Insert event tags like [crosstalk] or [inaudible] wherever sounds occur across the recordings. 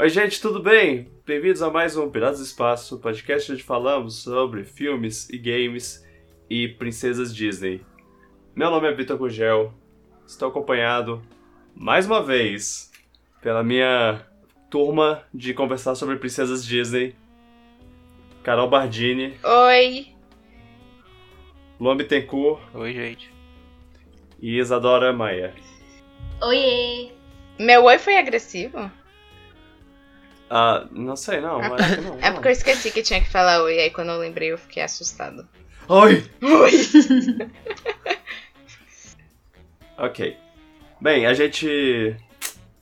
Oi, gente, tudo bem? Bem-vindos a mais um Piratas do Espaço, podcast onde falamos sobre filmes e games e princesas Disney. Meu nome é Vitor Gugel, estou acompanhado, mais uma vez, pela minha turma de conversar sobre princesas Disney, Carol Bardini, Oi. Luan Bittencourt Oi, gente. e Isadora Maia. Oiê! Meu oi foi agressivo? Ah, não sei, não, acho que não. [laughs] É porque eu esqueci que tinha que falar oi, aí quando eu lembrei eu fiquei assustado. Oi! Oi! [laughs] Ok. Bem, a gente.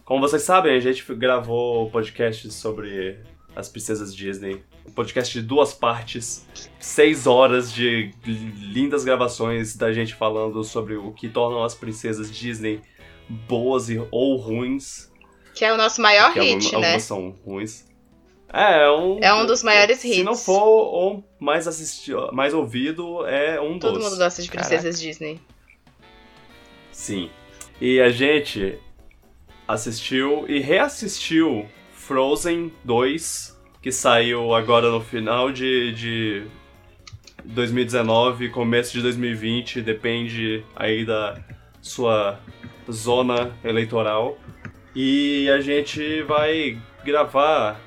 Como vocês sabem, a gente gravou o podcast sobre as princesas Disney. Um podcast de duas partes. Seis horas de lindas gravações da gente falando sobre o que tornam as princesas Disney boas e, ou ruins. Que é o nosso maior que hit, algumas, né? algumas são ruins. É, é um. É um dos maiores Se hits. não for o mais assistido, mais ouvido, é um Todo dos. mundo gosta de princesas Disney. Sim. E a gente assistiu e reassistiu Frozen 2, que saiu agora no final de, de 2019, começo de 2020, depende aí da sua zona eleitoral. E a gente vai gravar,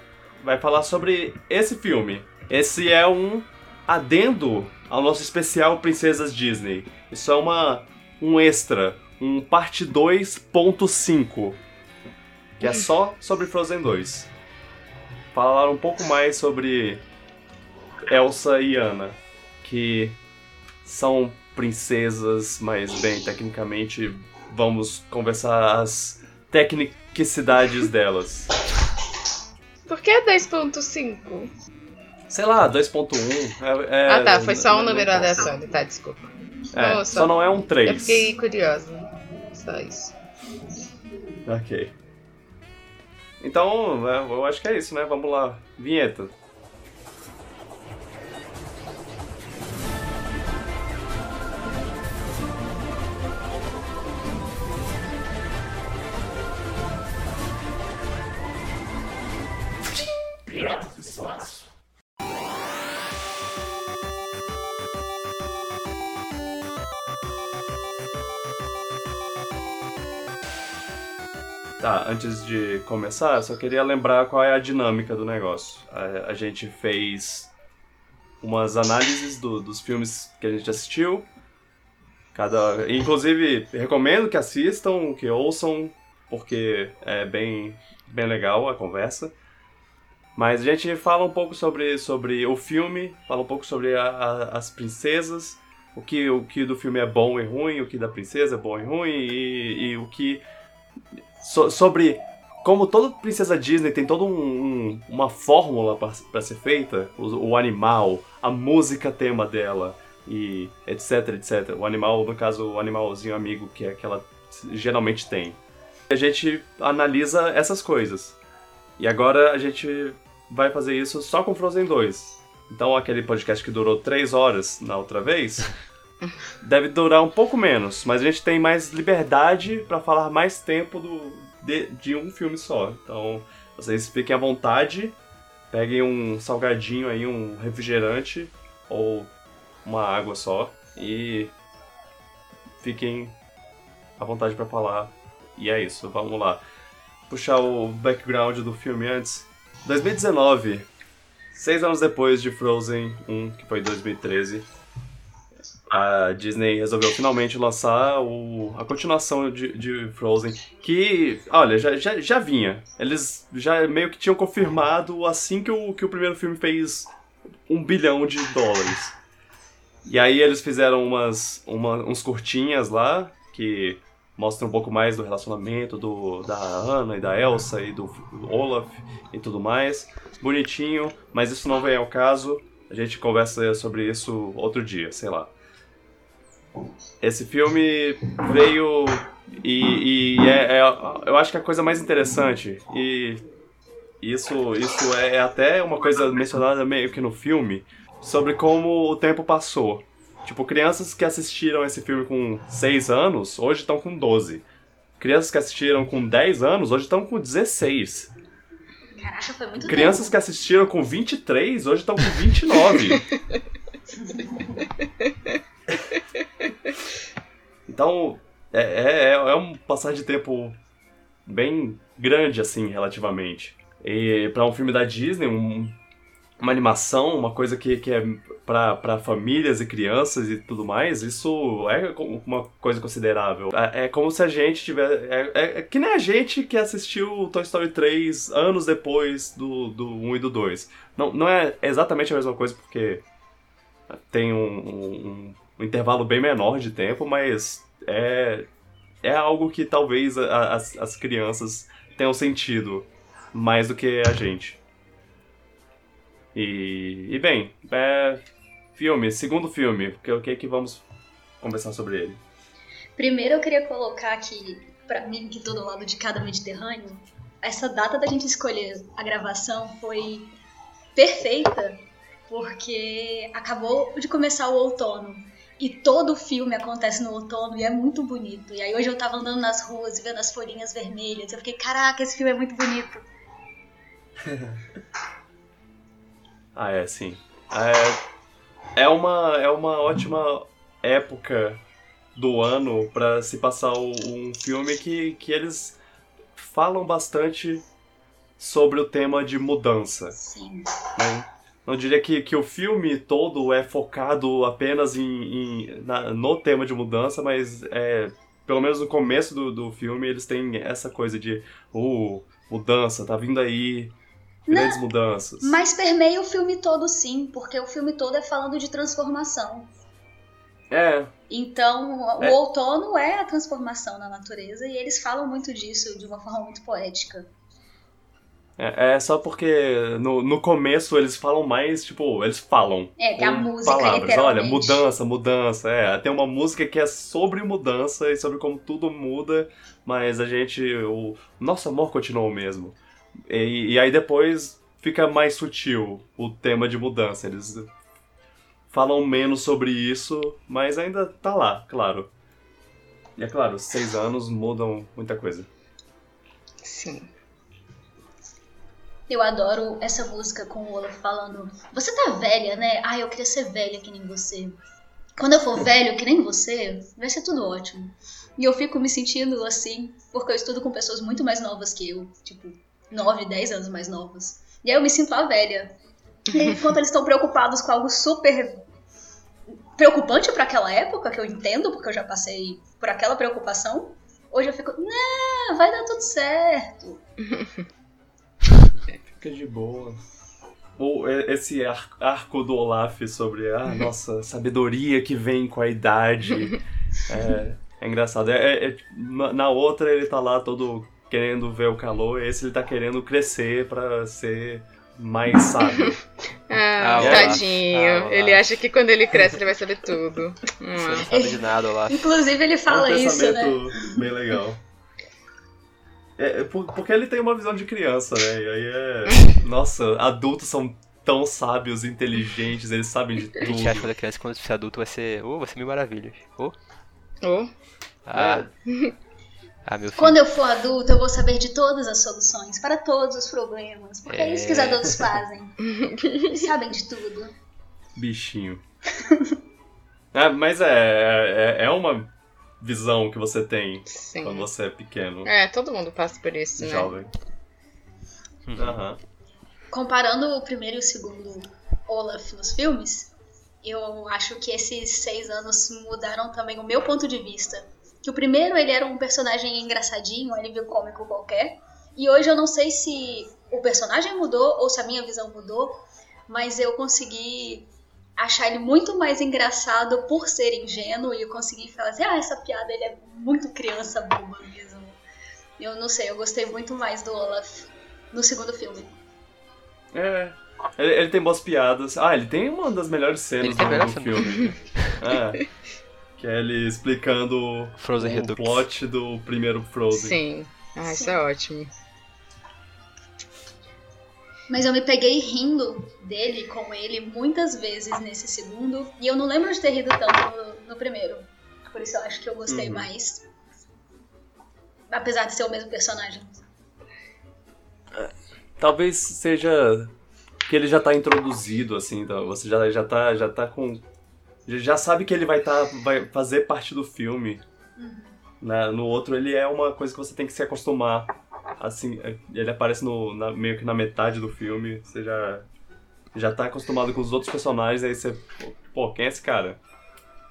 vai falar sobre esse filme. Esse é um adendo ao nosso especial Princesas Disney. Isso é uma um extra, um parte 2.5, que é só sobre Frozen 2. Falar um pouco mais sobre Elsa e Anna, que são princesas, mas bem, tecnicamente vamos conversar as tecnicidades delas. Por que 2.5? Sei lá, 2.1. É, é- ah tá, foi só um número aleatório, tá, desculpa. É, Não, só não é um 3. Eu fiquei curiosa. Só isso. Ok. Então, é, eu acho que é isso, né? Vamos lá. Vinheta. Tá, antes de começar, eu só queria lembrar qual é a dinâmica do negócio. A, a gente fez umas análises do- dos filmes que a gente assistiu. Cada, inclusive, recomendo que assistam, que ouçam, porque é bem, bem legal a conversa. Mas a gente fala um pouco sobre, sobre o filme, fala um pouco sobre a- a- as princesas, o que, o que do filme é bom e ruim, o que da princesa é bom e ruim, e, e o que so- sobre como toda princesa Disney tem toda um, um- uma fórmula para ser feita, o, o animal, a música tema dela e etc, etc. O animal, no caso, o animalzinho amigo que, é, que ela geralmente tem. A gente analisa essas coisas. E agora a gente vai fazer isso só com Frozen 2. Então aquele podcast que durou 3 horas na outra vez [laughs] deve durar um pouco menos, mas a gente tem mais liberdade pra falar mais tempo do, de, de um filme só. Então, vocês fiquem à vontade, peguem um salgadinho aí, um refrigerante ou uma água só e fiquem à vontade pra falar. E é isso, vamos lá. Puxar o background do filme antes. 2019, seis anos depois de Frozen 1, que foi 2013, a Disney resolveu finalmente lançar o, a continuação de, de Frozen, que, olha, já, já, já vinha. Eles já meio que tinham confirmado assim que o, que o primeiro filme fez um bilhão de dólares. E aí eles fizeram umas, uma, uns curtinhas lá, que mostram um pouco mais do relacionamento do, da Anna e da Elsa e do Olaf e tudo mais. Bonitinho, mas isso não vem ao caso. A gente conversa sobre isso outro dia, sei lá. Esse filme veio e, e é, é- eu acho que a coisa mais interessante e isso isso é até uma coisa mencionada meio que no filme sobre como o tempo passou. Tipo, crianças que assistiram esse filme com 6 anos, hoje estão com 12. Crianças que assistiram com 10 anos, hoje estão com 16. Caraca, foi muito Crianças tempo. que assistiram com 23, hoje estão com 29. [laughs] então, é, é, é um passar de tempo bem grande, assim, relativamente. E para um filme da Disney, um- uma animação, uma coisa que, que é para famílias e crianças e tudo mais, isso é uma coisa considerável. É, é como se a gente tivesse. É, é- é que nem a gente que assistiu Toy Story 3 anos depois do, do 1 e do 2. Não, não é exatamente a mesma coisa, porque tem um, um- um intervalo bem menor de tempo, mas é, é algo que talvez a- as, as crianças tenham sentido mais do que a gente. E, e bem, é, filme, segundo filme, o que, o que que vamos conversar sobre ele? Primeiro eu queria colocar que, pra mim, que tô do lado de cada Mediterrâneo, essa data da gente escolher a gravação foi perfeita, porque acabou de começar o outono. E todo o filme acontece no outono e é muito bonito. E aí hoje eu tava andando nas ruas e vendo as folhinhas vermelhas. Eu fiquei, caraca, esse filme é muito bonito. [laughs] Ah, é, sim. É, é, uma, é uma ótima época do ano pra se passar o- um filme que, que eles falam bastante sobre o tema de mudança. Sim. né? Não diria que, que o filme todo é focado apenas em, em- na- no tema de mudança, mas é, pelo menos no começo do, do filme eles têm essa coisa de uh, mudança, tá vindo aí, grandes mudanças. Mas permeia o filme todo, sim, porque o filme todo é falando de transformação. É, Então, o É. outono é a transformação na natureza e eles falam muito disso de uma forma muito poética. é, é só porque no, no começo eles falam mais, tipo, eles falam. É, que a música, palavras. Olha, mudança, mudança. É, tem uma música que é sobre mudança e sobre como tudo muda, mas a gente. O nosso amor continua o mesmo. E, e aí depois fica mais sutil o tema de mudança. Eles falam menos sobre isso, mas ainda tá lá, claro. E é claro, seis anos mudam muita coisa. Sim. Eu adoro essa música com o Olaf falando: Você tá velha, né? Ah, eu queria ser velha que nem você. Quando eu for velho que nem você, vai ser tudo ótimo. E eu fico me sentindo assim, porque eu estudo com pessoas muito mais novas que eu, tipo, 9, 10 anos mais novas. E aí eu me sinto a velha. E enquanto eles estão preocupados com algo super preocupante pra aquela época, que eu entendo, porque eu já passei por aquela preocupação, hoje eu fico, não, vai dar tudo certo. [laughs] Fica de boa. Ou esse ar- arco do Olaf sobre a [laughs] nossa sabedoria que vem com a idade. [laughs] É, é engraçado. É, é- é- na na outra ele tá lá todo querendo ver o calor, esse ele tá querendo crescer pra ser mais sábio. [laughs] Ah, Ah, tadinho. Ah, ele acha que quando ele cresce ele vai saber tudo. Você não sabe de nada, Olaf. Inclusive ele é um fala isso, né? pensamento bem legal. É, é por- porque ele tem uma visão de criança, né? E aí é. Nossa, adultos são tão sábios, inteligentes, eles sabem de A gente acha tudo. quando é criança que quando você é adulto vai ser. Oh, vai ser mil maravilhas. Oh. Oh, Ah. Ah, meu filho. Quando eu for adulto, eu vou saber de todas as soluções para todos os problemas. Porque é, isso que os É. adultos fazem. Eles [laughs] sabem de tudo. Bichinho. [laughs] É, mas é, é, é uma visão que você tem sim. quando você é pequeno, É, todo mundo passa por isso, né? jovem. Uhum. Comparando o primeiro e o segundo Olaf nos filmes, eu acho que esses seis anos mudaram também o meu ponto de vista. Que o primeiro ele era um personagem engraçadinho, um alívio cômico qualquer. E hoje eu não sei se o personagem mudou ou se a minha visão mudou, mas eu consegui achar ele muito mais engraçado por ser ingênuo e eu consegui falar assim, ah, essa piada ele é muito criança boba mesmo. Eu não sei, eu gostei muito mais do Olaf no segundo filme. É. Ele, ele tem boas piadas. Ah, ele tem uma das melhores cenas Ele tem a do, melhor filme. [laughs] é. Que é ele explicando Frozen o Redux. plot do primeiro Frozen. Sim. Ah, isso é ótimo. Mas eu me peguei rindo dele com ele muitas vezes nesse segundo. E eu não lembro de ter rido tanto no, no primeiro. Por isso eu acho que eu gostei Uhum. mais. Apesar de ser o mesmo personagem. talvez seja que ele já tá introduzido, assim, então você já, já, tá, já tá com. Já sabe que ele vai, tá, vai fazer parte do filme. Na, no outro, ele é uma coisa que você tem que se acostumar. Assim, ele aparece no, na- meio que na metade do filme, você já, já tá acostumado com os outros personagens, aí você. Pô, quem é esse cara?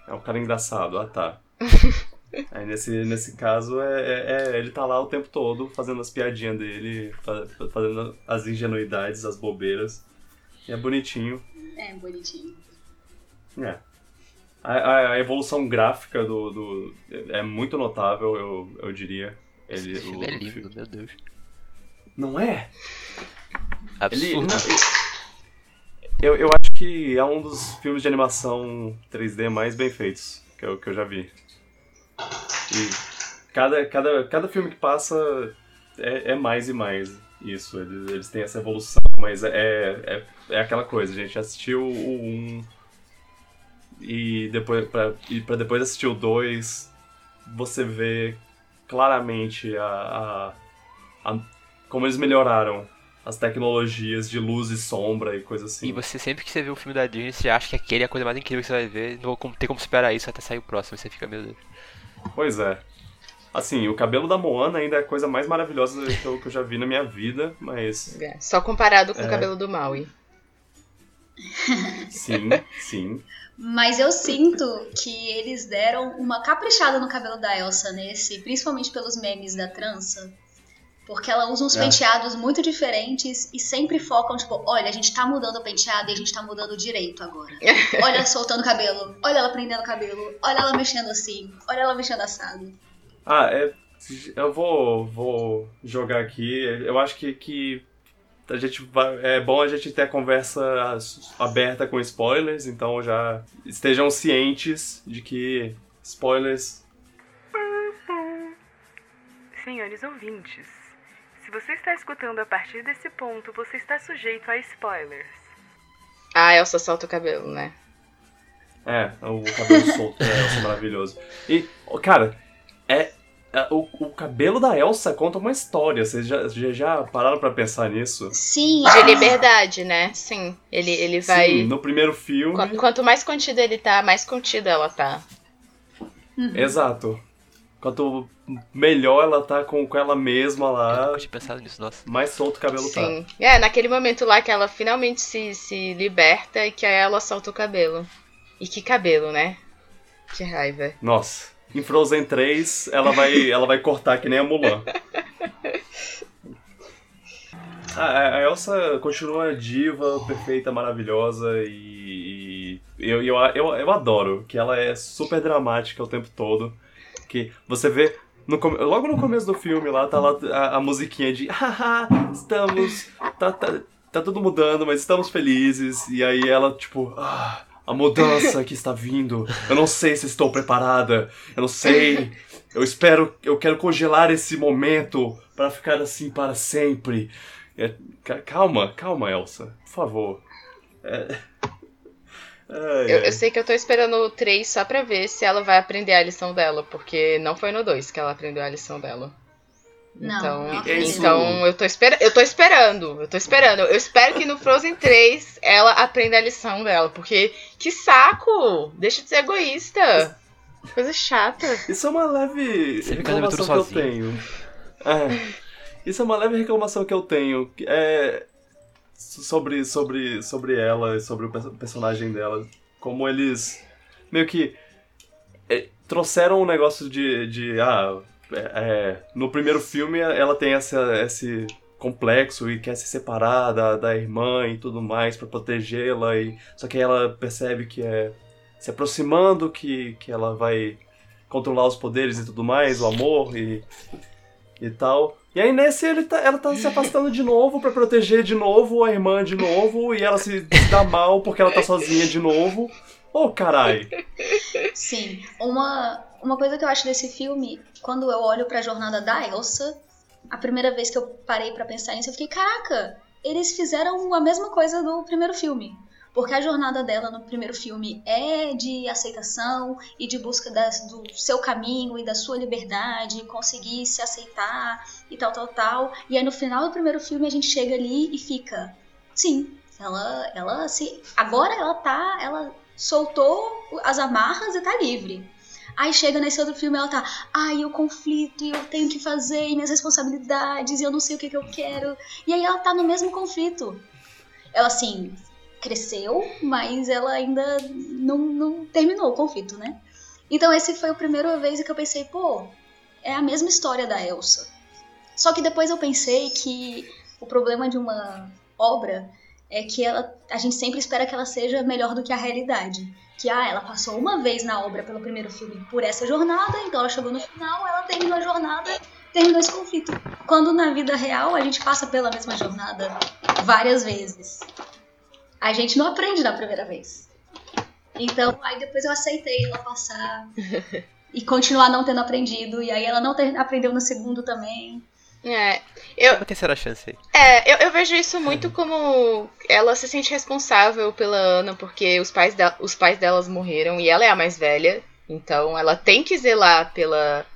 É um cara engraçado, ah tá. [laughs] Aí nesse, nesse caso, é, é- é- ele tá lá o tempo todo fazendo as piadinhas dele, fa- fazendo as ingenuidades, as bobeiras. E é bonitinho. É, bonitinho. É. A, a- a evolução gráfica do, do- é muito notável, eu, eu diria. Ele, Esse filme o- é lindo, meu Deus. Não é? Ele, Absurdo. não, eu, eu acho que é um dos filmes de animação 3D mais bem feitos que eu, que eu já vi. E cada, cada, cada filme que passa é, é mais e mais isso. Eles, eles têm essa evolução, mas é, é, é aquela coisa, a gente assistiu o 1 e depois pra, e pra depois assistir o 2, você vê claramente a, a, a- como eles melhoraram as tecnologias de luz e sombra e coisa assim. E você sempre que você vê o filme da Disney, você acha que aquele é a coisa mais incrível que você vai ver. Não ter como esperar isso até sair o próximo. E você fica, meu Deus. Pois é. Assim, o cabelo da Moana ainda é a coisa mais maravilhosa que eu, que eu já vi na minha vida, mas É, Só comparado com É. o cabelo do Maui. Sim, sim. Mas eu sinto que eles deram uma caprichada no cabelo da Elsa nesse, principalmente pelos memes da trança. Porque ela usa uns É. penteados muito diferentes e sempre focam, tipo, olha, a gente tá mudando o penteado e a gente tá mudando direito agora. [laughs] Olha ela soltando o cabelo, olha ela prendendo o cabelo, olha ela mexendo assim, olha ela mexendo assado. Ah, é. Eu vou, vou jogar aqui. Eu acho que, que a gente vai, é bom a gente ter a conversa aberta com spoilers, então já estejam cientes de que spoilers. Senhores ouvintes, se você está escutando a partir desse ponto, você está sujeito a spoilers. Ah, Elsa solta o cabelo, né? É, o cabelo solto da Elsa é maravilhoso. E, cara, é. É, O, o cabelo da Elsa conta uma história. Vocês já, já, já pararam pra pensar nisso? Sim, De liberdade, né? Sim. Ele, ele vai. Sim, no primeiro filme. Qu- Quanto mais contido ele tá, mais contida ela tá. Exato. Quanto melhor ela tá com, com ela mesma Eu lá, nunca tinha pensado nisso, nossa. mais solto o cabelo tá. Sim. É, naquele momento lá que ela finalmente se, se liberta e que aí ela solta o cabelo. E que cabelo, né? Que raiva. Nossa. Em Frozen 3, ela vai, ela vai cortar que nem a Mulan. [laughs] A, a Elsa continua diva, perfeita, maravilhosa e, e eu, eu, eu, eu adoro que ela é super dramática o tempo todo. Que você vê no logo no começo do filme lá tá lá a, a musiquinha de haha, estamos tá, tá, tá tudo mudando, mas estamos felizes e aí ela tipo ah, a mudança que está vindo. Eu não sei se estou preparada. Eu não sei. Eu espero, eu quero congelar esse momento para ficar assim para sempre. É, ca- calma, calma, Elsa, por favor. É... Ai, Eu, ai. eu sei que eu tô esperando o 3 só pra ver se ela vai aprender a lição dela, porque não foi no 2 que ela aprendeu a lição dela. Não, então, não então eu tô esperando, eu tô esperando, eu tô esperando. Eu espero que no Frozen 3 ela aprenda a lição dela, porque que saco! Deixa de ser egoísta. Coisa chata. Isso é uma leve Você reclamação que eu tenho. É, isso é uma leve reclamação que eu tenho. que É sobre, sobre, sobre ela e sobre o perso- personagem dela. Como eles meio que é, trouxeram um negócio de. de ah, é, é, no primeiro filme ela tem essa, esse complexo e quer se separar da, da irmã e tudo mais pra protegê-la. E, só que ela percebe que é se aproximando que, que ela vai controlar os poderes e tudo mais, o amor e, e tal. E aí nesse ele tá, ela tá se afastando de novo pra proteger de novo a irmã de novo e ela se, se dá mal porque ela tá sozinha de novo. Ô, oh, carai! Sim, uma, uma coisa que eu acho desse filme, quando eu olho pra jornada da Elsa, a primeira vez que eu parei pra pensar nisso, eu fiquei, caraca, eles fizeram a mesma coisa do primeiro filme. Porque a jornada dela no primeiro filme é de aceitação e de busca do seu caminho e da sua liberdade, conseguir se aceitar e tal, tal, tal. E aí no final do primeiro filme a gente chega ali e fica, sim, ela, ela se, agora ela tá, ela soltou as amarras e tá livre. Aí chega nesse outro filme ela tá, ai, o conflito, e eu tenho que fazer, e minhas responsabilidades, e eu não sei o que, que eu quero. E aí ela tá no mesmo conflito. Ela, assim, cresceu, mas ela ainda não, não terminou o conflito, né? Então esse foi a primeira vez que eu pensei, pô, é a mesma história da Elsa. Só que depois eu pensei que o problema de uma obra é que ela, a gente sempre espera que ela seja melhor do que a realidade. Que ah, ela passou uma vez na obra pelo primeiro filme por essa jornada, então ela chegou no final, ela terminou a jornada, terminou esse conflito. Quando na vida real a gente passa pela mesma jornada várias vezes. A gente não aprende na primeira vez. Então, aí depois eu aceitei ela passar [laughs] e continuar não tendo aprendido. E aí ela não ter, aprendeu no segundo também. É, eu, Uma terceira chance aí. é eu, eu vejo isso muito como ela se sente responsável pela Ana, porque os pais, de, os pais delas morreram e ela é a mais velha. Então ela tem que zelar pela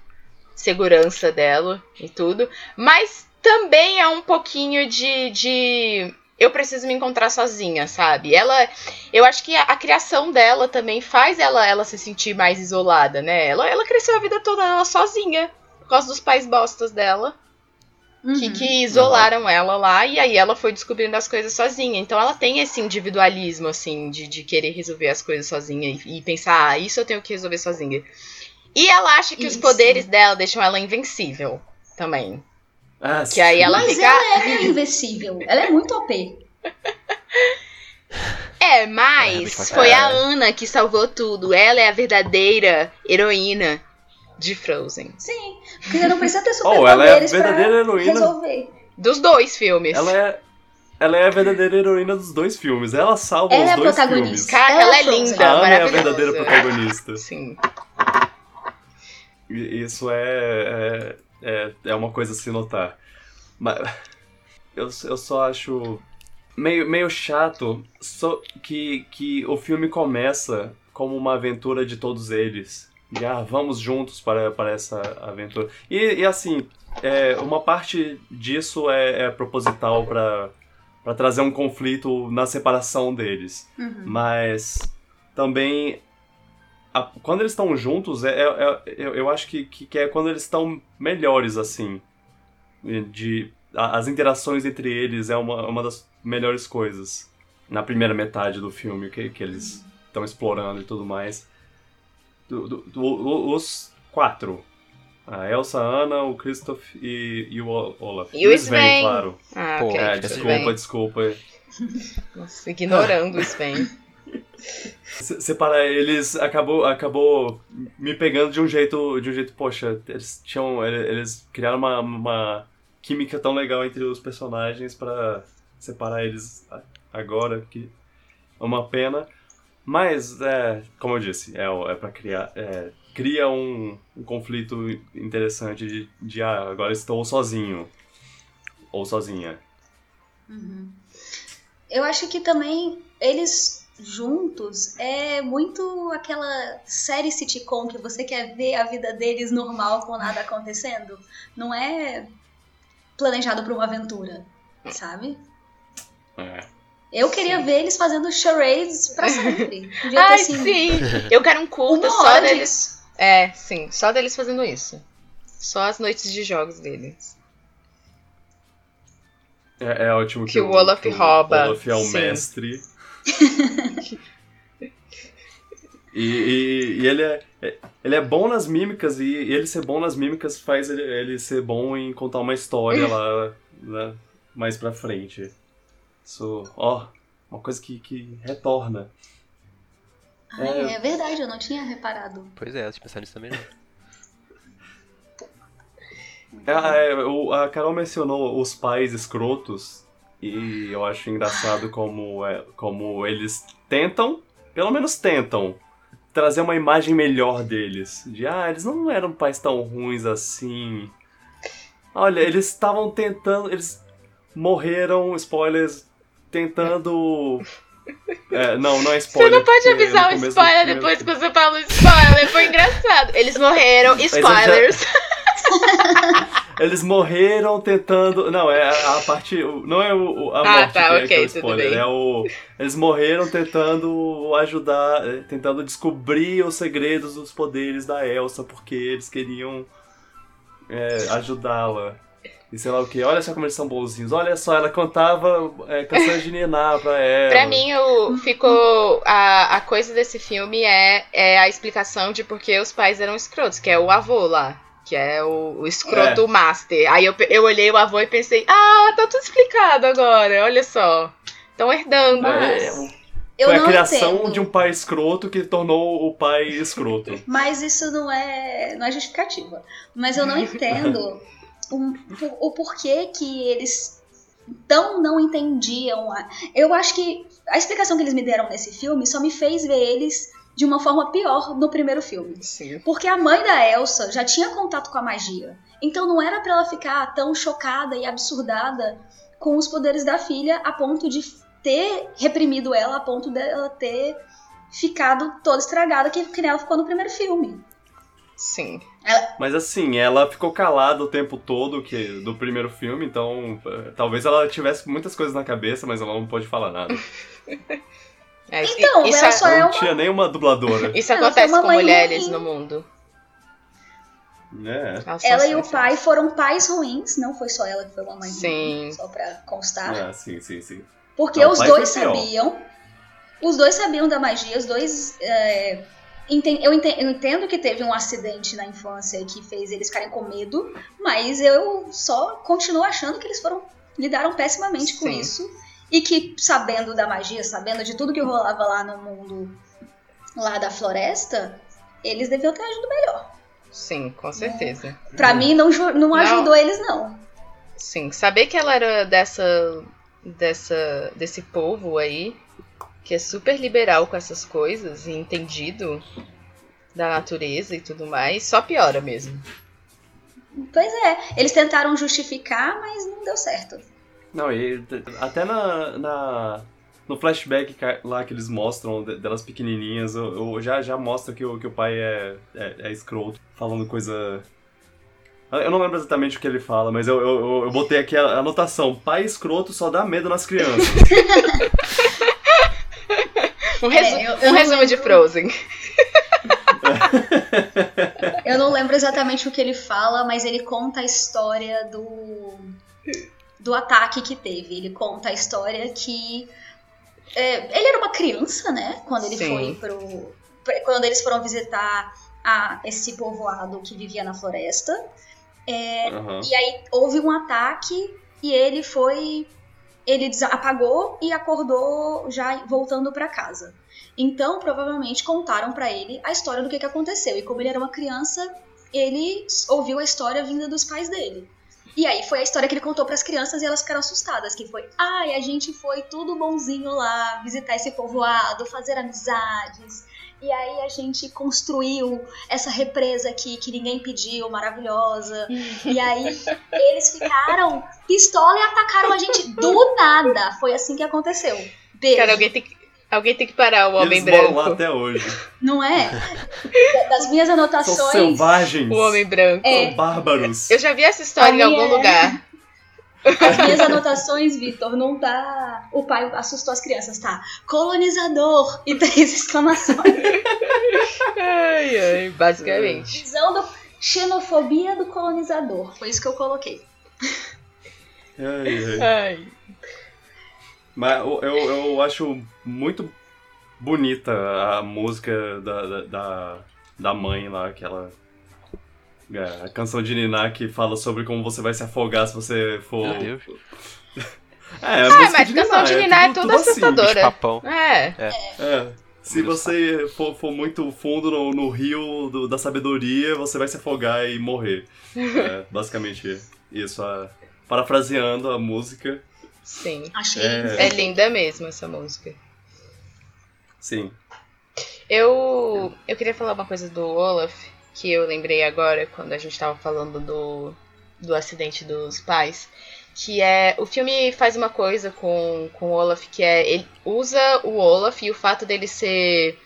segurança dela e tudo. Mas também é um pouquinho de, de eu preciso me encontrar sozinha, sabe? Ela, eu acho que a, a, criação dela também faz ela, ela se sentir mais isolada, né? Ela, ela cresceu a vida toda ela sozinha, por causa dos pais bostas dela. Uhum. Que, que isolaram ela lá e aí ela foi descobrindo as coisas sozinha. Então ela tem esse individualismo, assim, de, de querer resolver as coisas sozinha e, e pensar, ah, isso eu tenho que resolver sozinha. E ela acha que Isso. os poderes dela deixam ela invencível também. Ah, Que aí ela Mas fica. ela é invencível. Ela é muito OP. [laughs] É, É, mas muito fácil. foi a É. Ana que salvou tudo. Ela é a verdadeira heroína de Frozen. Sim. Porque você não precisa ter [laughs] Oh, ela é a verdadeira heroína. resolver. Dos dois filmes. Ela é, ela é a verdadeira heroína dos dois filmes. Ela salva Ela os é a dois protagonista. filmes. Cara, Ela ela é é Frozen. linda, A Ana é a verdadeira protagonista. Sim. Isso é, é, é, é uma coisa a se notar. Mas [laughs] eu, eu só acho meio, meio chato só que, que o filme começa como uma aventura de todos eles. Ah, vamos juntos para, para essa aventura. E, e assim, é, uma parte disso é, é proposital para para trazer um conflito na separação deles. Uhum. Mas também a- quando eles estão juntos, é, é- é- eu, eu acho que, que, que é quando eles estão melhores, assim. De, a- as interações entre eles é uma, uma das melhores coisas. Na primeira metade do filme, que, que eles estão explorando e tudo mais. Do- do- do- os quatro. A Elsa, a Ana, o Christoph e, e o Olaf. E o Sven. claro. Ah, Pô, ok. É, tudo desculpa, desculpa. [laughs] Nossa, ignorando o Sven. [laughs] Se- Separar eles acabou, acabou me pegando de um jeito, de um jeito, poxa, eles tinham, ele- eles criaram uma, uma química tão legal entre os personagens pra separar eles agora que é uma pena. Mas é, como eu disse, é, é para criar, é, cria um, um conflito interessante de, de ah, agora estou sozinho ou sozinha. Eu acho que também eles juntos é muito aquela série sitcom que você quer ver a vida deles normal com nada acontecendo. Não é planejado pra uma aventura, sabe? É. Eu queria ver eles fazendo charades pra sempre. [laughs] Ai, assim, sim! Eu quero um curta uma só hora deles. disso. É, sim, só deles fazendo isso. Só as noites de jogos deles. É, é ótimo que, Que o Olaf rouba, O Olaf é o sim. mestre. [laughs] e, e- e ele, é, é- ele é bom nas mímicas, e, e ele ser bom nas mímicas faz ele, ele ser bom em contar uma história lá, lá mais pra frente. Isso, ó, uma coisa que, que retorna. Ai, é verdade, eu não tinha reparado. Pois é, eu tinha pensado nisso também. não. Ah, é, o- a Carol mencionou os pais escrotos e eu acho engraçado como, é, como eles tentam, pelo menos tentam, trazer uma imagem melhor deles. De, ah, eles não eram pais tão ruins assim. Olha, eles estavam tentando, eles morreram, spoilers, tentando [laughs] É, não, não é Você spoiler. não pode avisar o spoiler depois que você fala o spoiler. Foi engraçado. Eles morreram. Spoilers. [laughs] Eles morreram tentando. Não, é a, parte. Não é o, a Ah, morte tá, que, é- que é o spoiler. bem. É o. Eles morreram tentando ajudar. eh, Tentando descobrir os segredos dos poderes da Elsa, porque eles queriam é, ajudá-la. E sei lá o que. Olha só como eles são bonzinhos. Olha só, ela cantava é, canções de Niná pra [laughs] ela. Pra mim, o, ficou. A, a coisa desse filme é, é a explicação de por que os pais eram escrotos, que é o avô lá. Que é o, o escroto master. Aí eu, eu olhei o avô e pensei, ah, tá tudo explicado agora, olha só. Estão herdando. É, Mas- o- Eu foi a criação entendo. de um pai escroto que tornou o pai escroto. Mas isso não é, não é justificativa. Mas eu não [laughs] entendo o, o porquê que eles tão não entendiam. Eu acho que a explicação que eles me deram nesse filme só me fez ver eles de uma forma pior no primeiro filme. Sim. Porque a mãe da Elsa já tinha contato com a magia. Então não era pra ela ficar tão chocada e absurdada com os poderes da filha a ponto de ter reprimido ela, a ponto dela ter ficado toda estragada que, que nem ela ficou no primeiro filme. Sim. Mas assim, ela ficou calada o tempo todo que do primeiro filme, então eh, talvez ela tivesse muitas coisas na cabeça, mas ela não pôde falar nada. [laughs] É, isso- Então, isso, ela é- só Ela é não uma- tinha nenhuma dubladora. isso Ela acontece foi uma com mulheres ruim. no mundo. né? São Ela e o pai foram pais ruins, não foi só ela que foi uma mãe Sim. ruim, só pra constar. É, sim, sim, sim. Porque Não, os dois sabiam. Os dois sabiam da magia, os dois. é, eu, enten- eu entendo que teve um acidente na infância que fez eles ficarem com medo, mas eu só continuo achando que eles foram. lidaram pessimamente com Sim. isso. E que, sabendo da magia, sabendo de tudo que rolava lá no mundo lá da floresta, eles deviam ter agido melhor. Sim, com certeza. Pra mim, não, ju- não Não. ajudou eles, não. Sim, saber que ela era dessa, dessa, desse povo aí, que é super liberal com essas coisas e entendido da natureza e tudo mais, só piora mesmo. Pois é, eles tentaram justificar, mas não deu certo. Não, e até na, na- no flashback lá que eles mostram de- delas pequenininhas, eu, eu já, já mostra que o, que o pai é, é, é escroto, falando coisa... Eu não lembro exatamente o que ele fala, mas eu, eu, eu- eu botei aqui a anotação. Pai escroto só dá medo nas crianças. [laughs] Um, resu- É, eu- eu um não resumo de lembro. Frozen. [laughs] Eu não lembro exatamente o que ele fala, mas ele conta a história do do ataque que teve. Ele conta a história que é, ele era uma criança, né? Quando ele Sim. foi pro quando eles foram visitar a, esse povoado que vivia na floresta. Aham. E aí houve um ataque e ele foi. Ele apagou e acordou já voltando pra casa. Então, provavelmente contaram pra ele a história do que, que aconteceu. E como ele era uma criança, ele ouviu a história vinda dos pais dele. E aí foi a história que ele contou pras crianças e elas ficaram assustadas, que foi: "Ai, a gente foi tudo bonzinho lá, visitar esse povoado, fazer amizades. E aí a gente construiu essa represa aqui que ninguém pediu, maravilhosa. E aí eles ficaram pistola e atacaram a gente do nada. Foi assim que aconteceu. Beijo. Cara, alguém tem que, alguém tem que parar o Homem Eles moram lá Branco. até hoje. Não é? Das minhas São anotações. selvagens. O Homem Branco. É. São bárbaros. Eu já vi essa história A em algum minha é- lugar. As minhas anotações, Vitor, não tá. O pai assustou as crianças, tá? Colonizador! E três exclamações. Ai, ai, basicamente. Visão do. Xenofobia do colonizador. Foi isso que eu coloquei. Ai, ai. Ai. Mas eu, eu, acho muito bonita a música da, da, da, da mãe lá, aquela. É, A canção de Niná que fala sobre como você vai se afogar se você for. Meu Deus. [laughs] É, a Ah, mas canção de Niná é tudo assim. assustadora. Papão. É. É. Se Muito você for, for muito fundo no, no rio do- da sabedoria, você vai se afogar e morrer. É, [laughs] basicamente isso. a- parafraseando a música. Sim. Achei. É. É linda mesmo essa música. Sim. Eu, eu queria falar uma coisa do Olaf, que eu lembrei agora quando a gente tava falando do, do acidente dos pais. que é o filme faz uma coisa com, com o Olaf que é ele usa o Olaf e o fato dele ser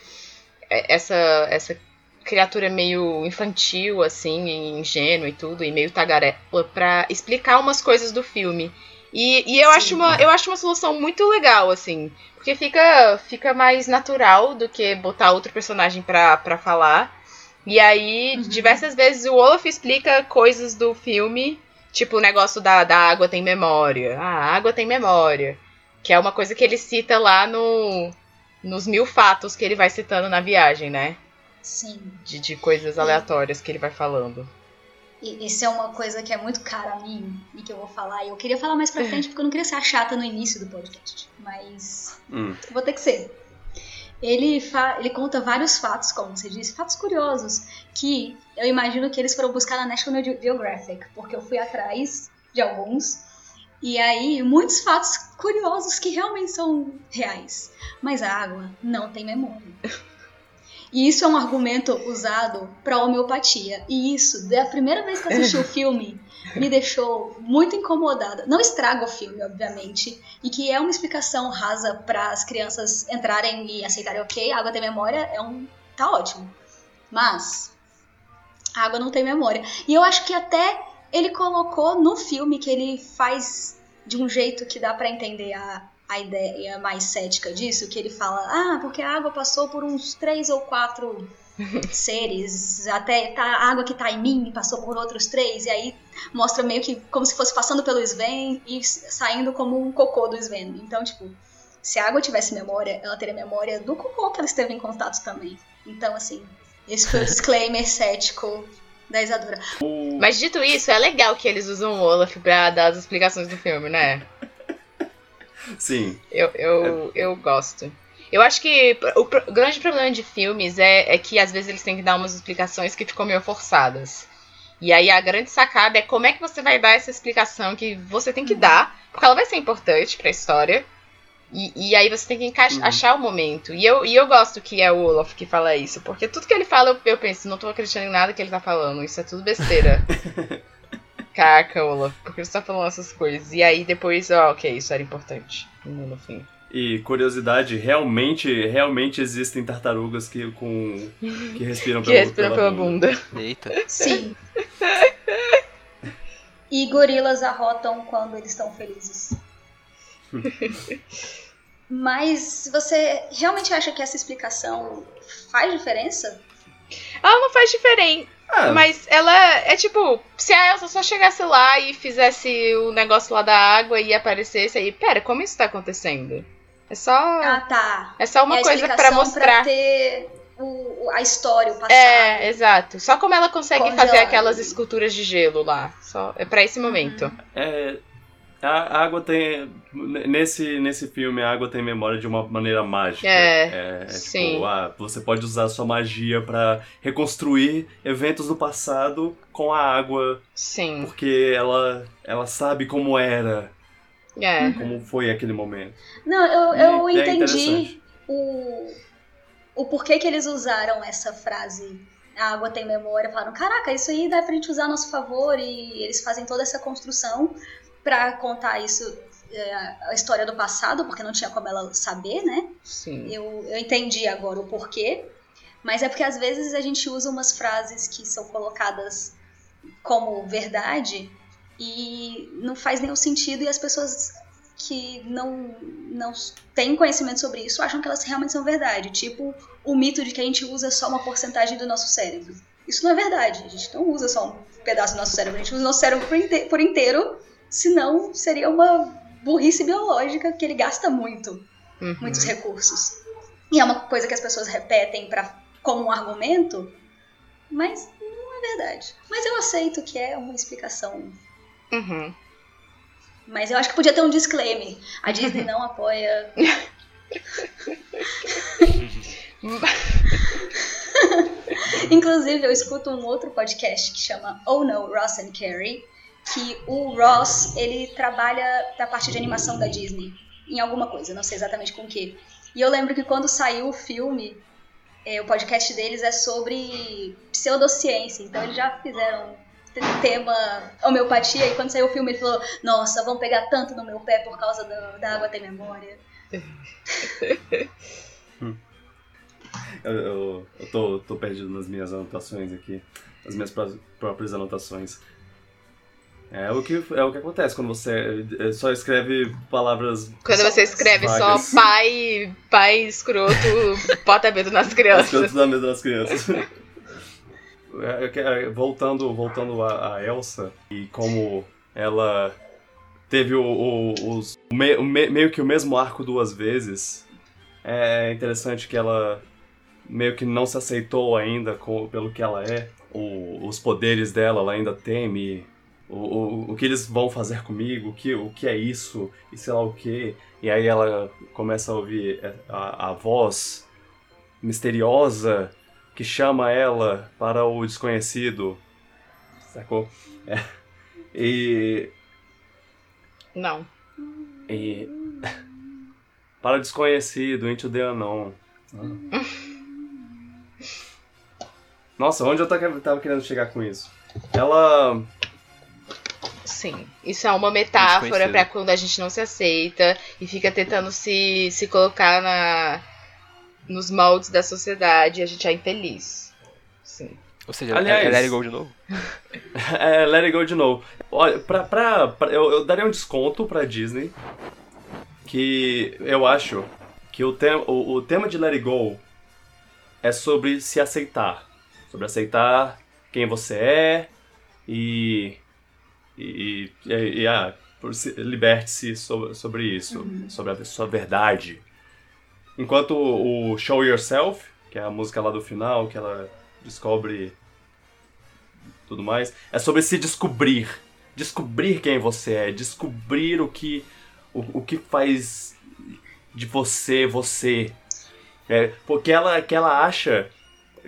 é, essa essa criatura meio infantil assim, ingênua e tudo e meio tagarela para explicar umas coisas do filme. E, e eu Sim. acho uma eu acho uma solução muito legal assim, porque fica fica mais natural do que botar outro personagem pra, pra falar. E aí, Uhum. diversas vezes o Olaf explica coisas do filme Tipo o negócio da, da água tem memória. Ah, a água tem memória. Que é uma coisa que ele cita lá no, nos mil fatos que ele vai citando na viagem, né? Sim. De, de coisas aleatórias que ele vai falando. E isso é uma coisa que é muito cara a mim e que eu vou falar. E eu queria falar mais pra frente porque eu não queria ser a chata no início do podcast. Mas Hum. vou ter que ser. Ele, ele conta vários fatos, como você disse, fatos curiosos, que eu imagino que eles foram buscar na National Ge- Geographic, porque eu fui atrás de alguns. E aí, muitos fatos curiosos que realmente são reais. Mas a água não tem memória. [laughs] E isso é um argumento usado para homeopatia. E isso, da primeira vez que eu assisti o [laughs] filme, me deixou muito incomodada. Não estraga o filme, obviamente, e que é uma explicação rasa para as crianças entrarem e aceitarem, ok, a água tem memória, é um. tá ótimo. Mas a água não tem memória. E eu acho que até ele colocou no filme que ele faz de um jeito que dá para entender a, a ideia mais cética disso, que ele fala, ah, porque a água passou por uns três ou quatro [laughs] seres, até tá, a água que tá em mim passou por outros três, e aí mostra meio que como se fosse passando pelo Sven e saindo como um cocô do Sven. Então, tipo, se a água tivesse memória, ela teria memória do cocô que ela esteve em contato também. Então, assim, esse foi o [laughs] disclaimer cético da Isadora. Mas dito isso, é legal que eles usam o Olaf pra dar as explicações do filme, né? Sim. Eu, eu, eu gosto. Eu acho que o, grande problema de filmes é, é que às vezes eles têm que dar umas explicações que ficam meio forçadas. E aí a grande sacada é como é que você vai dar essa explicação que você tem que dar, porque ela vai ser importante pra história. E, e aí você tem que encaix- Uhum. achar o momento. E eu, e eu gosto que é o Olaf que fala isso, porque tudo que ele fala eu, eu penso, não tô acreditando em nada que ele tá falando, isso é tudo besteira. [laughs] Caca, Olaf, por que você tá falando essas coisas? E aí depois, ó, ok, isso era importante. No fim. E curiosidade, realmente, realmente existem tartarugas que com que respiram [laughs] Que pela, respiram pela bunda. Eita. Sim. E gorilas arrotam quando eles estão felizes. Mas você realmente acha que essa explicação faz diferença? Ela não faz diferente, Ah, mas ela é tipo, se a Elsa só chegasse lá e fizesse o negócio lá da água e aparecesse aí, pera, como isso tá acontecendo? É só, Ah, tá. é só uma é coisa pra explicação mostrar. ter o, a história, o passado. É, exato. Só como ela consegue Congelado. fazer aquelas esculturas de gelo lá. Só é para esse momento. é, a água tem nesse nesse filme a água tem memória de uma maneira mágica. É, é sim. Tipo, ah, você pode usar a sua magia pra reconstruir eventos do passado com a água, Sim. porque ela ela sabe como era, É. como foi aquele momento. Não, eu, eu E é entendi interessante. o, o porquê que eles usaram essa frase. A água tem memória. Falaram, caraca, isso aí dá pra gente usar a nosso favor. E eles fazem toda essa construção pra contar isso, é, a história do passado, porque não tinha como ela saber, né? Sim. Eu, eu entendi agora o porquê. Mas é porque às vezes a gente usa umas frases que são colocadas como verdade e não faz nenhum sentido e as pessoas que não, não têm conhecimento sobre isso acham que elas realmente são verdade. Tipo o mito de que a gente usa só uma porcentagem do nosso cérebro. Isso não é verdade. A gente não usa só um pedaço do nosso cérebro. A gente usa o nosso cérebro por inteiro. Senão seria uma burrice biológica que ele gasta muito Uhum. muitos recursos. E é uma coisa que as pessoas repetem pra, como um argumento, mas não é verdade. Mas eu aceito que é uma explicação. Uhum. Mas eu acho que podia ter um disclaimer. A Disney não apoia. [laughs] Inclusive, eu escuto um outro podcast que chama Oh No, Ross and Carrie, que o Ross, ele trabalha da parte de animação da Disney, em alguma coisa, não sei exatamente com o que. E eu lembro que quando saiu o filme, eh, o podcast deles é sobre pseudociência, então eles já fizeram tema homeopatia, e quando saiu o filme ele falou, nossa, vão pegar tanto no meu pé por causa da, da água tem memória. [laughs] Eu, eu, eu tô, tô perdido nas minhas anotações aqui, nas minhas pró- próprias anotações. É o, que, é o que acontece quando você é, só escreve palavras. Quando você escreve vagas. só pai, pai escroto, bota medo nas As crianças. da mesa das crianças. É, é, voltando voltando a, a Elsa e como ela teve o, o- os, me- me- meio que o mesmo arco duas vezes, é interessante que ela meio que não se aceitou ainda com- pelo que ela é. O- os poderes dela, ela ainda teme. O, o, o que eles vão fazer comigo, o que, o que é isso, e sei lá o que. E aí ela começa a ouvir a, a voz misteriosa que chama ela para o desconhecido. Sacou? É. E. Não. e [laughs] para o desconhecido, into the unknown. [laughs] Nossa, onde eu tava querendo chegar com isso? Ela. Sim. Isso é uma metáfora pra quando a gente não se aceita e fica tentando se, se colocar na, nos moldes da sociedade e a gente é infeliz. Sim. Ou seja, Aliás- é Let It Go de novo? [laughs] É, let it go de novo. Olha, pra, pra, pra- eu, eu daria um desconto pra Disney. Que eu acho que o, tem, o, o tema de Let It Go é sobre se aceitar. Sobre aceitar quem você é e. E. e, e ah, liberte-se sobre, sobre isso. Sobre a sua verdade. Enquanto o o Show Yourself, que é a música lá do final, que ela descobre tudo mais, é sobre se descobrir. Descobrir quem você é, descobrir o que o, o que faz de você você. É, porque ela que ela acha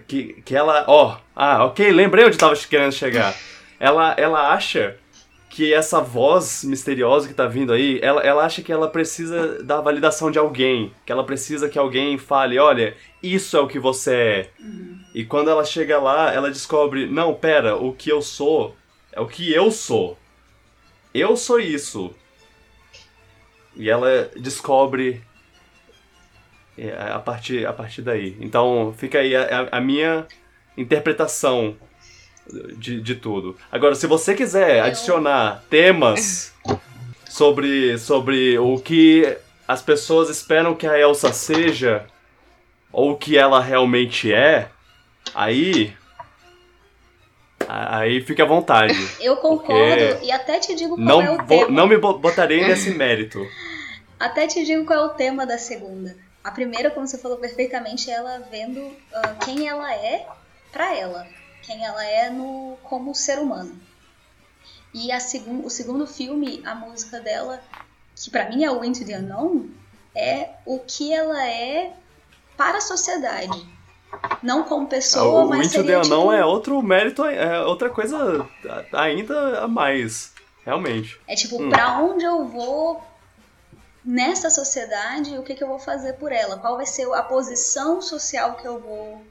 que, que ela, ó, ah, OK, lembrei onde tava querendo chegar. Ela ela acha que essa voz misteriosa que tá vindo aí, ela, ela acha que ela precisa da validação de alguém, que ela precisa que alguém fale, olha, isso é o que você é. E quando ela chega lá, ela descobre, não, pera, o que eu sou é o que eu sou. Eu sou isso. E ela descobre é, a partir, a partir daí. Então fica aí a- a minha interpretação de, de tudo. Agora, se você quiser adicionar temas sobre, sobre o que as pessoas esperam que a Elsa seja, ou o que ela realmente é, aí. Aí fica à vontade. [laughs] Eu concordo e até te digo qual Não, é o tema. não me bo- botarei nesse mérito. [laughs] Até te digo qual é o tema da segunda. A primeira, como você falou perfeitamente, é ela vendo ah, quem ela é pra ela. Quem ela é no, como ser humano. E a segun, o segundo filme, a música dela, que pra mim é o Into the Unknown, é o que ela é para a sociedade. Não como pessoa, o mas Into the seria Unknown tipo, é outro mérito, é outra coisa ainda a mais. Realmente. É tipo, Hum. pra onde eu vou nessa sociedade, o que, que eu vou fazer por ela? Qual vai ser a posição social que eu vou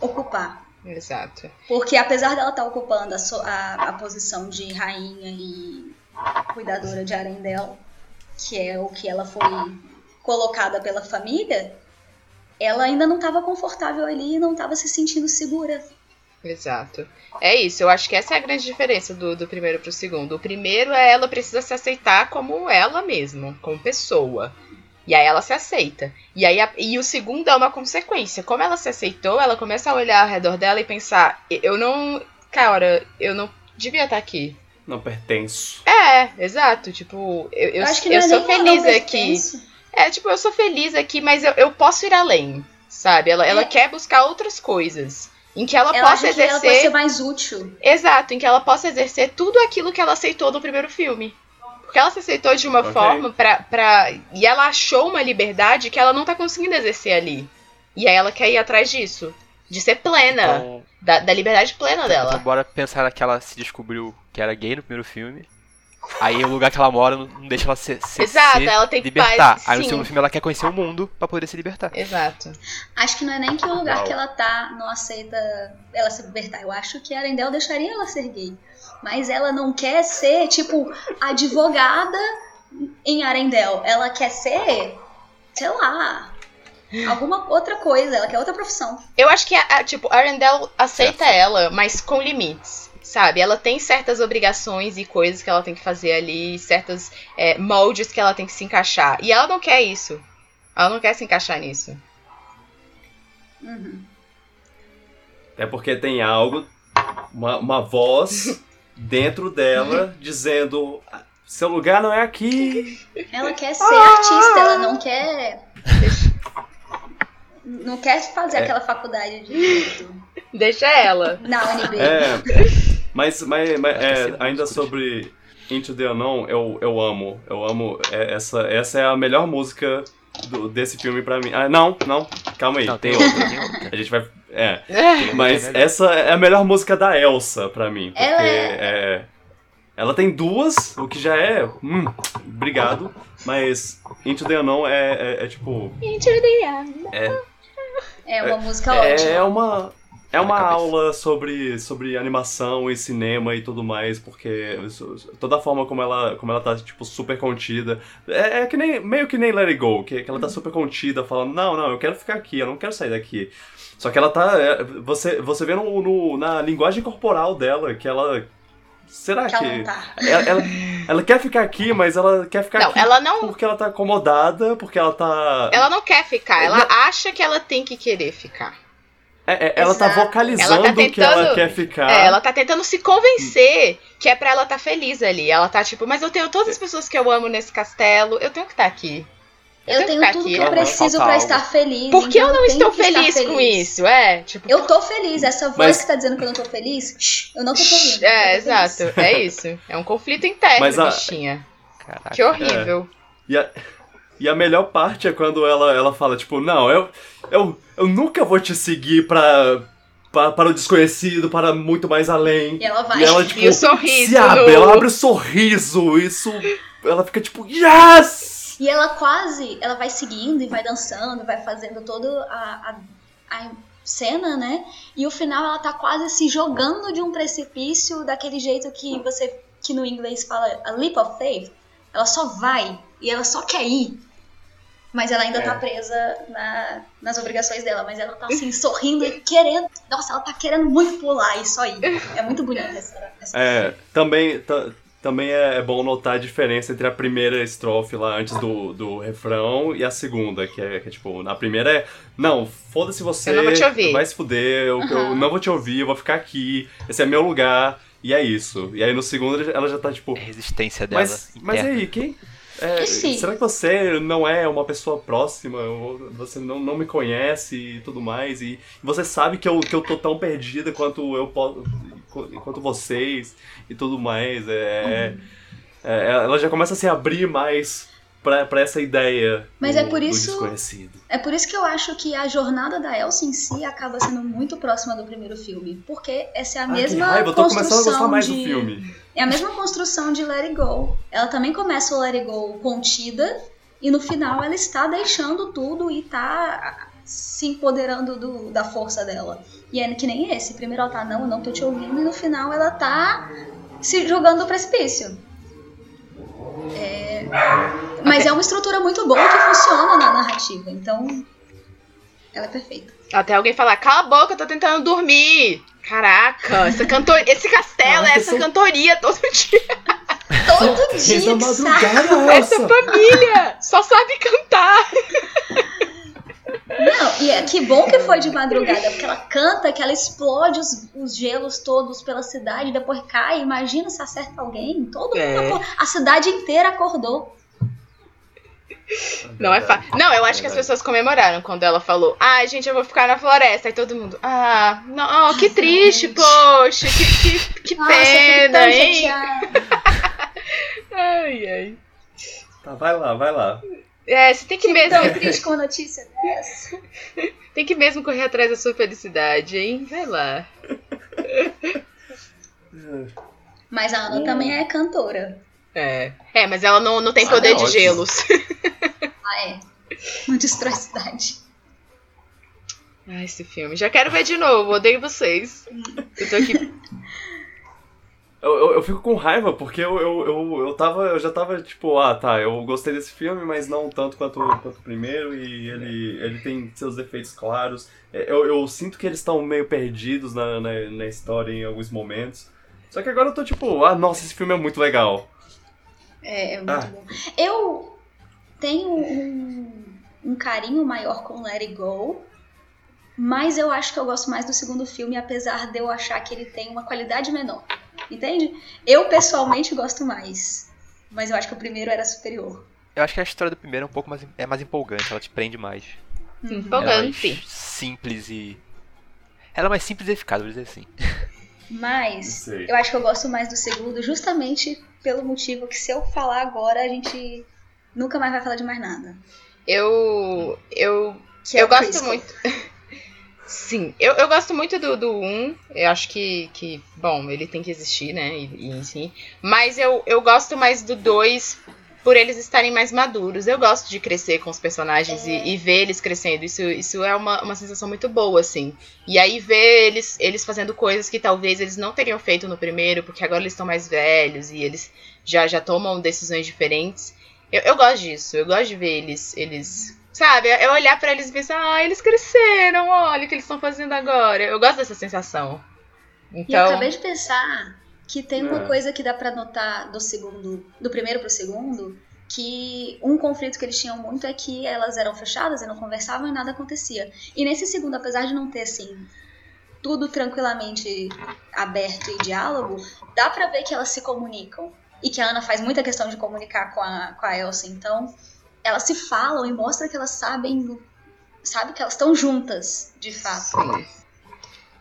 ocupar? Exato. Porque apesar dela estar ocupando a, so- a- a posição de rainha e cuidadora de Arendelle, que é o que ela foi colocada pela família, ela ainda não estava confortável ali e não estava se sentindo segura. Exato. É isso, eu acho que essa é a grande diferença do, do primeiro pro segundo. O primeiro é ela precisa se aceitar como ela mesma, como pessoa. E aí ela se aceita. E aí a- e o segundo é uma consequência. Como ela se aceitou, ela começa a olhar ao redor dela e pensar, eu não. Cara, eu não devia estar aqui. Não pertenço. É, exato. Tipo, eu, eu, acho que eu não é sou feliz não aqui. É, tipo, eu sou feliz aqui, mas eu, eu posso ir além, sabe? Ela, ela É. quer buscar outras coisas. Em que ela, Ela possa acha que ela pode exercer. ser mais útil. Exato, em que ela possa exercer tudo aquilo que ela aceitou no primeiro filme. Porque ela se aceitou de uma Ok. forma pra, pra. E ela achou uma liberdade que ela não tá conseguindo exercer ali. E aí ela quer ir atrás disso. De ser plena. Então, Da, da liberdade plena então dela. bora pensar que ela se descobriu que era gay no primeiro filme. Aí o lugar que ela mora não, deixa ela se, se, Exato, se ela tem libertar. paz. Aí no segundo filme ela quer conhecer o mundo pra poder se libertar. Exato. Acho que não é nem que o lugar Uau. que ela tá não aceita ela se libertar. Eu acho que a Arendelle deixaria ela ser gay. Mas ela não quer ser, tipo, advogada em Arendelle. Ela quer ser, sei lá, alguma outra coisa. Ela quer outra profissão. Eu acho que, a, a, tipo, Arendelle aceita ela, mas com limites. Sabe, ela tem certas obrigações e coisas que ela tem que fazer ali, certos é, moldes que ela tem que se encaixar. E ela não quer isso. Ela não quer se encaixar nisso. Uhum. É porque tem algo, uma, uma voz [laughs] dentro dela dizendo: seu lugar não é aqui. Ela quer ser artista, ela não quer. Não quer fazer É. aquela faculdade de Deixa ela. na UNB. É, mas, mas, mas, é, é ainda sobre Into the Unknown, eu, eu amo. Eu amo. é, essa, essa é a melhor música do- desse filme pra mim. Ah, não, não, calma aí. Não, tem tem outra. outra, tem outra. A gente vai. É. É. Mas essa é a melhor música da Elsa pra mim. Porque Ela é... Ela tem duas, o que já é. Hum, obrigado. Mas Into the Unknown é, é, é tipo. É uma música É, ótima. é uma. É uma aula sobre, sobre animação e cinema e tudo mais, porque toda a forma como ela, como ela tá, tipo, super contida. É, é que nem, meio que nem Let It Go, que, que ela tá super contida, falando, não, não, eu quero ficar aqui, eu não quero sair daqui. Só que ela tá. é, você, você vê no, no- na linguagem corporal dela que ela. Será Que que. ela tá. ela, ela, ela quer ficar aqui, mas ela quer ficar Não, aqui ela não. porque ela tá acomodada, porque ela tá. Ela não quer ficar, ela acha que ela tem que querer ficar. é- é- ela tá vocalizando Ela tá que ela tentando- quer ficar. É, ela tá tentando se convencer que é pra ela estar feliz ali. Ela tá tipo, mas eu tenho todas as pessoas que eu amo nesse castelo, eu tenho que estar aqui. Eu tenho ficar tudo aqui. que eu preciso algo. estar feliz. Por que então eu não tenho estou estar feliz com isso? É, tipo. Eu tô feliz. Essa voz Mas- que tá dizendo que eu não tô feliz, eu não tô feliz. É, eu tô feliz. exato. É isso. É um conflito interno, Mas a- bichinha. Caraca. Que horrível. E a, e a melhor parte é quando ela, ela fala, tipo, não, eu, eu, eu nunca vou te seguir pra, pra, para o desconhecido, para muito mais além. E ela vai. E ela, tipo, E o sorriso se abre, no- ela abre o sorriso, isso... Ela fica tipo, yes! E ela quase, ela vai seguindo e vai dançando, vai fazendo toda a, a, a cena, né? E o final ela tá quase se jogando de um precipício daquele jeito que você, que no inglês fala a leap of faith. Ela só vai e ela só quer ir. Mas ela ainda É. tá presa na- nas obrigações dela. Mas ela tá assim, sorrindo e querendo. Nossa, ela tá querendo muito pular e só ir. É muito bonita essa, essa É, também, ta- também é bom notar a diferença entre a primeira estrofe lá antes do, do refrão e a segunda, que é, que é tipo, na primeira é, não, foda-se você, Eu não vou te ouvir." vai se fuder, eu, eu Aham. não vou te ouvir, eu vou ficar aqui, esse é meu lugar, e é isso. E aí no segundo ela já tá tipo, É a resistência dela. mas, e aí, quem... é, se? será que você não é uma pessoa próxima? Você não, não me conhece e tudo mais? E você sabe que eu, que eu tô tão perdida quanto eu posso. Quanto vocês e tudo mais. É, é, ela já começa a se abrir mais pra, pra essa ideia Mas do, é por isso- desconhecido. É por isso que eu acho que a jornada da Elsa em si acaba sendo muito próxima do primeiro filme. Porque essa é a Ah, mesma raiva, eu tô construção começando a gostar mais de... do filme. É a mesma construção de Let It Go. Ela também começa o Let It Go contida e no final ela está deixando tudo e tá se empoderando do- da força dela. E é que nem esse. Primeiro ela tá, não, eu não tô te ouvindo, e no final ela tá se jogando do precipício. É, Mas é uma estrutura muito boa que funciona na narrativa, então ela é perfeita. Até alguém falar, cala a boca, eu tô tentando dormir. Caraca, essa cantor... esse castelo, Caraca, essa são- cantoria todo dia. Todo dia, madrugada, Essa família só sabe cantar. Não, e é, que bom que foi de madrugada, porque ela canta, que ela explode os, os gelos todos pela cidade, depois cai. Imagina se acerta alguém. Todo É. mundo A cidade inteira acordou. Não é fácil. Não, eu acho que as pessoas comemoraram quando ela falou, ai, gente, eu vou ficar na floresta. Aí todo mundo, ah, não, oh, que triste, gente. poxa, que, que, que Nossa, pena, hein? [laughs] Ai, ai. Tá, vai lá, vai lá. É, você tem que mesmo, Tão triste com a notícia dessa. [laughs] tem que mesmo correr atrás da sua felicidade, hein? Vai lá. [laughs] Mas a Ana Hum. também é cantora. É, é mas ela não, não tem Ah, poder é de ótimo. gelos. [laughs] Ah, é. Não destrói a cidade. Ai, esse filme. Já quero ver de novo, odeio vocês. Eu tô aqui. Eu, eu, eu fico com raiva porque eu, eu, eu, eu, tava, eu já tava tipo, ah tá, eu gostei desse filme, mas não tanto quanto, quanto o primeiro, e ele, ele tem seus defeitos claros. É, Eu, eu sinto que eles estão meio perdidos na, na, na história em alguns momentos. Só que agora eu tô tipo, ah nossa, esse filme é muito legal. É, é muito Ah. bom. Eu tenho um, um carinho maior com Let It Go, mas eu acho que eu gosto mais do segundo filme, apesar de eu achar que ele tem uma qualidade menor. Entende? Eu pessoalmente gosto mais, mas eu acho que o primeiro era superior. Eu acho que a história do primeiro é um pouco mais, é mais empolgante, ela te prende mais. Sim, Ela é empolgante. mais simples e. Ela é mais simples e eficaz, vou dizer assim. Mas eu acho que eu gosto mais do segundo, justamente pelo motivo que se eu falar agora, a gente nunca mais vai falar de mais nada. Eu. Eu. Que é eu o gosto muito. [laughs] Sim, eu, eu gosto muito do, do 1. Eu acho que, que, bom, ele tem que existir, né? E, e enfim. Mas eu, eu gosto mais do 2 por eles estarem mais maduros. Eu gosto de crescer com os personagens e, e ver eles crescendo. Isso, isso é uma, uma sensação muito boa, assim. E aí ver eles, eles fazendo coisas que talvez eles não teriam feito no primeiro, porque agora eles estão mais velhos e eles já, já tomam decisões diferentes. Eu, eu gosto disso, eu gosto de ver eles, eles sabe, é olhar pra eles e pensar, ah, eles cresceram, olha o que eles estão fazendo agora. Eu gosto dessa sensação. E eu Então, acabei de pensar que tem uma É. coisa que dá pra notar do segundo, do primeiro pro segundo, que um conflito que eles tinham muito é que elas eram fechadas e não conversavam e nada acontecia. E nesse segundo, apesar de não ter assim tudo tranquilamente aberto e diálogo, dá pra ver que elas se comunicam. E que a Ana faz muita questão de comunicar com a, com a Elsa. Então, elas se falam e mostra que elas sabem, sabe que elas estão juntas, de fato. sim,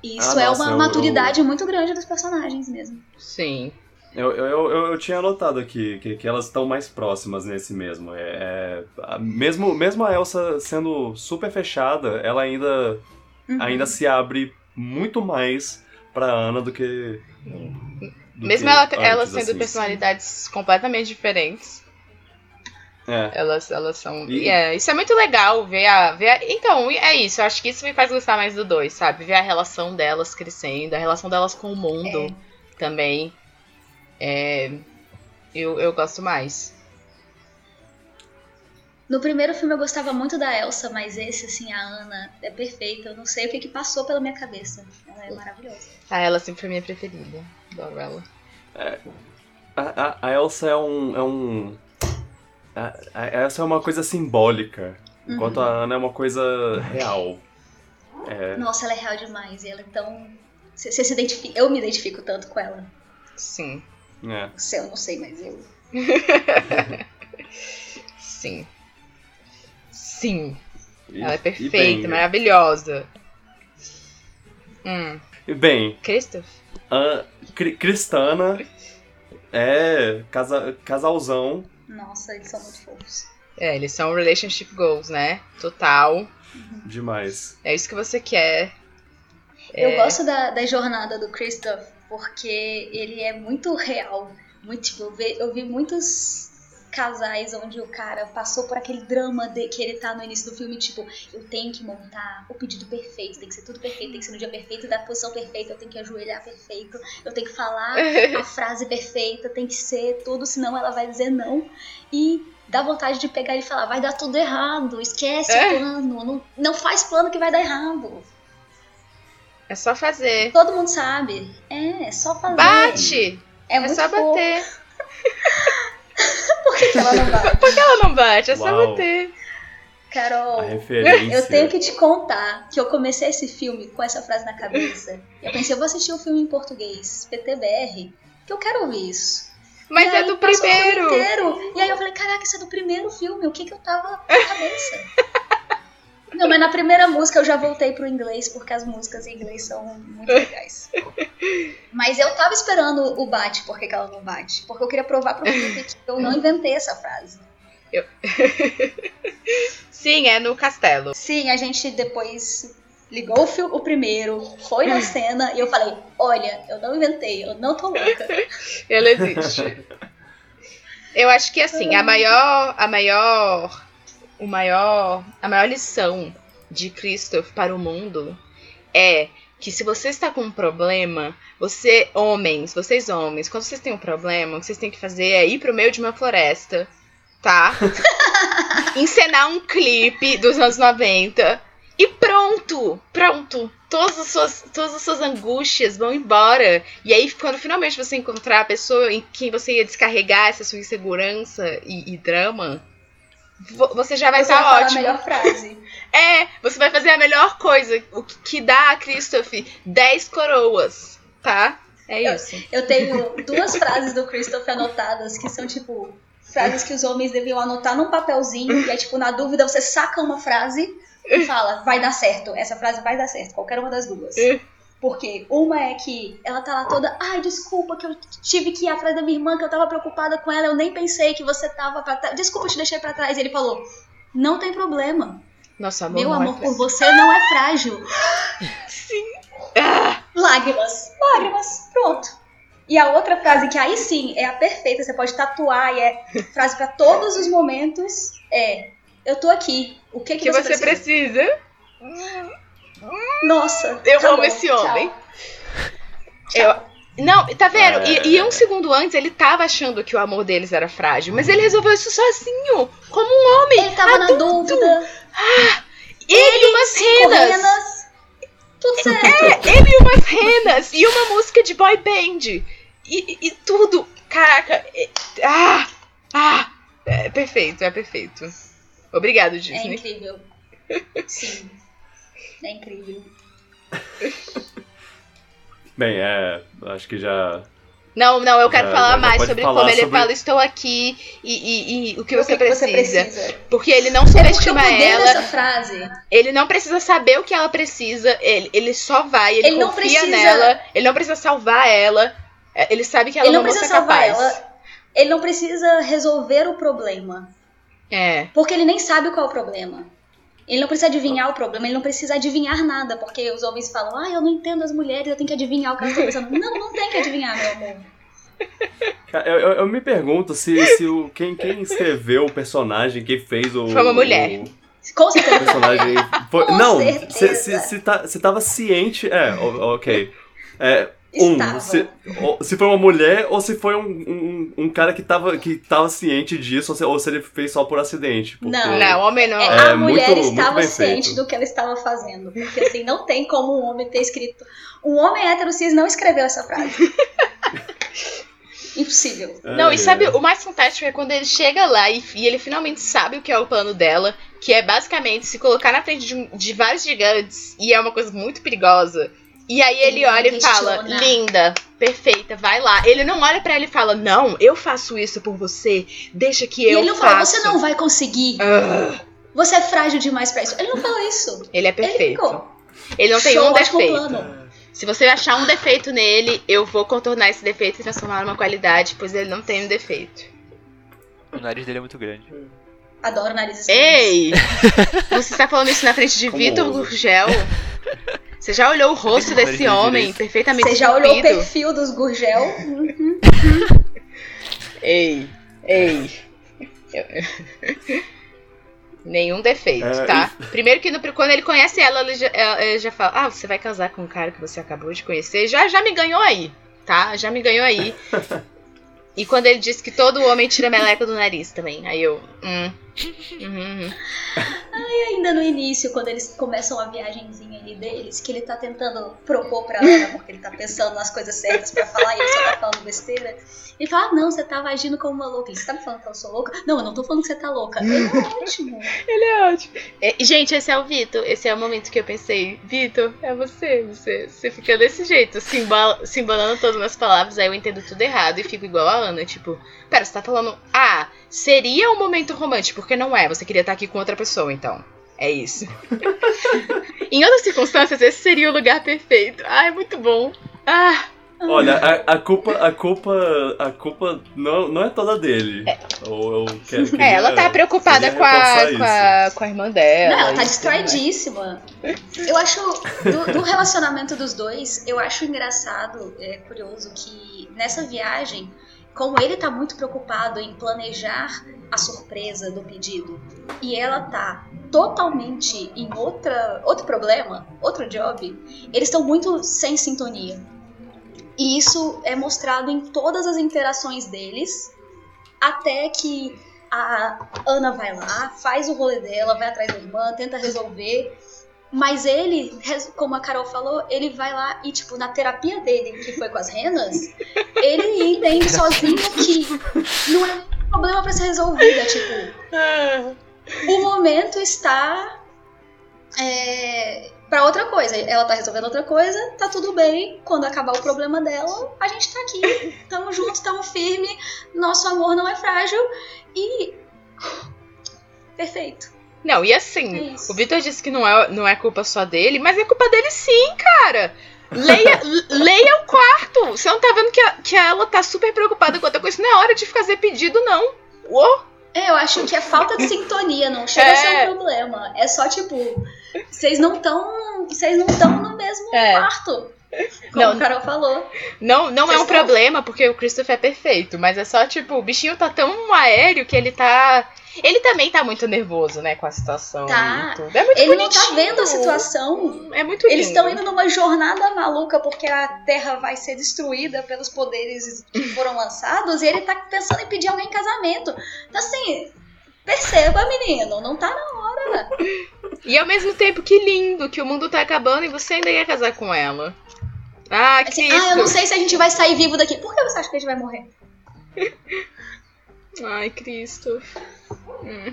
E isso Ah, é nossa, uma eu- maturidade muito grande dos personagens mesmo. sim. Eu, eu, eu, eu tinha notado aqui que, que elas estão mais próximas nesse mesmo. É, é, a- mesmo, mesmo a Elsa sendo super fechada, ela ainda, Uhum. ainda se abre muito mais pra Ana do que. do Mesmo que ela, antes, elas sendo assim. personalidades completamente diferentes, É. elas, elas são. E- E é, isso é muito legal ver a, ver a- Então, é isso. Eu acho que isso me faz gostar mais do 2, sabe? Ver a relação delas crescendo, a relação delas com o mundo também. É, eu, eu gosto mais. No primeiro filme eu gostava muito da Elsa, mas esse, assim, a Ana é perfeita. Eu não sei o que, que passou pela minha cabeça. Ela é maravilhosa. Ah, ela sempre foi minha preferida. Adoro ela. A, a, a Elsa é um. É um a, a Elsa é uma coisa simbólica, enquanto Uhum. a Ana é uma coisa real. É, Nossa, ela é real demais. E ela é tão. Você se identifica. Eu me identifico tanto com ela. Sim, é. Você eu não sei, mas eu. [laughs] sim. Sim. E- Ela é perfeita, bem, maravilhosa. Hum. E bem, Christoph? a Cri- Cristana é casa, casalzão. Nossa, eles são muito fofos. É, eles são relationship goals, né? Total. Demais. É isso que você quer. Eu É. gosto da, da jornada do Christoph porque ele é muito real. Muito, tipo, eu vi, eu vi muitos casais onde o cara passou por aquele drama de que ele tá no início do filme, tipo, eu tenho que montar o pedido perfeito, tem que ser tudo perfeito, tem que ser no dia perfeito, da posição perfeita, eu tenho que ajoelhar perfeito, eu tenho que falar a [laughs] frase perfeita, tem que ser tudo, senão ela vai dizer não. E dá vontade de pegar ele e falar, vai dar tudo errado, esquece É. o plano, não, não faz plano que vai dar errado. É só fazer. Todo mundo sabe. É, é só fazer. Bate! É, É, muito só fofo. bater. [laughs] [laughs] Por que, que ela não bate? [laughs] Ela não bate, é só bater. Carol, eu tenho que te contar que eu comecei esse filme com essa frase na cabeça. Eu pensei, eu vou assistir o filme em português, PTBR, que eu quero ouvir isso. Mas E é aí do primeiro. E aí eu falei, caraca, isso é do primeiro filme, o que que eu tava na cabeça? [laughs] Não, mas na primeira música eu já voltei pro inglês, porque as músicas em inglês são muito legais. Mas eu tava esperando o bate, por que ela não bate? Porque eu queria provar pro Felipe que eu não inventei essa frase. [laughs] Sim, é no castelo. Sim, a gente depois ligou o, o primeiro, foi na cena e eu falei: Olha, eu não inventei, eu não tô louca. Ela existe. Eu acho que assim, a maior, a maior, o maior, a maior lição de Christoph para o mundo é que se você está com um problema, você, homens, vocês homens, quando vocês têm um problema, o que vocês têm que fazer é ir pro meio de uma floresta, tá? [laughs] Encenar um clipe dos anos 90 e pronto! Pronto! Todas as, suas, todas as suas angústias vão embora. E aí, quando finalmente você encontrar a pessoa em quem você ia descarregar essa sua insegurança e, e drama, você já vai Você estar vai falar a ótimo. melhor frase. [laughs] É, você vai fazer a melhor coisa, o que, dá a Christoph 10 coroas, tá? É isso. Eu tenho duas frases do Christoph anotadas que são tipo frases que os homens deviam anotar num papelzinho e é tipo na dúvida você saca uma frase e fala vai dar certo. Essa frase vai dar certo, qualquer uma das duas. Porque uma é que ela tá lá toda, ai, desculpa que eu tive que ir atrás da minha irmã, que eu tava preocupada com ela, eu nem pensei que você tava pra trás. Desculpa, eu te deixei pra trás. E ele falou: Não tem problema. Nossa, amor. Meu é amor por você não é frágil. [gasps] Ah, Lágrimas, lágrimas, pronto. E a outra frase que aí sim é a perfeita, você pode tatuar e é frase pra todos os momentos é eu tô aqui. O que que, que você precisa. Nossa, Eu tá amo bom, esse tchau. homem. Eu. Não, tá vendo? É. E, e um segundo antes ele tava achando que o amor deles era frágil, mas ele resolveu isso sozinho, como um homem. Ele tava na dúvida, Ele e umas renas. renas, tudo certo. É, ele e umas renas e uma música de boy band. E, e- e tudo. Caraca. é- ah! Ah! É perfeito, é perfeito. Obrigado, É Disney. incrível. [laughs] Sim. É incrível. [laughs] Bem, é. Acho que já. Não, não, eu quero Já- falar já mais sobre falar como ele sobre- fala, estou aqui e, e- e o que, O você, que precisa. você precisa. Porque ele não É subestima poder ela, dessa frase ele não precisa saber o que ela precisa, ele, ele só vai, ele, Ele não confia precisa- nela, ele não precisa salvar ela, é, ele sabe que ela Ele não não precisa é salvar capaz. ela. Ele não precisa resolver o problema. É. Porque ele nem sabe qual é o problema. Ele não precisa adivinhar o problema, ele não precisa adivinhar nada, porque os homens falam, ah, eu não entendo as mulheres, eu tenho que adivinhar o que elas estão pensando. Não, não tem que adivinhar, meu amor. Cara, Eu, eu- eu me pergunto se, se o, quem, quem escreveu o personagem, quem fez o. Foi uma mulher. o Com certeza. personagem. Foi, Com não, certeza. se, se, se, tá, se tava ciente. É, ok. É, um, se, se foi uma mulher ou se foi um, um, um cara que tava, que tava ciente disso, ou se, ou se ele fez só por acidente. Não. Não, homem não. É, É, a mulher muito- muito estava bem ciente feito. do que ela estava fazendo. Porque assim, não tem como um homem ter escrito. Um homem hétero cis não escreveu essa frase. [laughs] Impossível. Não, Ai, e sabe, ai. o mais fantástico é quando ele chega lá e, e ele finalmente sabe o que é o plano dela, que é basicamente se colocar na frente de, de vários gigantes, e é uma coisa muito perigosa. E aí ele Ele olha e fala, linda, perfeita, vai lá. Ele não olha pra ela e fala, não, eu faço isso por você, deixa que E eu ele não fala, faço. você não vai conseguir. Ah, Você é frágil demais pra isso. Ele não fala isso. ele é Ele perfeito. ficou. Ele não tem Show, um defeito. Se você achar um defeito nele, eu vou contornar esse defeito e transformar numa qualidade, pois ele não tem um defeito. O nariz dele é muito grande. Adoro narizes. Ei! Você está falando isso na frente de Como Vitor? Gurgel? [laughs] Você já olhou o rosto desse homem direito. perfeitamente Você já olhou o perfil dos Gurgel? [laughs] Ei, ei. [laughs] Nenhum defeito, É, tá? Primeiro que no- quando ele conhece ela, ele já, ele já fala: Ah, você vai casar com um cara que você acabou de conhecer. Já, já me ganhou aí, tá? Já me ganhou aí. [laughs] E quando ele diz que todo homem tira meleca do nariz também. Aí eu. Hum. Uhum, uhum. E ainda no início, quando eles começam a viagenzinha ali deles, que ele tá tentando propor pra Ana, porque ele tá pensando nas coisas certas pra falar e ele só tá falando besteira. Ele fala, ah, não, você tava agindo como uma louca. Ele, você tá me falando que eu sou louca? Não, eu não tô falando que você tá louca. Ele é ótimo. Ele é ótimo. É, gente, esse é o Vitor. Esse é o momento que eu pensei, Vitor, é você. Você, você fica desse jeito, se, embala, se embalando todas as palavras, aí eu entendo tudo errado e fico igual a Ana, tipo, pera, você tá falando, ah, seria um momento romântico, porque não é, você queria estar aqui com outra pessoa, então. É isso. [laughs] em outras circunstâncias, esse seria o lugar perfeito. Ah, é muito bom. Ah, Olha, a, a culpa, a culpa, a culpa não, não é toda dele. Ou eu quero, queria- é, ela tá preocupada com a, com, a, com a irmã dela. Não, ela tá distraidíssima. Eu acho, do, do relacionamento dos dois, eu acho engraçado, é curioso que nessa viagem, como ele tá muito preocupado em planejar a surpresa do pedido, e ela tá totalmente em outra, outro problema, outro job, eles estão muito sem sintonia. E isso é mostrado em todas as interações deles, até que a Ana vai lá, faz o rolê dela, vai atrás da irmã, tenta resolver. Mas ele, como a Carol falou, ele vai lá e, tipo, na terapia dele, que foi com as renas, ele entende sozinho que não é um problema pra ser resolvido. Tipo, o momento está é, para outra coisa. Ela tá resolvendo outra coisa, tá tudo bem. Quando acabar o problema dela, a gente tá aqui, tamo junto, tamo firme, nosso amor não é frágil e. Perfeito. Não, e assim, é o Vitor disse que não é, não é culpa só dele, mas é culpa dele sim, cara. Leia, [laughs] leia o quarto. Você não tá vendo que, a, que ela tá super preocupada com outra coisa. Não é hora de fazer pedido, não. Uou. É, eu acho que é falta de sintonia, não chega é. a ser um é. problema. É só tipo, vocês não estão, vocês não estão no mesmo é. quarto. Como não, o Carol falou. Não, não é um problema, porque o Christopher é perfeito, mas é só, tipo, o bichinho tá tão aéreo que ele tá. Ele também tá muito nervoso, né, com a situação. Tá. É muito ele bonitinho. não tá vendo a situação. É muito lindo. Eles estão indo numa jornada maluca porque a Terra vai ser destruída pelos poderes que foram lançados e ele tá pensando em pedir alguém em casamento. Então, assim, perceba, menino, não tá na hora. E ao mesmo tempo, que lindo que o mundo tá acabando e você ainda ia casar com ela. Ah, que assim, Ah, eu não sei se a gente vai sair vivo daqui. Por que você acha que a gente vai morrer? [laughs] Ai, Cristo. Hum.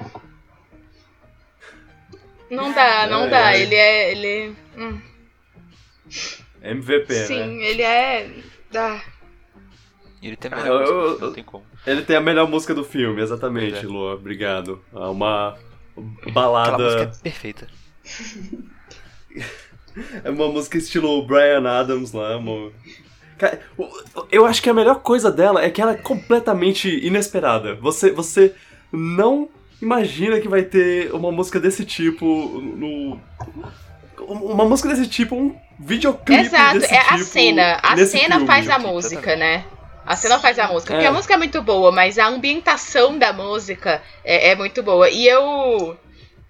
Não dá, não é, dá. É. Ele é. Ele. Hum. MVP, Sim, né? Sim, ele é. Dá. Ele tem a melhor eu, música, eu, não tem como. Ele tem a melhor música do filme, exatamente, é. Lua. Obrigado. É uma balada. Aquela música é perfeita. [laughs] [laughs] É uma música estilo Brian Adams lá, uma... Eu acho que a melhor coisa dela é que ela é completamente inesperada. Você, você não imagina que vai ter uma música desse tipo no. Uma música desse tipo, um videoclipe Exato, desse é tipo. a cena. A cena filme. faz a música, né? A cena faz a música. Porque é. a música é muito boa, mas a ambientação da música é, é muito boa. E eu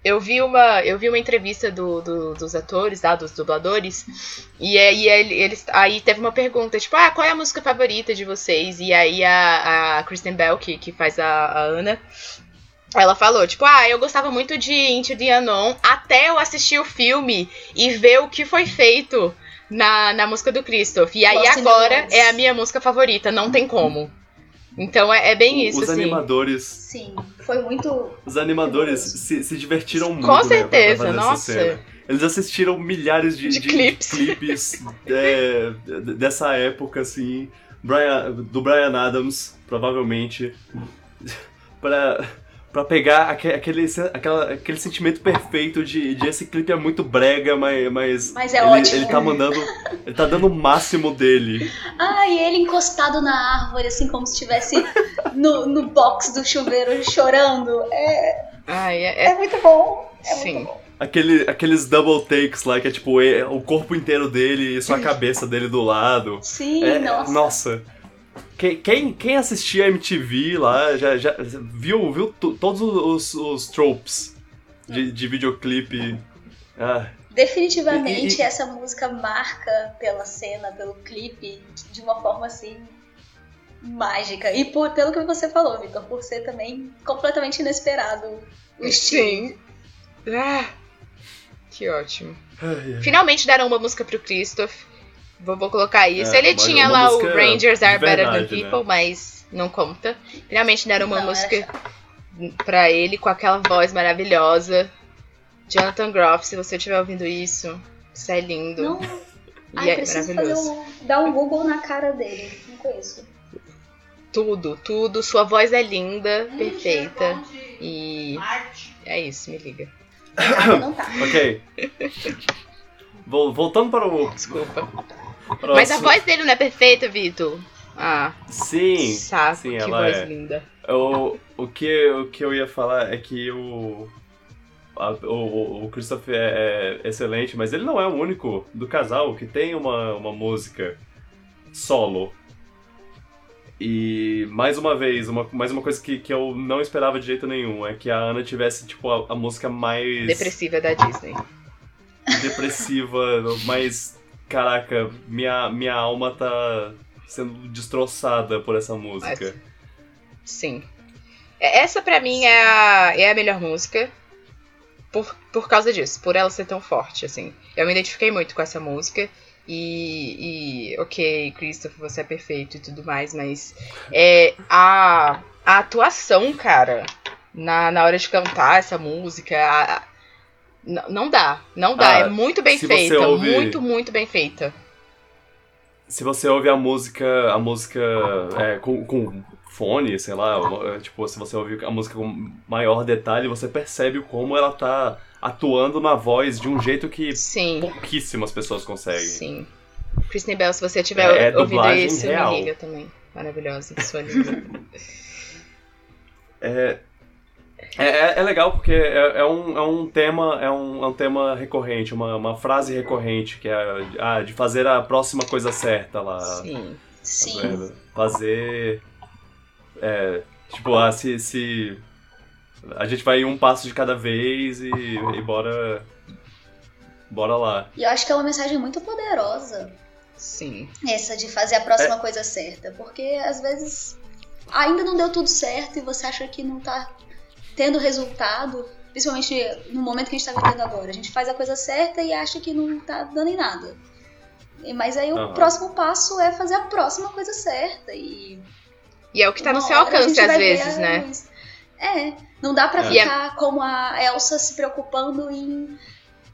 eu vi uma, eu vi uma entrevista do, do, dos atores, tá, dos dubladores, e aí eles, aí teve uma pergunta, tipo, ah, qual é a música favorita de vocês? E aí a, a Kristen Bell, que, que faz a, a Ana, ela falou, tipo, ah, eu gostava muito de Into the Unknown até eu assistir o filme e ver o que foi feito na, na música do Christoph. E aí agora é a minha música favorita, não tem como. Então é, é bem isso, Os assim. animadores. Sim, foi muito. Os animadores se, se divertiram muito. Com né, certeza, nossa. Eles assistiram milhares de, de, de clips, clipes é, dessa época, assim. Brian, do Brian Adams, provavelmente. [laughs] para para pegar aquele, aquela, aquele sentimento perfeito de, de esse clipe é muito brega, mas, mas, mas é ele, ótimo. ele tá mandando. Ele tá dando o máximo dele. Ah, e ele encostado na árvore, assim, como se estivesse no, no box do chuveiro chorando. É. Ai, é, é... é muito bom. É Sim. Muito bom. Aquele, aqueles double takes lá, que é tipo o corpo inteiro dele e só a cabeça dele do lado. Sim, é, nossa. Nossa. Quem, quem assistia MTV lá já, já viu, viu todos os, os tropes de, de videoclipe. Ah. Definitivamente e, e, essa música marca pela cena, pelo clipe, de uma forma assim mágica. E por, pelo que você falou, Vitor, por ser também completamente inesperado o estilo. Sim. Ah, que ótimo. Ai, ai. Finalmente deram uma música pro Christoph. Vou, vou colocar isso. É, Ele tinha lá o Rangers Are Better Than né? People, né? mas não conta. Finalmente deram uma não, música era... pra ele com aquela voz maravilhosa. Jonathan Groff, se você estiver ouvindo isso, isso é lindo. Não. E Ai, é preciso maravilhoso. Fazer um, dar um Google na cara dele. Não conheço. Tudo, tudo. Sua voz é linda, perfeita. E é isso, me liga. Não tá. ok. [laughs] Voltando para o. Desculpa. Próximo. Mas a voz dele não é perfeita, Vitor. Ah. Sim. Saco, sim, que ela voz é. linda. O, o, que, o que eu ia falar é que o. A, o, o Christopher é, é, excelente, mas ele não é o único do casal que tem uma, uma música solo. e mais uma vez, uma, mais uma coisa que, que eu não esperava de jeito nenhum é que a Ana tivesse, tipo, a, a música mais. Depressiva da Disney. Depressiva, mais. Caraca, minha, minha alma tá sendo destroçada por essa música. Sim. É, essa pra mim é a, é a melhor música. Por, por causa disso, por ela ser tão forte, assim. Eu me identifiquei muito com essa música. E, e, ok, Christopher, você é perfeito e tudo mais, mas é, a, a atuação, cara, na, na hora de cantar essa música, a, não dá, não dá, ah, é muito bem feita, ouve, muito, muito bem feita. Se você ouve a música, a música é, com, com fone, sei lá, tipo, se você ouvir a música com maior detalhe, você percebe como ela tá atuando na voz de um jeito que Sim. pouquíssimas pessoas conseguem. Sim. Kristen Bell, se você tiver é, é ouvido isso, real. me liga também. Maravilhosa, sua linda. [laughs] é, é, é, legal porque é, é, um, é um tema é um, é um tema recorrente, uma, uma frase recorrente, que é ah, de fazer a próxima coisa certa lá. Sim. Tá Sim. Fazer. É, tipo, ah, se, se a gente vai um passo de cada vez e, e bora. Bora lá. E eu acho que é uma mensagem muito poderosa. Sim. Essa de fazer a próxima é... coisa certa. Porque às vezes ainda não deu tudo certo e você acha que não tá tendo resultado. Principalmente no momento que a gente tá vivendo agora. A gente faz a coisa certa e acha que não tá dando em nada. Mas aí o uhum. próximo passo é fazer a próxima coisa certa. E, e é o que tá no seu alcance às vezes, né? É, não dá para é. ficar como a Elsa se preocupando em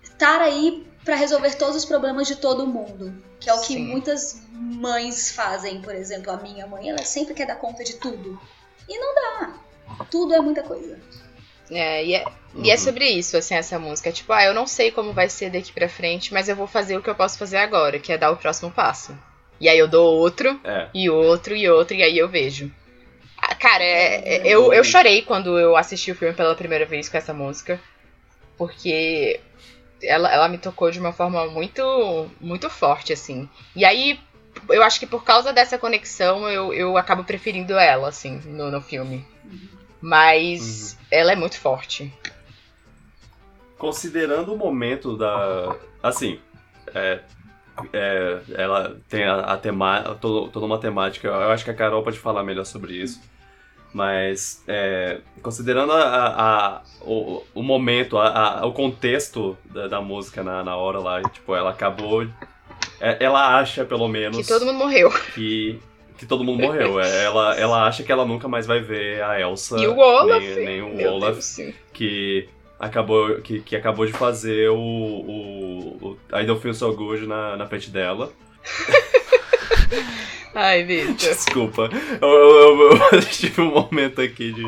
estar aí para resolver todos os problemas de todo mundo, que é o que Sim. muitas mães fazem, por exemplo, a minha mãe, ela sempre quer dar conta de tudo. E não dá. Tudo é muita coisa. É, e é, uhum. e é sobre isso, assim, essa música. Tipo, ah, eu não sei como vai ser daqui pra frente, mas eu vou fazer o que eu posso fazer agora, que é dar o próximo passo. E aí eu dou outro, é. e outro, e outro, e aí eu vejo. Cara, é, é, eu, eu chorei quando eu assisti o filme pela primeira vez com essa música. Porque ela, ela me tocou de uma forma muito, muito forte, assim. E aí, eu acho que por causa dessa conexão, eu, eu acabo preferindo ela, assim, no, no filme. Mas uhum. ela é muito forte. Considerando o momento da. Assim, é, é, ela tem a, a tema, toda, uma temática. Eu acho que a Carol pode falar melhor sobre isso. Mas, é, considerando a, a, o, o momento, a, o contexto da, da, música na, na hora lá, tipo, ela acabou. É, ela acha, pelo menos. Que todo mundo morreu. Que, que todo mundo morreu. É, ela, ela acha que ela nunca mais vai ver a Elsa. E o Olaf. Nem, nem o Olaf. Deus, que acabou, que, que acabou de fazer o, o, o I Don't Feel So Good na, na frente dela. [laughs] Ai, Vitor. Desculpa. Eu, eu, eu, [laughs] eu, tive um momento aqui de,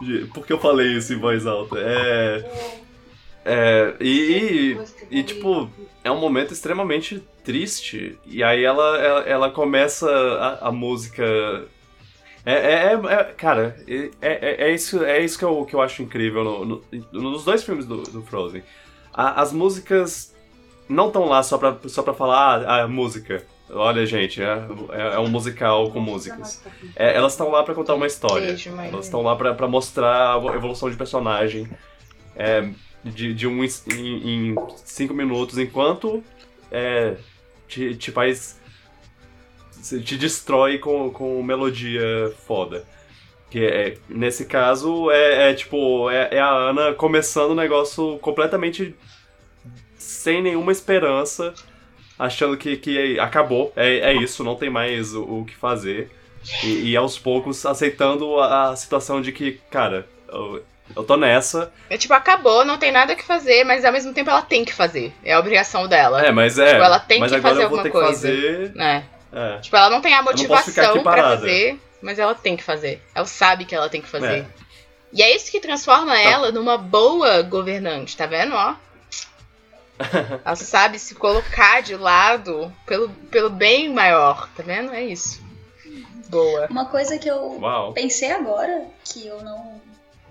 de. Por que eu falei isso em voz alta? É. É. E, e, e, tipo, é um momento extremamente triste. E aí ela, ela, ela começa a, a música. É, é, é, é cara, é, é, é, isso, é isso que eu, que eu acho incrível no, no, nos dois filmes do, do Frozen. A, as músicas não estão lá só pra, só pra falar ah, a música. Olha, gente, é, é, é um musical com músicas. É, elas estão lá para contar uma história. Elas estão lá para mostrar a evolução de personagem é, de, de um em, em, cinco minutos, enquanto é, te, te faz. te destrói com, com melodia foda. Que é, nesse caso é, é tipo, é, é a Ana começando o negócio completamente sem nenhuma esperança achando que, que acabou, é, é isso, não tem mais o, o que fazer. E, e, aos poucos aceitando a, a, situação de que, cara, eu, eu tô nessa. É tipo, acabou, não tem nada que fazer, mas ao mesmo tempo ela tem que fazer. É a obrigação dela. É, mas é. Tipo, ela tem que fazer alguma coisa. Fazer... É. é. Tipo, ela não tem a motivação para fazer, mas ela tem que fazer. Ela sabe que ela tem que fazer. É. E é isso que transforma tá. ela numa boa governante, tá vendo, ó? [laughs] Ela sabe se colocar de lado pelo, pelo bem maior, tá vendo? É isso. Boa. Uma coisa que eu Uau. pensei agora, que eu não,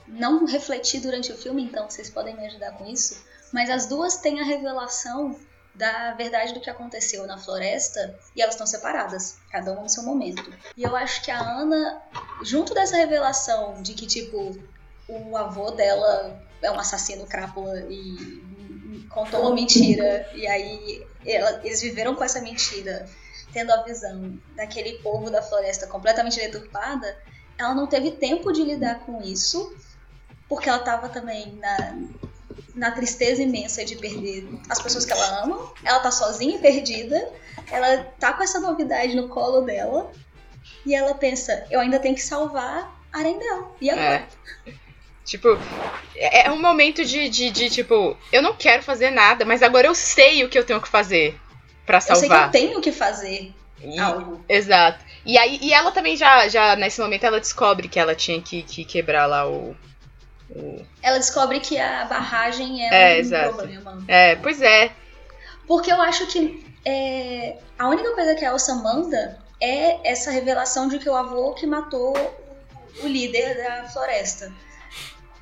não refleti durante o filme, então vocês podem me ajudar com isso, mas as duas têm a revelação da verdade do que aconteceu na floresta e elas estão separadas, cada uma no seu momento. E eu acho que a Ana, junto dessa revelação de que, tipo, o avô dela é um assassino crápula e contou uma mentira, e aí ela, eles viveram com essa mentira, tendo a visão daquele povo da floresta completamente deturpada, ela não teve tempo de lidar com isso, porque ela estava também na, na tristeza imensa de perder as pessoas que ela ama. Ela tá sozinha e perdida. Ela tá com essa novidade no colo dela. E ela pensa, eu ainda tenho que salvar Arendelle. E agora? É. Tipo, é é um momento de, de, de, tipo, eu não quero fazer nada, mas agora eu sei o que eu tenho que fazer pra Eu sei que eu salvar. tenho que fazer E- algo. Exato. E aí, e ela também já, já, nesse momento, ela descobre que ela tinha que, que quebrar lá o. Ela descobre que a barragem é, É, um exato. problema. É, pois é. Porque eu acho que é, a única coisa que a Elsa manda é essa revelação de que o avô que matou o líder da floresta.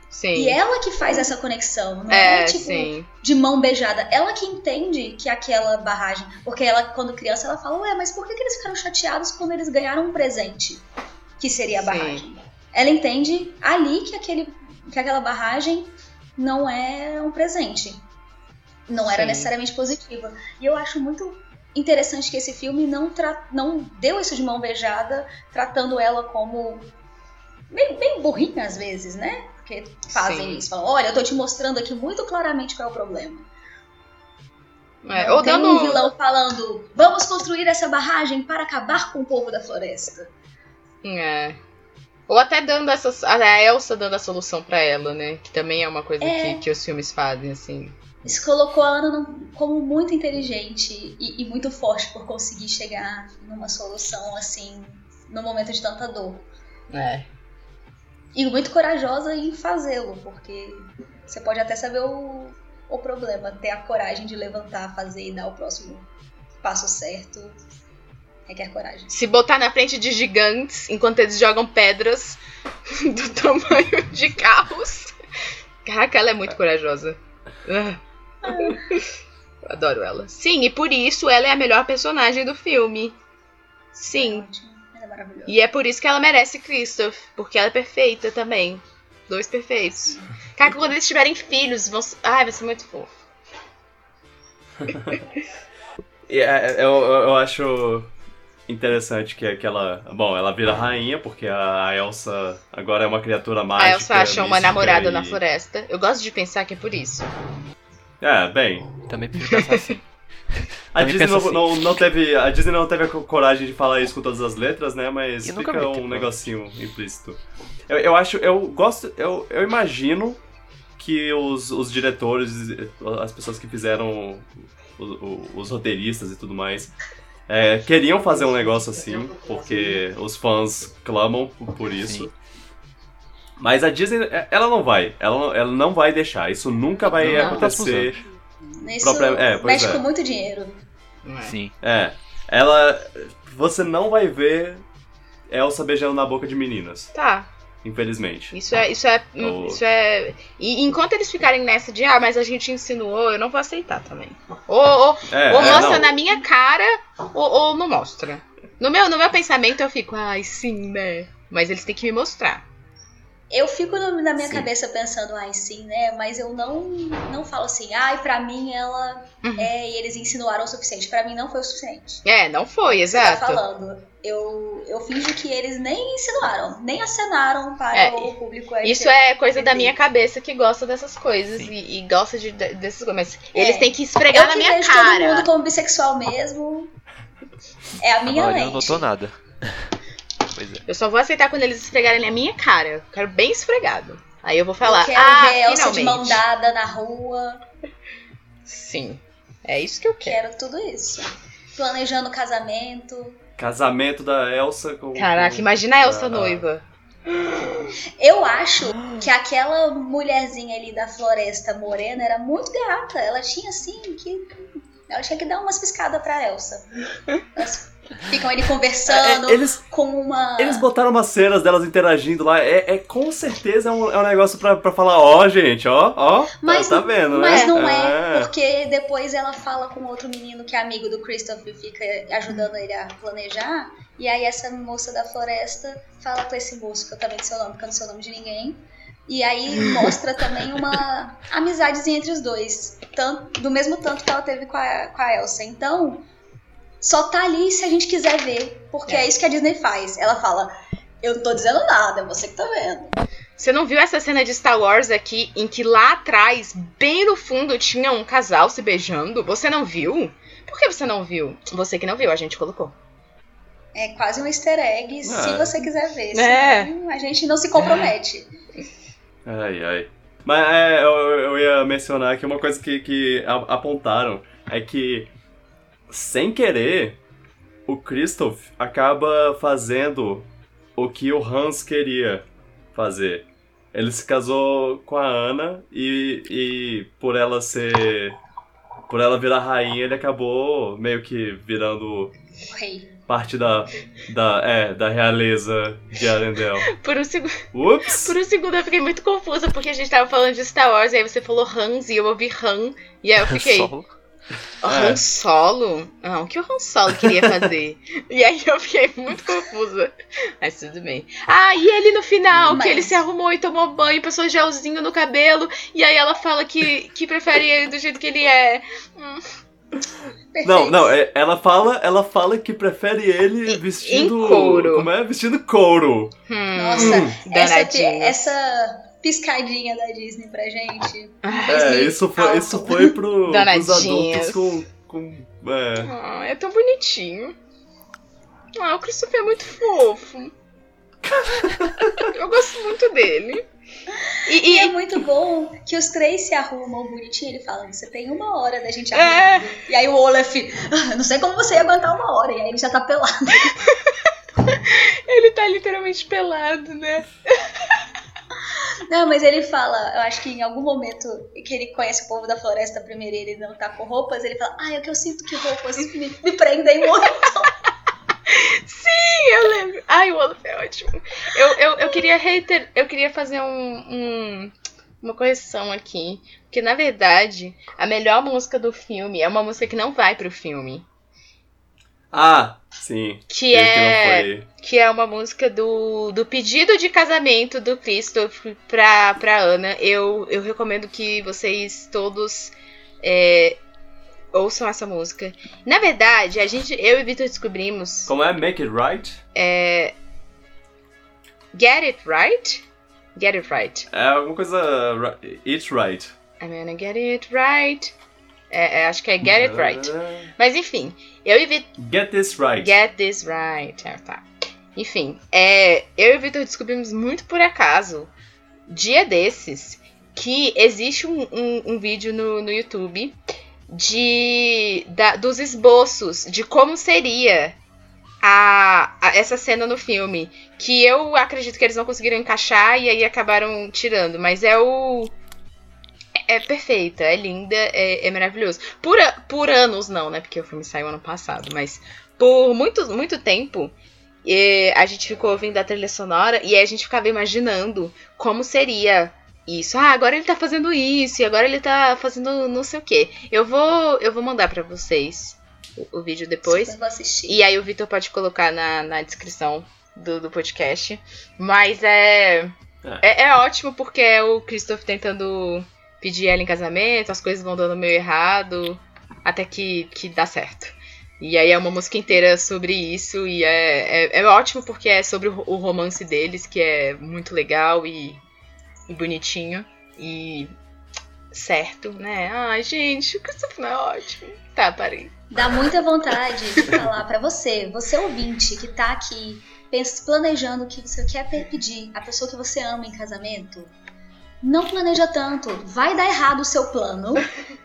Sim. E ela que faz essa conexão, não é, é, tipo sim. de mão beijada. Ela que entende que aquela barragem. Porque ela, quando criança, ela fala, ué, mas por que, que eles ficaram chateados quando eles ganharam um presente? Que seria a Sim. barragem. Ela entende ali que, aquele, que aquela barragem não é um presente. Não era Sim. necessariamente positiva. E eu acho muito interessante que esse filme não, não deu isso de mão beijada, tratando ela como. Bem, bem burrinha às vezes, né? Porque fazem Sim. isso. Falam, olha, eu tô te mostrando aqui muito claramente qual é o problema. É, ou tem dando. um vilão falando, vamos construir essa barragem para acabar com o povo da floresta. É. Ou até dando essa. A Elsa dando a solução pra ela, né? Que também é uma coisa É. que, que os filmes fazem, assim. Isso colocou a Ana como muito inteligente e, e muito forte por conseguir chegar numa solução assim, no momento de tanta dor. É. E muito corajosa em fazê-lo, porque você pode até saber o, o problema, ter a coragem de levantar, fazer e dar o próximo passo certo. Requer coragem. Se botar na frente de gigantes enquanto eles jogam pedras [laughs] do tamanho de carros. Caraca, ela é muito corajosa. Ah. Eu adoro ela. Sim, e por isso ela é a melhor personagem do filme. Sim. É. Ela é maravilhosa. E é por isso que ela merece Christoph, porque ela é perfeita também. Dois perfeitos. Cara, quando eles tiverem filhos, vão. ser- Ai, vai ser muito fofo. [laughs] É, eu, eu, eu acho interessante que, que ela. Bom, ela vira rainha, porque a Elsa agora é uma criatura mágica. a Elsa achou uma namorada e- na floresta. Eu gosto de pensar que é por isso. É, bem. Também prefiro pensar assim. [laughs] A Também Disney não, assim. não, não teve. A Disney não teve a co- coragem de falar isso com todas as letras, né? Mas E nunca fica um negocinho implícito. Eu, eu acho. Eu gosto. Eu, eu imagino que os, os diretores, as pessoas que fizeram o- o- os roteiristas e tudo mais. É, queriam fazer um negócio assim, porque os fãs clamam por, isso. Sim. Mas a Disney, é, ela não vai. Ela, não- ela não vai deixar. Isso nunca vai Não, acontecer. Isso é, mexe é. com muito dinheiro. Sim. É. Ela. Você não vai ver Elsa beijando na boca de meninas, Tá. Infelizmente. Isso é. Isso é. Isso é. E enquanto eles ficarem nessa de, ah, mas a gente insinuou, eu não vou aceitar também. Ou, ou, É, ou é, mostra não. na minha cara, ou, ou não mostra. No meu, no meu pensamento eu fico, ai, sim, né? Mas eles têm que me mostrar. Eu fico no- na minha Sim. cabeça pensando, ai, sim, né? Mas eu não, não falo assim, ai, pra mim ela Uhum. é, e eles insinuaram o suficiente. Pra mim não foi o suficiente. É, não foi, tá exato. falando. Eu, eu finjo que eles nem insinuaram, nem acenaram para É, o público. Isso é coisa da LGBT. minha cabeça que gosta dessas coisas e, e gosta de, de- dessas coisas. Mas É. eles têm que esfregar Eu na que minha vejo todo cara. mundo como bissexual mesmo. É a minha Agora lente. não notou nada. Pois é. Eu só vou aceitar quando eles esfregarem na minha cara. Eu quero bem esfregado. Aí eu vou falar, eu quero ah, ver Elsa de mão dada na rua. Sim, é isso que eu quero. Quero tudo isso. Planejando casamento. Casamento da Elsa com. Caraca, com- imagina a Elsa Ah. noiva. Eu acho que aquela mulherzinha ali da floresta morena era muito gata. Ela tinha assim que. Ela tinha que dar umas piscadas pra Elsa. Elas ficam ali conversando É, eles, com uma. eles botaram umas cenas delas interagindo lá. É, é com certeza é um, é um negócio pra, pra falar, ó, gente, ó, ó. tá- Mas- tá vendo, mas né? não é. É. Porque depois ela fala com outro menino que é amigo do Christopher e fica ajudando ele a planejar. E aí essa moça da floresta fala com esse moço, que eu também não sei o nome, porque eu não sei o nome de ninguém. E aí mostra também uma [laughs] amizadezinha entre os dois. Tanto, do mesmo tanto que ela teve com a, com a Elsa. Então, só tá ali se a gente quiser ver. Porque é, isso que a Disney faz. Ela fala, eu não tô dizendo nada, é você que tá vendo. Você não viu essa cena de Star Wars aqui, em que lá atrás, bem no fundo, tinha um casal se beijando? Você não viu? Por que você não viu? Você que não viu, a gente colocou. É quase um easter egg, se Ah. você quiser ver. É. Senão a gente não se compromete. Ai, ai. Mas é, eu, eu ia mencionar aqui uma coisa que, que apontaram. É que, sem querer, o Christoph acaba fazendo o que o Hans queria fazer. Ele se casou com a Ana e, e por ela ser. Por ela virar rainha, ele acabou meio que virando Rei. parte da, da, é, da realeza de Arendelle. [laughs] Por um, segu- Ups! por um segundo eu fiquei muito confusa, porque a gente tava falando de Star Wars, e aí você falou Hans e eu ouvi Han, e aí eu [laughs] fiquei. Solo. O É. Han Solo? Não, o que o Han Solo queria fazer? [laughs] e aí eu fiquei muito confusa. Mas tudo bem. Ah, e ele no final, Mas- que ele se arrumou e tomou banho, passou gelzinho no cabelo, e aí ela fala que, que prefere ele do jeito que ele é. Hum, Perfeito. Não, não, é- ela fala, ela fala que prefere ele vestindo em couro. Como é? Vestindo couro. hum, Nossa, essa, danadinho. essa piscadinha da Disney pra gente. Ah, É, isso foi, alto. isso foi pro, [laughs] pros adultos com, com é. Ah, é tão bonitinho. Ah, o Christopher é muito fofo. [laughs] Eu gosto muito dele. E, E e- é muito bom que os três se arrumam bonitinho. Ele fala, você tem uma hora da gente É. arrumar. E aí o Olaf, "Ah, não sei como você ia aguentar uma hora. E aí ele já tá pelado. [laughs] ele tá literalmente pelado, né? Não, mas ele fala, eu acho que em algum momento que ele conhece o povo da floresta primeiro e ele não tá com roupas, ele fala, ah, é que eu sinto que roupas me, me prendem muito. [laughs] Sim, eu lembro. Ai, o Olaf é ótimo. Eu, eu, eu queria reiter... eu queria fazer um, um- uma correção aqui. Porque, na verdade, a melhor música do filme é uma música que não vai pro filme. Ah, sim. Que é. que é uma música do, do pedido de casamento do Christoph pra, pra Ana. Eu, eu recomendo que vocês todos é, ouçam essa música. Na verdade, a gente, eu e Vitor descobrimos Como é? Make it right? Get It Right? Get It Right. É alguma coisa. It's right. I'm gonna get it right. É, é, acho que é Get It Right. Mas enfim, eu e Vitor. Get this right. Get this right. Ah, tá. Enfim, é, eu e o Victor descobrimos muito por acaso, dia desses, que existe um, um- um vídeo no, no YouTube de da- dos esboços de como seria a, a- essa cena no filme. Que eu acredito que eles não conseguiram encaixar e aí acabaram tirando. Mas é o. É perfeita, é linda, é, é maravilhoso. Por, a- por anos não, né? Porque o filme saiu ano passado, mas por muito, muito tempo e a gente ficou ouvindo a trilha sonora e aí a gente ficava imaginando como seria isso. Ah, agora ele tá fazendo isso, e agora ele tá fazendo não sei o que. Eu vou, eu vou mandar pra vocês o, o vídeo depois. Super vou assistir. E aí o Vitor pode colocar na, na descrição do, do podcast. Mas é, é. É ótimo porque é o Christoph tentando pedir ela em casamento, as coisas vão dando meio errado, até que, que dá certo. E aí é uma música inteira sobre isso, e é, é, é ótimo porque é sobre o, romance deles, que é muito legal e, e bonitinho. E certo, né? Ai, gente, o Christoph não é ótimo. Tá, parei. Dá muita vontade de falar pra você, você ouvinte que tá aqui planejando o que você quer pe- pedir a pessoa que você ama em casamento. Não planeja tanto, vai dar errado o seu plano.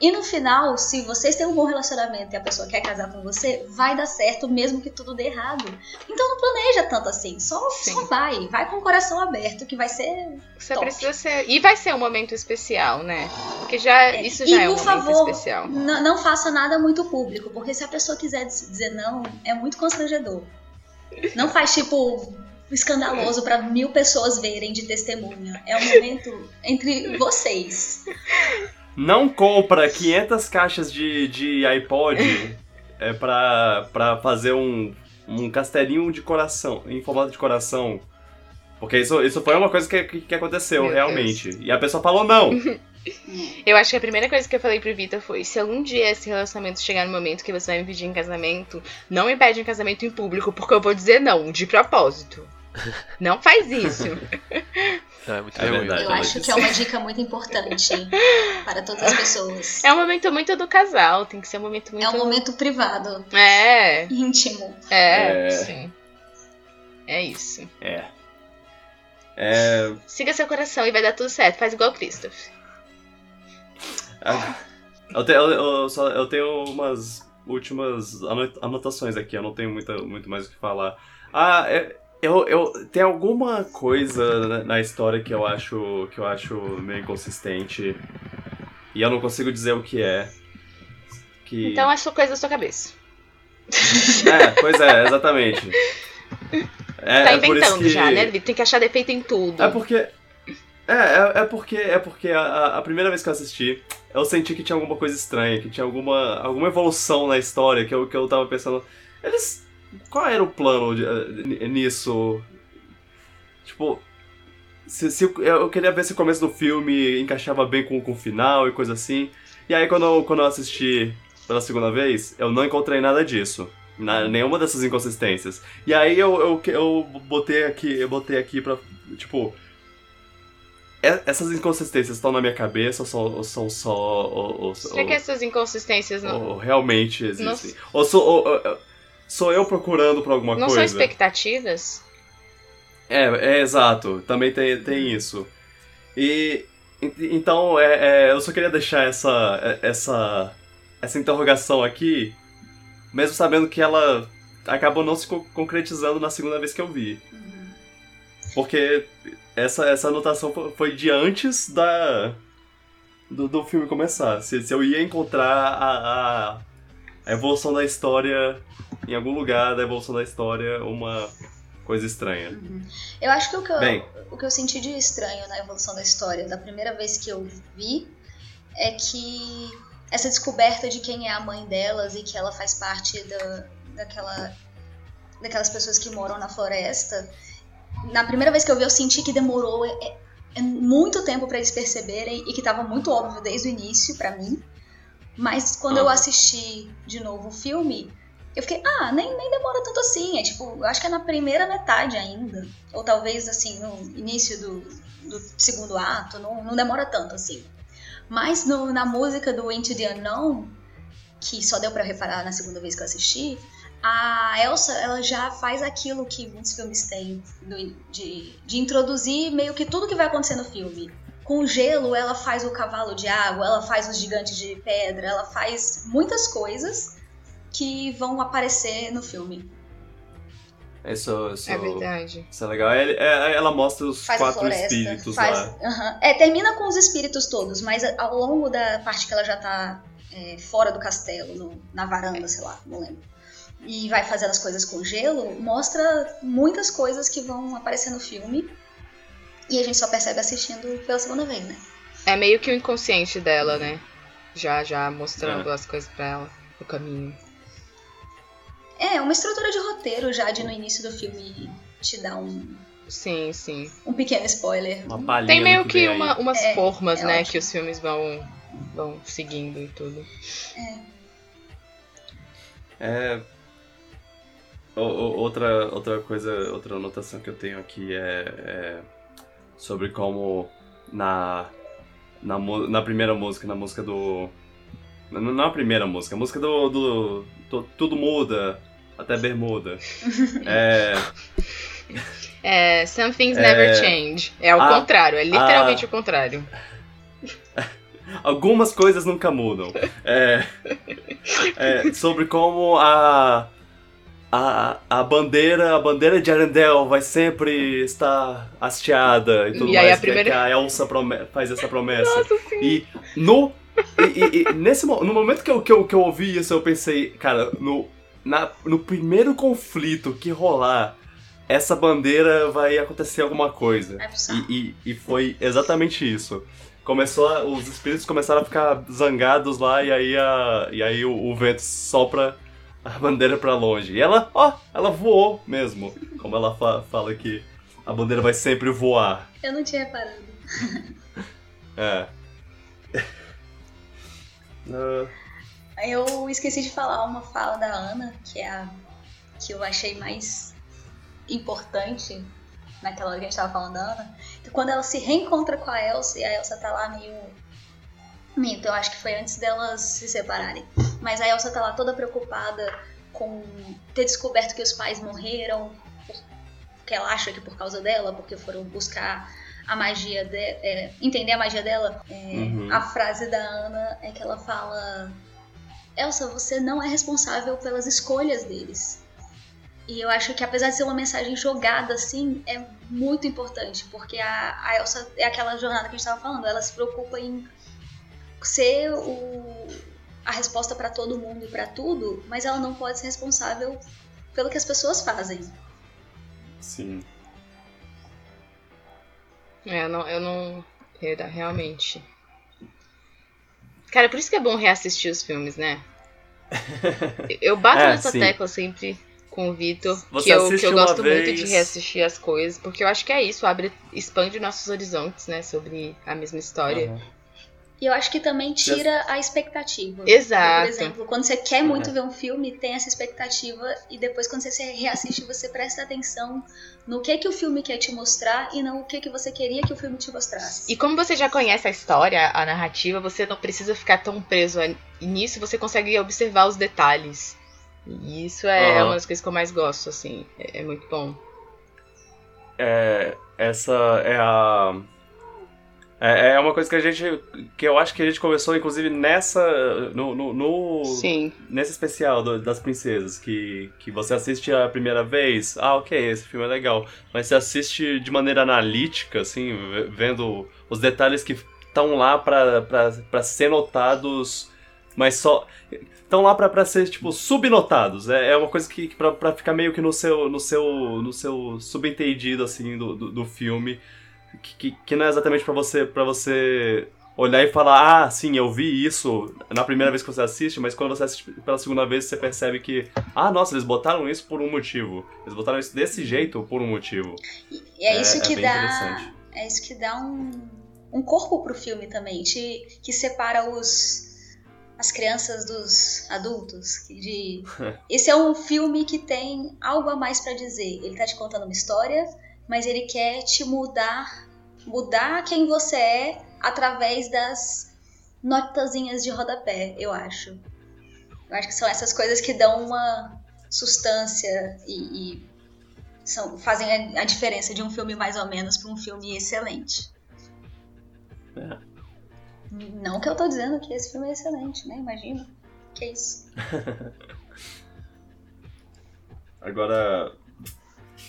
E no final, se vocês têm um bom relacionamento e a pessoa quer casar com você, vai dar certo mesmo que tudo dê errado. Então não planeja tanto assim, só, Sim. só vai, vai com o coração aberto que vai ser Você Top. precisa ser. E vai ser um momento especial, né? Porque já, isso já e é um por momento favor, especial. n- não faça nada muito público, porque se a pessoa quiser diz- dizer não, é muito constrangedor. Não faz tipo escandaloso pra mil pessoas verem de testemunha. É um momento entre vocês. não compra 500 caixas de, de iPod é, pra, pra fazer um, um castelinho de coração, em formato de coração. Porque isso, isso foi uma coisa que, que, que aconteceu, Meu realmente. E a pessoa falou não. [laughs] Eu acho que a primeira coisa que eu falei pro Vitor foi: se algum dia esse relacionamento chegar no momento que você vai me pedir em casamento, não me pede em casamento em público, porque eu vou dizer não, de propósito. Não faz isso. Não, é muito É verdade. Eu acho que é uma dica muito importante para todas as pessoas. É um momento muito do casal, tem que ser um momento muito. É um momento privado, É, íntimo. é, É. sim. É isso. É. É. Siga seu coração e vai dar tudo certo. Faz igual o Christoph. Ah, Eu tenho, eu, eu só, eu tenho umas últimas ano- anotações aqui, eu não tenho muita, muito mais o que falar. Ah, é- eu, eu tem alguma coisa na, história que eu acho que eu acho meio inconsistente e eu não consigo dizer o que é. Que... Então é só coisa da sua cabeça. É, pois é, exatamente. É, [laughs] tá é isso inventando que... já, né? Tem que achar defeito em tudo. É porque. É, é, é porque, é porque a- a, a primeira vez que eu assisti, eu senti que tinha alguma coisa estranha, que tinha alguma, alguma evolução na história, que eu, que eu tava pensando. Eles. Qual era o plano de- eh, nisso? Tipo. Se, se, eu- queria ver se o começo do filme encaixava bem com, com o final e coisa assim. E aí quando eu, quando eu assisti pela segunda vez, eu não encontrei nada disso. Na, nenhuma dessas inconsistências. E aí eu, eu, eu botei aqui, eu botei aqui pra. Tipo. Essas inconsistências estão na minha cabeça ou são, ou são só. Ou, ou- Será que essas inconsistências não, ou realmente existem? Ou sou, ou- ou- sou eu procurando por alguma não são coisa? expectativas? É, é exato. Também tem, tem isso. E en- então é, é, eu só queria deixar essa é- essa essa interrogação aqui, mesmo sabendo que ela acabou não se co- concretizando na segunda vez que eu vi, porque essa essa anotação fo- foi de antes da do, do filme começar. Se, se eu ia encontrar a, a, a evolução da história em algum lugar da evolução da história uma coisa estranha. Eu acho que o que eu, Bem. o que eu senti de estranho na evolução da história da primeira vez que eu vi é que essa descoberta de quem é a mãe delas e que ela faz parte da, daquela, daquelas pessoas que moram na floresta. Na primeira vez que eu vi, eu senti que demorou é, é muito tempo pra eles perceberem e que tava muito óbvio desde o início pra mim. Mas quando eu Ah. assisti de novo o filme, eu fiquei, ah, nem, nem demora tanto assim. É tipo, eu acho que é na primeira metade ainda. Ou talvez assim, no início do, do segundo ato, não, não demora tanto assim. Mas no- na música do Into the Unknown, que só deu pra reparar na segunda vez que eu assisti, a Elsa ela já faz aquilo que muitos filmes têm do- de, de introduzir meio que tudo que vai acontecer no filme. Com gelo, ela faz o cavalo de água, ela faz os gigantes de pedra, ela faz muitas coisas que vão aparecer no filme. Isso, isso, É verdade. isso é legal. É- é- ela mostra os Faz quatro floresta, espíritos faz, lá. Aham. É, termina com os espíritos todos, mas ao longo da parte que ela já tá é, fora do castelo, no- na varanda, sei lá, não lembro. E vai fazendo as coisas com gelo, mostra muitas coisas que vão aparecer no filme. E a gente só percebe assistindo pela segunda vez, né? É meio que o inconsciente dela, né? Já, já mostrando É. as coisas pra ela, o caminho. É, uma estrutura de roteiro já de no início do filme te dá um, Sim, sim. um pequeno spoiler. Uma Tem meio que aí. uma- umas É, formas, é né, ótimo. que os filmes vão, vão seguindo e tudo. É. o- o- outra, outra coisa, outra anotação que eu tenho aqui é, é sobre como na, na, na primeira música, na música do. Não, a primeira música, a música do. do, do Tudo Muda, até Bermuda. [laughs] É. É, Some Things É. Never Change. É o Ah, contrário, é literalmente o contrário. [laughs] Algumas coisas nunca mudam. É, é, sobre como a, a, a bandeira a bandeira de Arendelle vai sempre estar hasteada e tudo E aí mais. a que- primeira- Que, a Elsa faz essa promessa. Nossa, sim. E no, e, e- nesse, no momento que eu, que, eu, que eu ouvi isso, eu pensei, cara, no, na, no primeiro conflito que rolar, essa bandeira vai acontecer alguma coisa. É. E, e, e foi exatamente isso. começou a- os espíritos começaram a ficar zangados lá e aí, a, e aí o, o vento sopra a bandeira pra longe. E ela, ó, ela voou mesmo. Como ela fa- fala que a bandeira vai sempre voar. Eu não tinha reparado. É. [laughs] Ah, Eu esqueci de falar uma fala da Ana, que é a que eu achei mais importante naquela hora que a gente tava falando da Ana. Que quando ela se reencontra com a Elsa e a Elsa tá lá meio. Minto, eu acho que foi antes delas se separarem. Mas a Elsa tá lá toda preocupada com ter descoberto que os pais morreram, porque ela acha que por causa dela, porque foram buscar a magia de, é, entender a magia dela. É, Uhum. A frase da Ana é que ela fala: Elsa, você não é responsável pelas escolhas deles. E eu acho que apesar de ser uma mensagem jogada assim, é muito importante, porque a, a Elsa é aquela jornada que a gente estava falando, ela se preocupa em ser o, a resposta para todo mundo e para tudo, mas ela não pode ser responsável pelo que as pessoas fazem. sim. É, eu não. Eu não realmente. Cara, por isso que é bom reassistir os filmes, né? [laughs] Eu bato É, nessa sim. tecla sempre com o Vitor, Você que eu, que eu gosto muito de vez- reassistir as coisas, porque eu acho que é isso, abre, expande nossos horizontes, né, sobre a mesma história. Aham. E eu acho que também tira a expectativa. Exato. Por exemplo, quando você quer muito ver um filme, tem essa expectativa e depois quando você se reassiste, você presta atenção no que que o filme quer te mostrar e não o que que você queria que o filme te mostrasse. E como você já conhece a história, a narrativa, você não precisa ficar tão preso nisso, você consegue observar os detalhes. E isso é Aham. uma das coisas que eu mais gosto, assim. É, é muito bom. É, essa é a. É, é uma coisa que a gente. que eu acho que a gente começou, inclusive, nessa. no. no, no- Sim. nesse especial do- das princesas, que, que você assiste a primeira vez, ah, ok, esse filme é legal. Mas você assiste de maneira analítica, assim, ve- vendo os detalhes que estão lá pra ser notados, mas só. Estão lá pra ser, tipo, subnotados. É, é uma coisa que, que pra, pra ficar meio que no seu, no seu, no seu subentendido, assim, do, do, do filme. Que, que, que não é exatamente pra você, pra você olhar e falar, ah, sim, eu vi isso na primeira vez que você assiste, mas quando você assiste pela segunda vez, você percebe que, ah, nossa, eles botaram isso por um motivo. Eles botaram isso desse jeito por um motivo. E é, isso é que bem dá. É isso que dá um, um corpo pro filme também, te- que separa os as crianças dos adultos. De, [laughs] esse é um filme que tem algo a mais pra dizer. Ele tá te contando uma história, mas ele quer te mudar, mudar quem você é através das notazinhas de rodapé, eu acho. Eu acho que são essas coisas que dão uma substância e, e são, fazem a, a diferença de um filme mais ou menos para um filme excelente. É. Não que eu tô dizendo que esse filme é excelente, né? Imagina. Que isso. [laughs] Agora,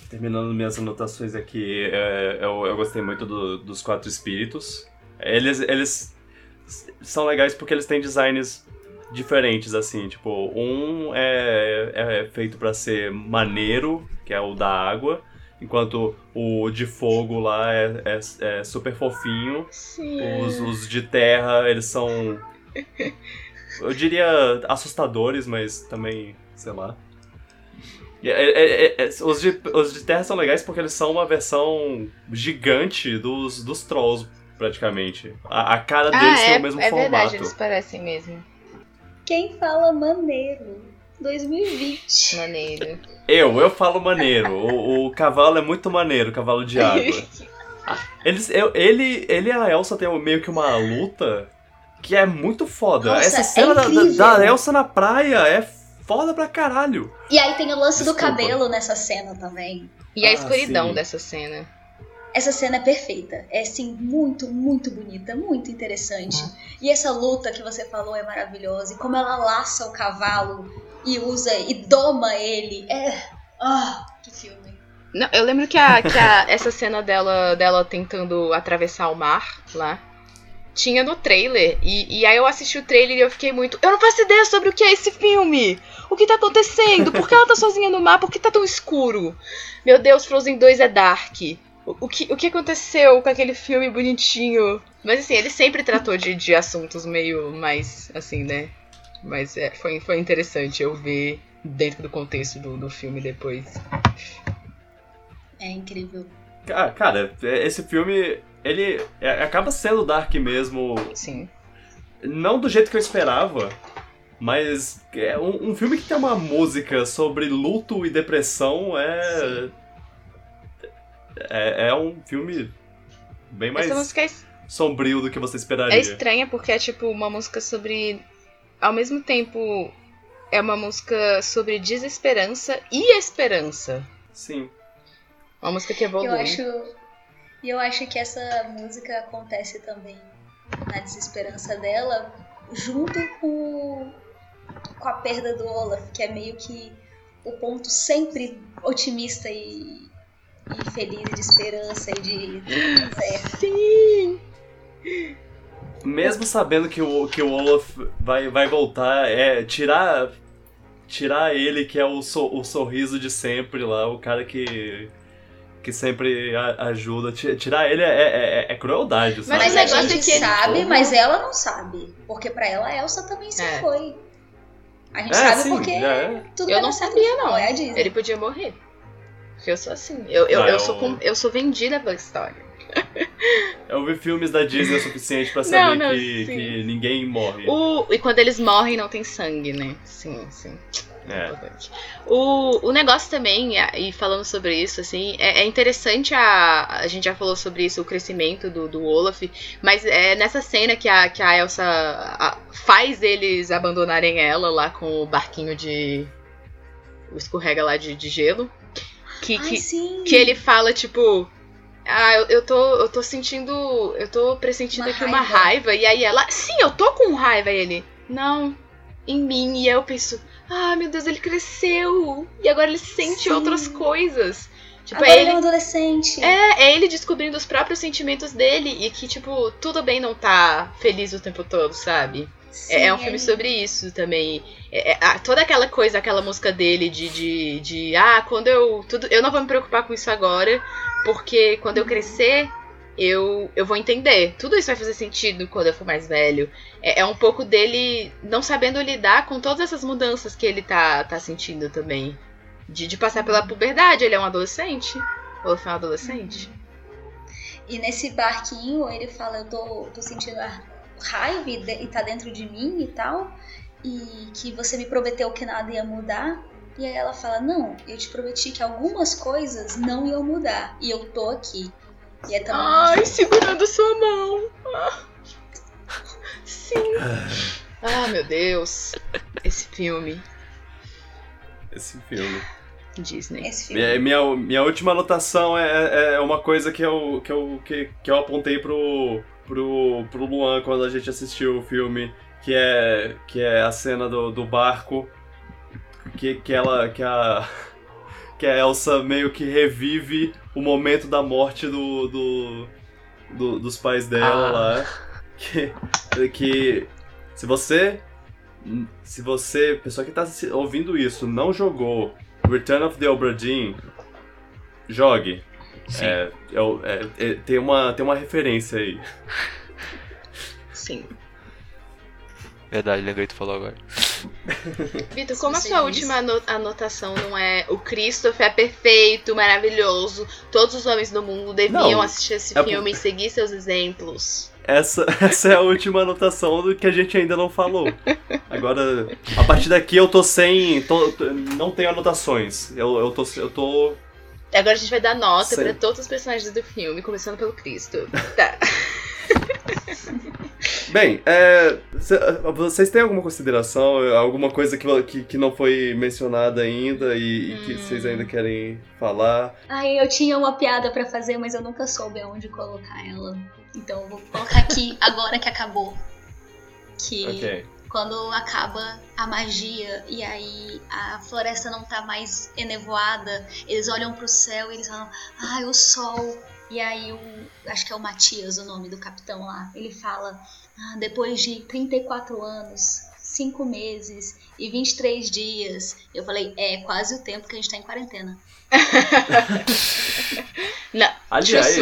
terminando minhas anotações aqui, é, eu, eu gostei muito do- dos quatro espíritos. Eles, eles são legais porque eles têm designs diferentes, assim, tipo, um é, é feito pra ser maneiro, que é o da água, enquanto o de fogo lá é, é, é super fofinho. Sim. Os, os de terra, eles são. [laughs] Eu diria assustadores, mas também, sei lá. E é- é- é- é- os, de, os de terra são legais porque eles são uma versão gigante dos, dos trolls, praticamente. A, a cara deles Ah, tem é, o mesmo é formato. verdade, eles parecem mesmo. Quem fala maneiro? 2020. Maneiro. Eu, eu falo maneiro. O, o cavalo é muito maneiro, o cavalo de água. [laughs] Eles, eu, ele, ele e a Elsa tem meio que uma luta que é muito foda. Nossa, Essa é cena da, da, da Elsa na praia é foda pra caralho. E aí tem o lance do Desculpa. cabelo nessa cena também. E a Ah, escuridão sim. dessa cena. Essa cena é perfeita. É assim, muito, muito bonita, muito interessante. E essa luta que você falou é maravilhosa. E como ela laça o cavalo e usa e doma ele. É. Ah, que filme. Não, eu lembro que, a, que a- [laughs] essa cena dela, dela tentando atravessar o mar lá tinha no trailer. E, e aí eu assisti o trailer e eu fiquei muito. Eu não faço ideia sobre o que é esse filme! O que tá acontecendo? Por que ela tá sozinha no mar? Por que tá tão escuro? Meu Deus, Frozen 2 é dark. o, o que, o que aconteceu com aquele filme bonitinho. Mas assim, ele sempre tratou de, de assuntos meio mais assim, né? Mas é, foi, foi interessante eu ver dentro do contexto do, do filme depois. É incrível. Ca- Cara, é- esse filme, ele é- acaba sendo dark mesmo, Sim. não do jeito que eu esperava, mas é um, um filme que tem uma música sobre luto e depressão é. É, é um filme bem mais Essa música é, sombrio do que você é esperaria. estranha porque é tipo uma música sobre. Ao mesmo tempo, é uma música sobre desesperança e esperança. Sim. Uma música que evolui. Eu acho. E eu acho que essa música acontece também na desesperança dela, junto com, com a perda do Olaf, que é meio que o ponto sempre otimista e, e feliz e de esperança e de. Sim! Mesmo sabendo que o, que o Olaf vai, vai voltar, é tirar tirar ele, que é o, so- o sorriso de sempre lá, o cara que, que sempre ajuda. Ti- Tirar ele é, é, é- é crueldade, sabe? Mas o a negócio gente é que ele- sabe, mas ela não sabe. Porque pra ela, a Elsa também se É. foi. A gente É, sabe sim, porque é. tudo Eu não sabia, não. É a Disney. Ele podia morrer. Porque eu sou assim. Eu, eu, Ah, eu, sou, com- eu sou vendida pela história. Eu vi filmes da Disney o suficiente pra saber Não, não, que, que ninguém morre. O, e quando eles morrem, não tem sangue, né? Sim, sim. É. Importante. O, o negócio também, e falando sobre isso, assim, é, é interessante a. A gente já falou sobre isso, o crescimento do, do Olaf, mas é nessa cena que a, que a Elsa a- faz eles abandonarem ela lá com o barquinho de. O escorrega lá de, de gelo. Que, Ai, que, sim. que ele fala, tipo. Ah, eu, eu tô. Eu tô sentindo. Eu tô pressentindo Uma aqui uma raiva. raiva. E aí ela. Sim, eu tô com raiva. E ele. Não, em mim. E aí eu penso. Ah, meu Deus, ele cresceu. E agora ele sente Sim. outras coisas. Tipo, Agora é ele é um adolescente. É, é ele descobrindo os próprios sentimentos dele. E que, tipo, tudo bem não tá feliz o tempo todo, sabe? Sim, É, é um filme ele- sobre isso também. É- é- toda aquela coisa, aquela música dele de, de, de ah, quando eu. Tudo, eu não vou me preocupar com isso agora, porque quando eu crescer, eu, eu vou entender. Tudo isso vai fazer sentido quando eu for mais velho. É, é um pouco dele não sabendo lidar com todas essas mudanças que ele tá, tá sentindo também. De, de passar pela puberdade, ele é um adolescente. Ou foi um adolescente? E nesse barquinho ele fala, eu tô, tô sentindo a raiva e, e tá dentro de mim e tal. E que você me prometeu que nada ia mudar. E aí ela fala, não, eu te prometi que algumas coisas não iam mudar. E eu tô aqui. E é também. Ai, segurando sua mão. Ah. Sim. Ah, meu Deus. Esse filme. Esse filme. Disney. Esse filme. Minha, minha, minha última anotação é, é uma coisa que eu, que eu, que, que eu apontei pro, pro, pro Luan quando a gente assistiu o filme, que é, que é a cena do, do barco, que, que ela. que a. que a Elsa meio que revive o momento da morte do, do, do- dos pais dela Ah. lá. Que, que se você. Se você, pessoa que tá ouvindo isso, não jogou Return of the Obra Dinn, jogue. Sim. É, eu- é, é, tem, uma, tem uma referência aí. Sim. Verdade, lembrei que tu falou agora. Vitor, como a sua última ano- anotação não é o Christopher é perfeito, maravilhoso, todos os homens do mundo deviam Não, assistir esse é filme e seguir seus exemplos. Essa, [laughs] essa é a última anotação do que a gente ainda não falou. Agora, a partir daqui eu tô sem. tô- não tenho anotações. Eu, eu, tô, eu tô. Agora a gente vai dar nota pra todos os personagens do filme, começando pelo Cristo. Tá. [laughs] Bem, é, cê- vocês têm alguma consideração? Alguma coisa que, que, que não foi mencionada ainda e, e que vocês ainda querem falar? Ai, eu tinha uma piada pra fazer, mas eu nunca soube aonde colocar ela. Então eu vou colocar aqui [laughs] agora que acabou. Que Ok. quando acaba a magia e aí a floresta não tá mais enevoada, eles olham pro céu e eles falam, ai, o sol. E aí o. Acho que é o Matias o nome do capitão lá. Ele fala, ah, depois de 34 anos, 5 meses e 23 dias. Eu falei, é quase o tempo que a gente tá em quarentena. [laughs] Não, Aliás,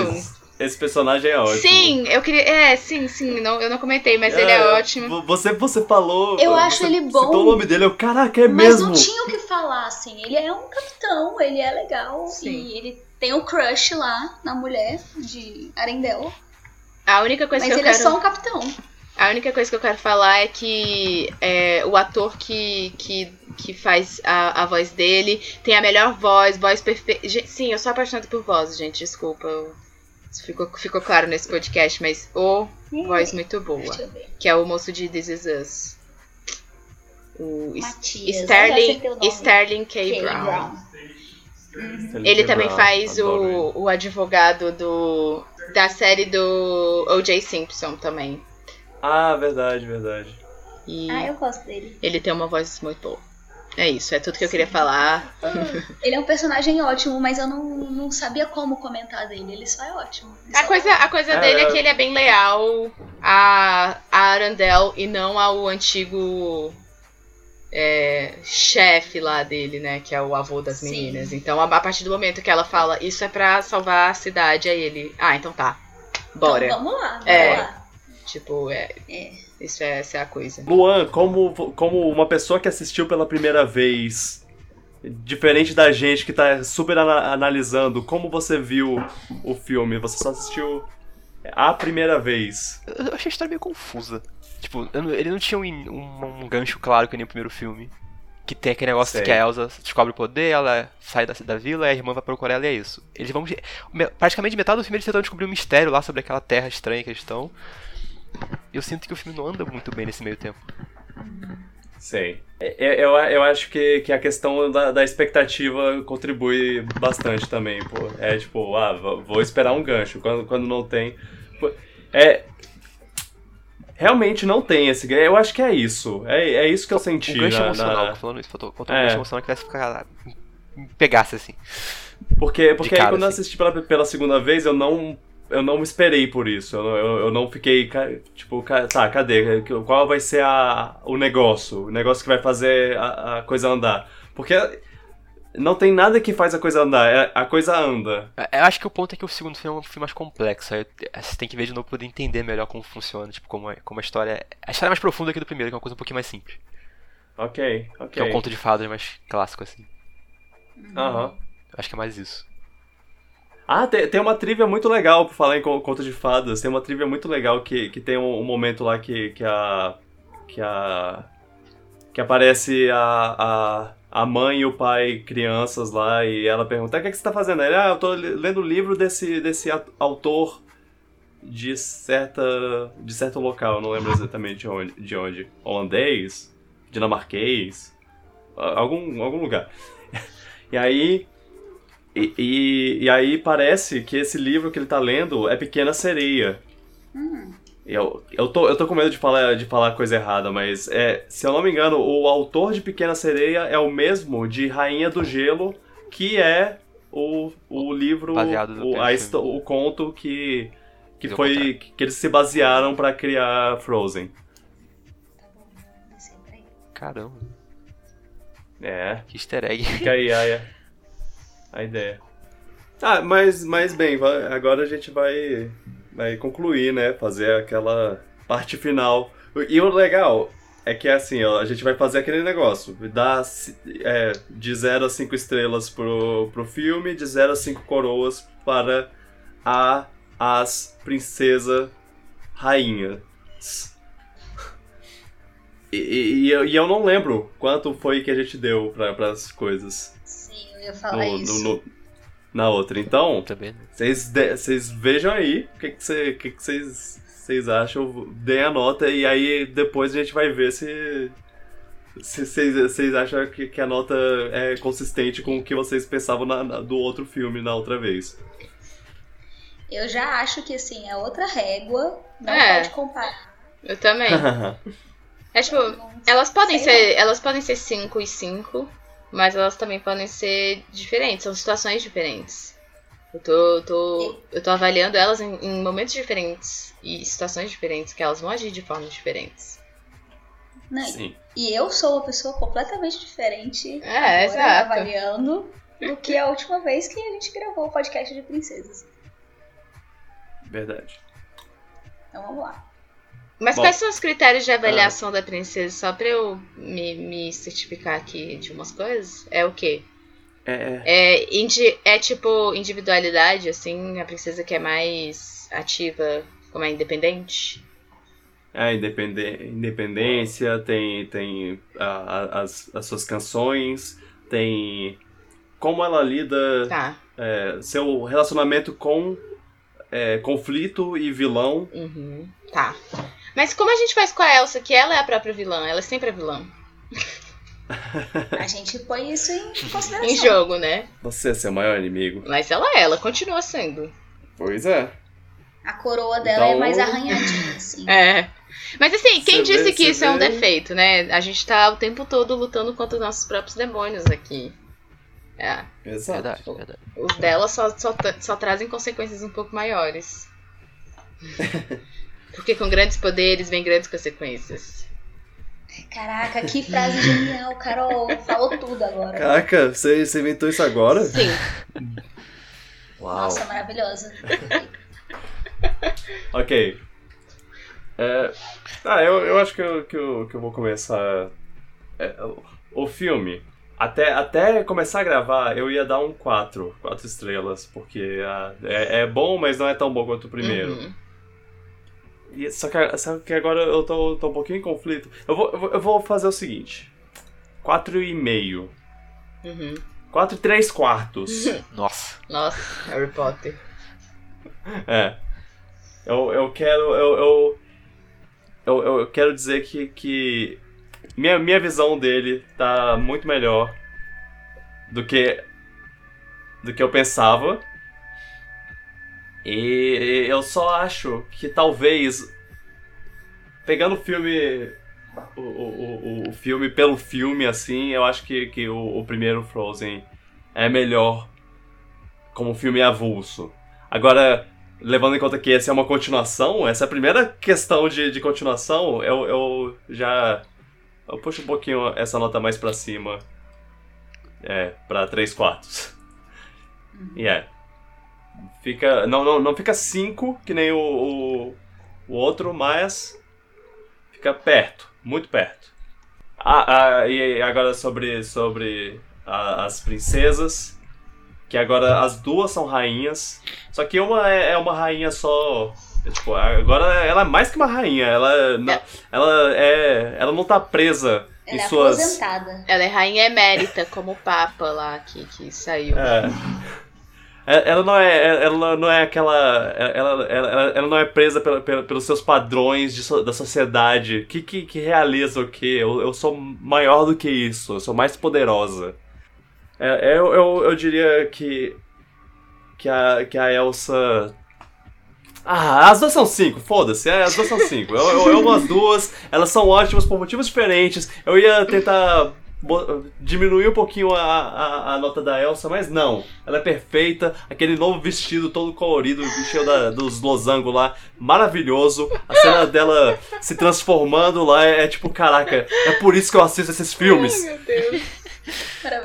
esse personagem é ótimo. Sim, eu queria. É, sim, sim. Não, eu não comentei, mas ele é ótimo. vo- Você, você falou. Eu você acho ele bom. Citou o nome dele, eu, caraca, é Mas mesmo. não tinha o que falar, assim. Ele é um capitão, ele é legal. Sim. E ele tem um crush lá na mulher de Arendelle. A única coisa Mas que ele eu é quero. só um capitão. A única coisa que eu quero falar é que é, o ator que, que, que faz a, a voz dele tem a melhor voz, voz perfeita. Sim, eu sou apaixonada por voz, gente, desculpa. eu- Isso ficou, ficou claro nesse podcast, mas o voz muito boa. Que é o moço de This Is Us. O Matias. Sterling. Sterling K. K. Brown. Brown. Ele também faz o, o advogado do da série do O.J. Simpson também. Ah, verdade, verdade. E Ah, eu gosto dele. ele tem uma voz muito boa. É isso, é tudo que eu queria falar. Ele é um personagem ótimo, mas eu não, não sabia como comentar dele. Ele só é ótimo. Ele A coisa, a coisa É, dele é é. que ele é bem leal a, a Arandel e não ao antigo é, chefe lá dele, né? Que é o avô das Sim. meninas. Então, a, a partir do momento que ela fala, isso é pra salvar a cidade, aí ele. Ah, então tá. Bora. Então, vamos lá, vamos É. lá. Tipo, é. É. Isso é, essa é a coisa. Luan, como, como uma pessoa que assistiu pela primeira vez, diferente da gente que tá super ana- analisando, como você viu o filme? Você só assistiu a primeira vez. Eu eu achei a história meio confusa. Tipo, ele não tinha um, um- um gancho claro que nem o primeiro filme. Que tem aquele negócio Sei. que a Elsa descobre o poder, ela sai da, da vila e a irmã vai procurar ela e é isso. Eles vão. me- Praticamente metade do filme eles tentam descobrir um mistério lá sobre aquela terra estranha que eles estão. Eu sinto que o filme não anda muito bem nesse meio tempo. Sei. Eu, eu, eu acho que, que a questão da, da expectativa contribui bastante também, pô. É tipo, ah, vou esperar um gancho. Quando, quando não tem. É. Realmente não tem esse. Eu acho que é isso. É, é isso que eu senti. Um gancho na- emocional, na- falando isso, faltou, faltou um É. gancho emocional que tivesse ficar. pegasse assim. Porque, porque aí cara, quando eu assim. assisti pela, pela segunda vez, eu não. Eu não me esperei por isso. Eu, não- eu, eu não fiquei. Tipo, tá, cadê? Qual vai ser a, o negócio? O negócio que vai fazer a, a coisa andar. Porque não tem nada que faz a coisa andar. é- A coisa anda. Eu acho que o ponto é que o segundo filme é um filme mais complexo. Aí você tem que ver de novo pra poder entender melhor como funciona, tipo, como, é, como a história é. A história é mais profunda que do primeiro, que é uma coisa um pouquinho mais simples. Ok, ok. Que é um conto de fadas mais clássico, assim. Aham. Acho que é mais isso. Ah, tem, tem uma trivia muito legal por falar em co- conto de fadas. Tem uma trivia muito legal que, que tem um, um momento lá que, que a. que a. que aparece a, a, a mãe e o pai crianças lá e ela pergunta: o que, é que você tá fazendo? Ele, ah, eu le- lendo o livro desse, desse autor de certa. de certo local, não lembro exatamente de onde. De onde. Holandês? Dinamarquês? Algum, algum lugar. [laughs] E aí. E, e, e aí parece que esse livro que ele tá lendo é Pequena Sereia. Eu, eu, tô, eu tô com medo de falar, de falar coisa errada, mas é, se eu não me engano, o autor de Pequena Sereia é o mesmo de Rainha do Gelo, que é o, o livro, o, a, o conto que, que Fiz foi que eles se basearam pra criar Frozen. Caramba, É, que easter egg. Fica aí a, a ideia. Ah, mas, mas bem, agora a gente vai, vai concluir, né? Fazer aquela parte final. E o legal é que assim, ó, a gente vai fazer aquele negócio. Dar ci- é, de 0 a 5 estrelas pro, pro filme, de 0 a 5 coroas para a as princesa rainhas. E, e- eu, e eu não lembro quanto foi que a gente deu para as coisas Sim, eu ia falar no- isso. no- no- na outra. Então, vocês vocês vejam aí o que que cê- que que vocês vocês acham, deem a nota e aí depois a gente vai ver se se vocês vocês acham que, que a nota é consistente com o que vocês pensavam na- na- do outro filme na outra vez. Eu já acho que, assim, é outra régua. Não É. pode comparar. Eu também. [laughs] É tipo, elas podem sei ser. Elas podem ser 5 e 5, mas elas também podem ser diferentes, são situações diferentes. Eu tô, tô, eu tô avaliando elas em, em momentos diferentes e situações diferentes, que elas vão agir de formas diferentes. Não, Sim. E eu sou uma pessoa completamente diferente É, agora, exato. avaliando do que a última vez que a gente gravou o podcast de princesas. Verdade. Então vamos lá. Mas Bom. quais são os critérios de avaliação da princesa? Só pra eu me, me certificar aqui de umas coisas? É o quê? É, É, indi- é tipo individualidade, assim, a princesa que é mais ativa, como é independente? é independe- independência, tem, tem a- a- as, as suas canções, tem como ela lida Tá. é, seu relacionamento com é, conflito e vilão. Uhum. Tá. Mas como a gente faz com a Elsa, que ela é a própria vilã? Ela sempre é vilã. A gente põe isso em [laughs] consideração. Em jogo, né? Você é seu maior inimigo. Mas ela é, ela continua sendo. Pois é. A coroa dela é Então- mais arranhadinha, [laughs] assim. É. Mas assim, quem Você disse vê- que isso é um vê- defeito, né? A gente tá o tempo todo lutando contra os nossos próprios demônios aqui. É. Exato. Verdade, verdade. Os dela só, só, só trazem consequências um pouco maiores. [laughs] Porque com grandes poderes vem grandes consequências. Caraca, que frase genial, Carol. Falou tudo agora. Caraca, você, você inventou isso agora? Sim. Uau. Nossa, maravilhosa. Ok. É, ah, eu, eu acho que eu, que, eu, que eu vou começar. é, o- filme. Até, até começar a gravar, eu ia dar um 4, 4 estrelas, porque ah, é, é bom, mas não é tão bom quanto o primeiro. Uhum. E, só que, só que agora eu tô, tô um pouquinho em conflito. Eu vou, eu vou, eu vou fazer o seguinte: 4,5. Uhum. 4 e 3 quartos. [laughs] Nossa. Nossa, Harry Potter. [laughs] É. Eu, eu quero. Eu, eu, eu, eu quero dizer que, que minha, minha visão dele tá muito melhor do que. do que eu pensava. E eu só acho que talvez. Pegando o filme. O, o, o, filme pelo filme, assim, eu acho que, que o, o primeiro Frozen é melhor como filme avulso. Agora, levando em conta que essa é uma continuação, essa é a primeira questão de, de continuação, eu, eu já. Eu puxo um pouquinho essa nota mais pra cima. É, pra 3 quartos. E é. Fica. Não, não, não fica 5, que nem o, o, o outro, mas. Fica perto, muito perto. Ah, ah, e agora sobre, sobre a- as princesas. Que agora as duas são rainhas. Só que uma é, é uma rainha só. é, Tipo, agora ela é mais que uma rainha. Ela, não, ela, é, ela não tá presa Ela em é suas. aposentada. Ela é rainha emérita, como o Papa lá que, que saiu. É. É, Ela não é, ela não é aquela, ela, ela, ela não é presa pela, pela- pelos seus padrões de da sociedade. Que, que, que realiza o quê? Eu, eu sou maior do que isso. Eu sou mais poderosa. É, eu, eu, eu diria que que a, que a Elsa ah, as duas são cinco, foda-se, é, as duas são cinco. Eu, eu, eu amo as duas, elas são ótimas por motivos diferentes. Eu ia tentar diminuir um pouquinho a, a, a nota da Elsa, mas não. Ela é perfeita, aquele novo vestido todo colorido, cheio da, dos losangos lá, maravilhoso. A cena [laughs] dela se transformando lá é, é tipo, caraca, é por isso que eu assisto esses filmes. Ai, meu Deus.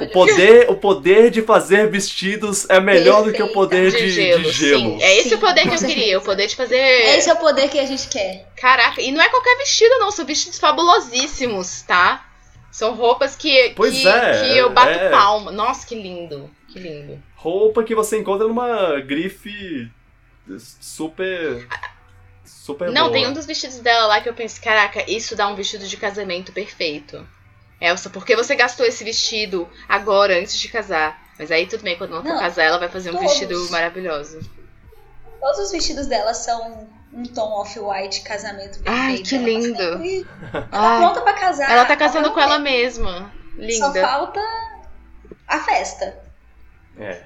O poder, o poder de fazer vestidos é melhor do que o poder de, De de gelo, gelo. sim. É esse Sim, o poder que eu queria, o poder de fazer. Esse é o poder que a gente quer. Caraca, e não é qualquer vestido, não, são vestidos fabulosíssimos, tá? São roupas que, Pois que, é, que eu bato é. palma. Nossa, que lindo. Que lindo. Roupa que você encontra numa grife super. Super não, boa. tem um dos vestidos dela lá que eu pensei, caraca, isso dá um vestido de casamento perfeito. Elsa, por que você gastou esse vestido agora, antes de casar? Mas aí tudo bem, quando ela for Não, casar, ela vai fazer um todos. vestido maravilhoso. Todos os vestidos dela são um tom off-white, casamento perfeito. Ai, que Ela lindo. tá sempre- Ela tá Ai, pronta pra casar. ela tá casando com ela mesma. momento. Só Linda. falta a festa. É.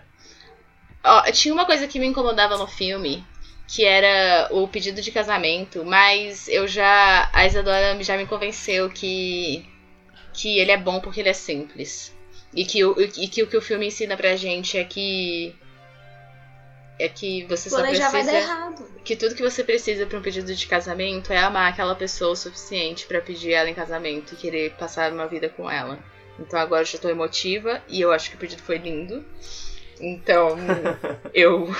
Ó, tinha uma coisa que me incomodava no filme, que era o pedido de casamento, mas eu já. A Isadora já me convenceu que. que ele é bom porque ele é simples. E que, o, e que o que o filme ensina pra gente é que. É que você só já vai dar precisa. errado. Que tudo que você precisa pra um pedido de casamento é amar aquela pessoa o suficiente pra pedir ela em casamento e querer passar uma vida com ela. Então agora eu já tô emotiva e eu acho que o pedido foi lindo. Então [laughs] eu.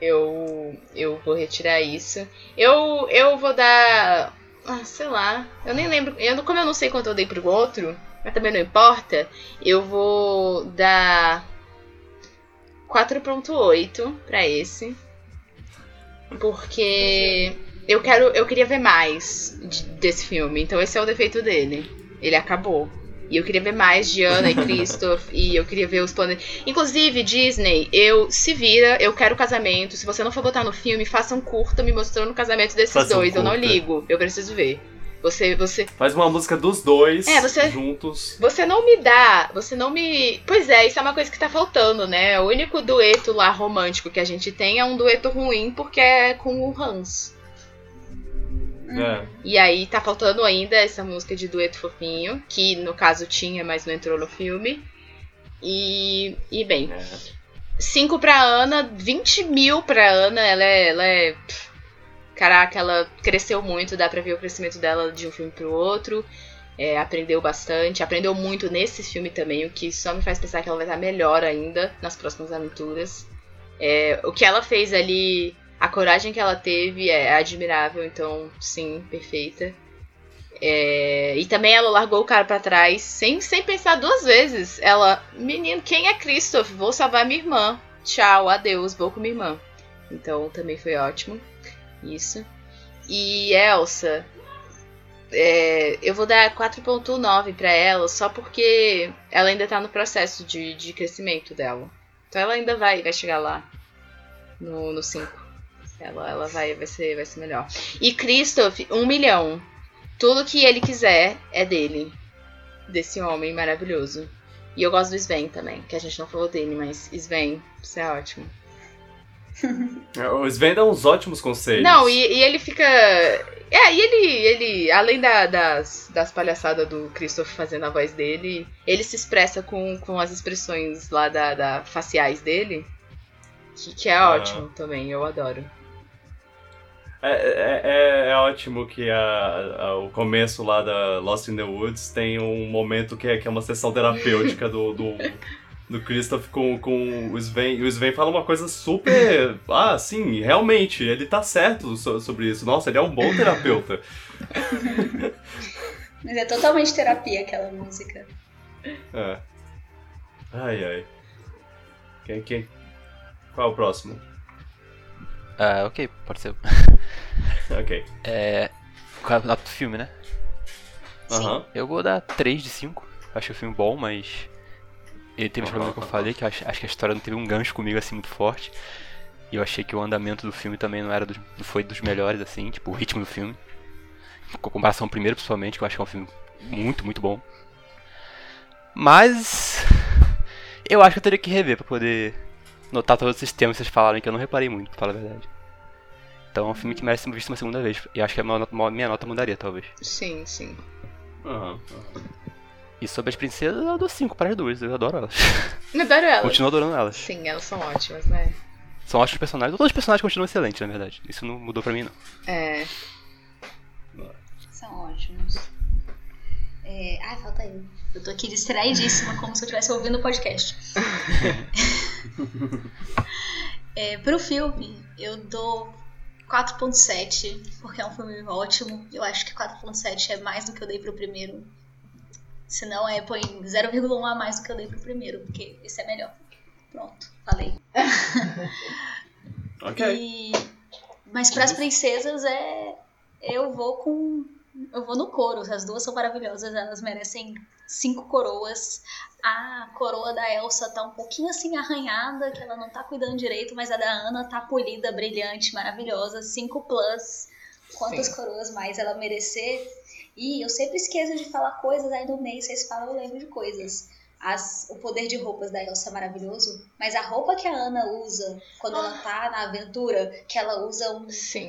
eu. Eu vou retirar isso. Eu, eu vou dar. Ah, sei lá. Eu nem lembro. Eu, como eu não sei quanto eu dei pro outro, mas também não importa, eu vou dar 4.8 pra esse. Porque eu quero, eu queria ver mais de- desse filme. Então esse é o defeito dele. Ele acabou. E eu queria ver mais de Anna e [laughs] Christoph. e eu queria ver os planos. Inclusive, Disney, eu se vira, eu quero casamento. Se você não for botar no filme, faça um curta me mostrando o casamento desses Faça um dois. eu não ligo. Eu preciso ver. Você, você, Faz uma música dos dois É, você- juntos. você não me dá, você não me. Pois é, isso é uma coisa que tá faltando, né? O único dueto lá romântico que a gente tem é um dueto ruim porque é com o Hans. É. E aí tá faltando ainda essa música de dueto fofinho, que no caso tinha, mas não entrou no filme. E, e bem, É. 5 pra Ana, 20 mil pra Ana, ela é. Ela é pff, caraca, ela cresceu muito, dá pra ver o crescimento dela de um filme pro outro. É, aprendeu bastante, aprendeu muito nesse filme também, o que só me faz pensar que ela vai estar melhor ainda nas próximas aventuras. É, o que ela fez ali, a coragem que ela teve é admirável, então sim, perfeita. É, e também ela largou o cara pra trás sem, sem pensar duas vezes. Ela, menino, quem é Christoph? Vou salvar minha irmã. Tchau, adeus, vou com minha irmã. Então também foi ótimo. Isso. E Elsa, é, eu vou dar 4.9 pra ela só porque ela ainda tá no processo de, de crescimento dela. Então ela ainda vai, vai chegar lá no, no 5. Ela, ela vai, vai, ser, vai ser melhor. E Christoph, um milhão. Tudo que ele quiser é dele. Desse homem maravilhoso. E eu gosto do Sven também, que a gente não falou dele, mas Sven, isso é ótimo. [laughs] O Sven dá uns ótimos conselhos. Não, e, e ele fica. É, e ele, ele além da- das, das palhaçadas do Christoph fazendo a voz dele, ele se expressa com, com as expressões lá da, da faciais dele. Que, que é Ah. ótimo também, eu adoro. É, é- é- é ótimo que a- a- o começo lá da Lost in the Woods tem um momento que é, que é uma sessão terapêutica do, do, [laughs] do Christoph com, com o Sven. E o Sven fala uma coisa super. [laughs] Ah, sim, realmente, ele tá certo so- sobre isso. Nossa, ele é um bom terapeuta. [laughs] Mas é totalmente terapia aquela música. É. Ai, ai. Quem, quem? Qual é o próximo? Ah, ok, pode ser. [laughs] Ok. É. É do filme, né? Aham. Eu vou dar 3 de 5. Acho o filme bom, mas. Ele teve os problemas que eu falei, que eu acho, acho que a história não teve um gancho comigo assim muito forte. E eu achei que o andamento do filme também não era dos, não foi dos melhores, assim, tipo, o ritmo do filme. Com comparação ao primeiro, principalmente, que eu acho que é um filme muito, muito bom. Mas. Eu acho que eu teria que rever pra poder notar todos esses temas que vocês falaram que eu não reparei muito, pra falar a verdade. Então é um filme que merece ser visto uma segunda vez. E acho que a minha nota, minha nota mudaria, talvez. Sim, sim. Aham. E sobre as princesas, eu dou 5 para as duas. Eu adoro elas. [laughs] Eu adoro elas. Continuo adorando elas. Sim, elas são ótimas, né? São ótimos personagens. Todos os personagens continuam excelentes, na verdade. Isso não mudou pra mim, não. É. São ótimos. É... Ai, falta eu. Eu tô aqui distraidíssima, como se eu estivesse ouvindo o podcast. [laughs] é, pro filme, eu dou 4.7, porque é um filme ótimo. Eu acho que 4.7 é mais do que eu dei pro primeiro. Se não, é põe 0,1 a mais do que eu dei pro primeiro, porque esse é melhor. Pronto, falei. [laughs] Ok. E... Mas para as princesas é. Eu vou com. Eu vou no coro. As duas são maravilhosas. Elas merecem cinco coroas. A coroa da Elsa tá um pouquinho assim arranhada, que ela não tá cuidando direito, mas a da Ana tá polida, brilhante, maravilhosa. Cinco plus. Quantas Sim. coroas mais ela merecer? E eu sempre esqueço de falar coisas aí no meio, vocês falam, eu lembro de coisas. As, o poder de roupas da Elsa é maravilhoso, mas a roupa que a Ana usa quando ela tá na aventura, que ela usa um,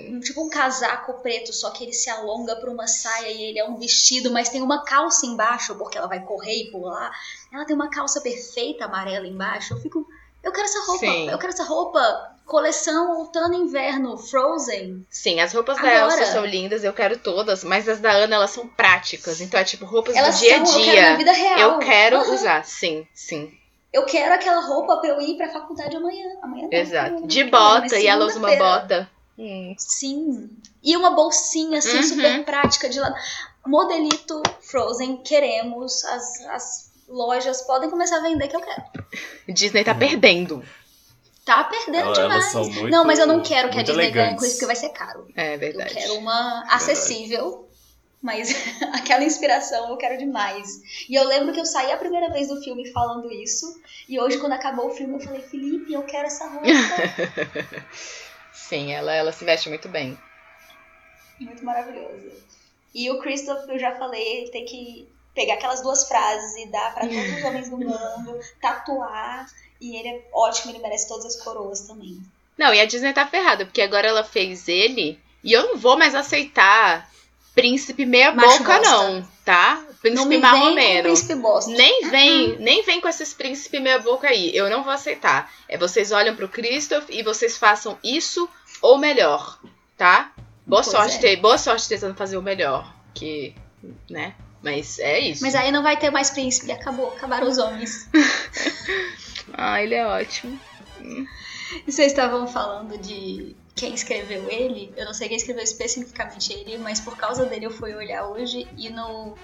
um- tipo um casaco preto, só que ele se alonga pra uma saia e ele é um vestido, mas tem uma calça embaixo, porque ela vai correr e pular. Ela tem uma calça perfeita amarela embaixo. Eu fico. Eu quero essa roupa. Sim. Eu quero essa roupa. Coleção outono inverno, Frozen. Sim, as roupas da Agora- Elsa são lindas, eu quero todas, mas as da Ana, elas são práticas. Então é tipo roupas do dia a são, eu quero na dia. vida real. Eu quero Aham. usar, sim, sim. Eu quero aquela roupa pra eu ir pra faculdade amanhã. Amanhã não, Exato. amanhã De não, bota, e ela usa uma bota. Hum, Sim. E uma bolsinha, assim, Uhum. super prática de lado. Modelito Frozen, queremos. As, as lojas podem começar a vender que eu quero. Disney tá perdendo. Tá perdendo Elas- demais. elas muito- não, mas eu não quero que a Disney ganhe com isso, porque vai ser caro. É Eu verdade. quero uma acessível, mas [laughs] aquela inspiração eu quero demais. E eu lembro que eu saí a primeira vez do filme falando isso, e hoje, quando acabou o filme, eu falei, Felipe, eu quero essa roupa. [laughs] Sim, ela, ela se veste muito bem. Muito maravilhosa. E o Christoph, eu já falei, ele tem que pegar aquelas duas frases e dar pra todos os homens do mundo, tatuar, e ele é ótimo, ele merece todas as coroas também. Não, e a Disney tá ferrada, porque agora ela fez ele e eu não vou mais aceitar príncipe meia Macho boca, bosta. não, tá? Príncipe marromeno. com príncipe bosta. Nem vem, nem vem com esses príncipe meia boca aí. Eu não vou aceitar. É vocês olham pro Christoph e vocês façam isso ou melhor, tá? Boa Pois sorte, é. boa sorte tentando fazer o melhor, que, né? Mas é isso. Mas aí não vai ter mais príncipe, acabou, acabaram os homens. [laughs] Ah, ele é ótimo. E vocês estavam falando de quem escreveu ele. Eu não sei quem escreveu especificamente ele, mas por causa dele eu fui olhar hoje e no,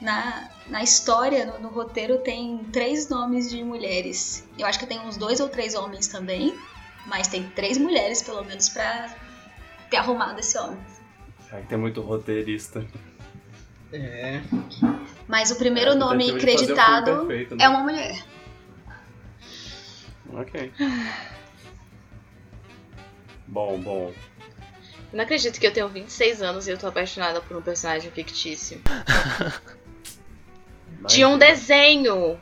na, na história, no, no roteiro, tem três nomes de mulheres. Eu acho que tem uns dois ou três homens também, mas tem três mulheres pelo menos pra ter arrumado esse homem. Ai, tem muito roteirista. É. Mas o primeiro É, nome creditado perfeito, né? é uma mulher. Ok. [sighs] Bom, bom. Eu não acredito que eu tenho 26 anos e eu tô apaixonada por um personagem fictício. [laughs] De um desenho!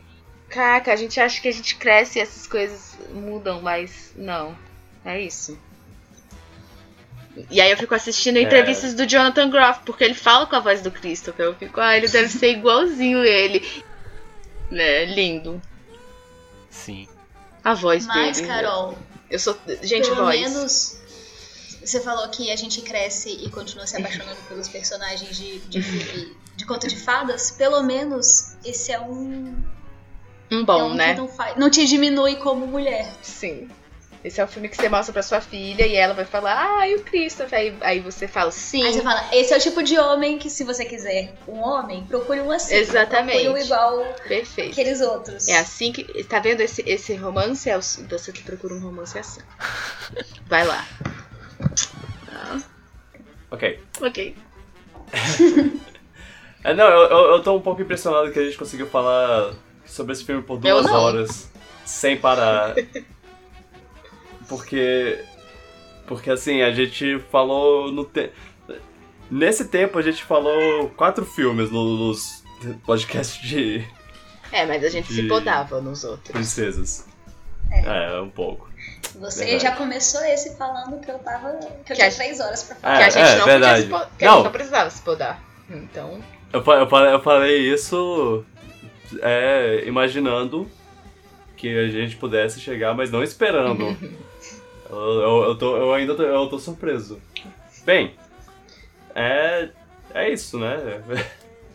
Caraca, a gente acha que a gente cresce e essas coisas mudam, mas não. É isso. E aí eu fico assistindo entrevistas do Jonathan Groff, porque ele fala com a voz do Christopher. Eu fico, ah, ele deve ser [laughs] igualzinho ele. Né, lindo. Sim. A voz Mas, dele. Carol, Eu sou. Gente, Pelo voz. menos você falou que a gente cresce e continua se apaixonando pelos personagens de, de filme de conto de fadas. Pelo menos esse é um. Um é bom, um né? não, faz, não te diminui como mulher. Sim. Esse é o filme que você mostra pra sua filha e ela vai falar, ah, e o Christopher? Aí, aí você fala, sim. Aí você fala, esse é o tipo de homem que, se você quiser um homem, procure um assim. Exatamente. Procure um igual Perfeito. aqueles outros. É assim que. Tá vendo esse, esse romance? É o- você que procura um romance assim. [laughs] Vai lá. Ah, Ok. ok. [laughs] É, não, eu, eu, eu tô um pouco impressionado que a gente conseguiu falar sobre esse filme por duas horas sem parar. [laughs] Porque. Porque assim, a gente falou no te... Nesse tempo a gente falou quatro filmes no- nos podcasts de É, mas a gente se De- podava nos outros. princesas. É, um pouco. Você Verdade. já começou esse falando que eu tava. que eu Que tinha a- três horas pra falar. É, que a gente não verdade. podia se po- que a gente não precisava se podar. Então. Eu, eu, falei, eu falei isso é, imaginando que a gente pudesse chegar, mas não esperando. [laughs] eu, eu, eu, tô, eu ainda tô, eu tô surpreso. Bem, é, é isso, né?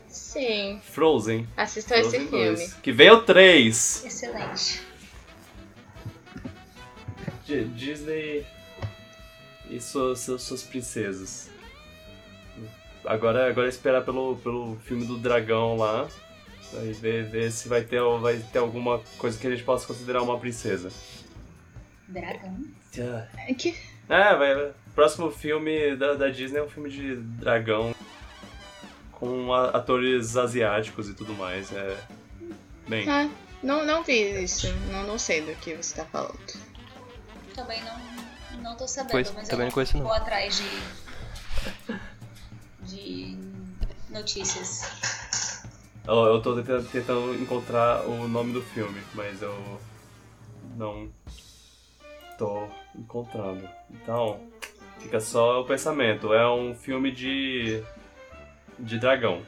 Sim. Frozen. Assistam esse Frozen filme. 2. Que vem o 3. Excelente. D- Disney e suas, suas, suas princesas. Agora, agora é esperar pelo, pelo filme do dragão lá. Aí ver, ver se vai ter, vai ter alguma coisa que a gente possa considerar uma princesa. Dragão. É que- É, vai. vai. Próximo filme da, da Disney é um filme de dragão. Com atores asiáticos e tudo mais. É. Bem. Ah, não, não vi isso. Não, não sei do que você tá falando. Também não, não tô sabendo, Pois, mas também eu não conheço, não. vou atrás de. de notícias. Eu, eu tô tentando, tentando encontrar o nome do filme, mas eu não tô encontrando. Então, fica só o pensamento. É um filme de. de dragão.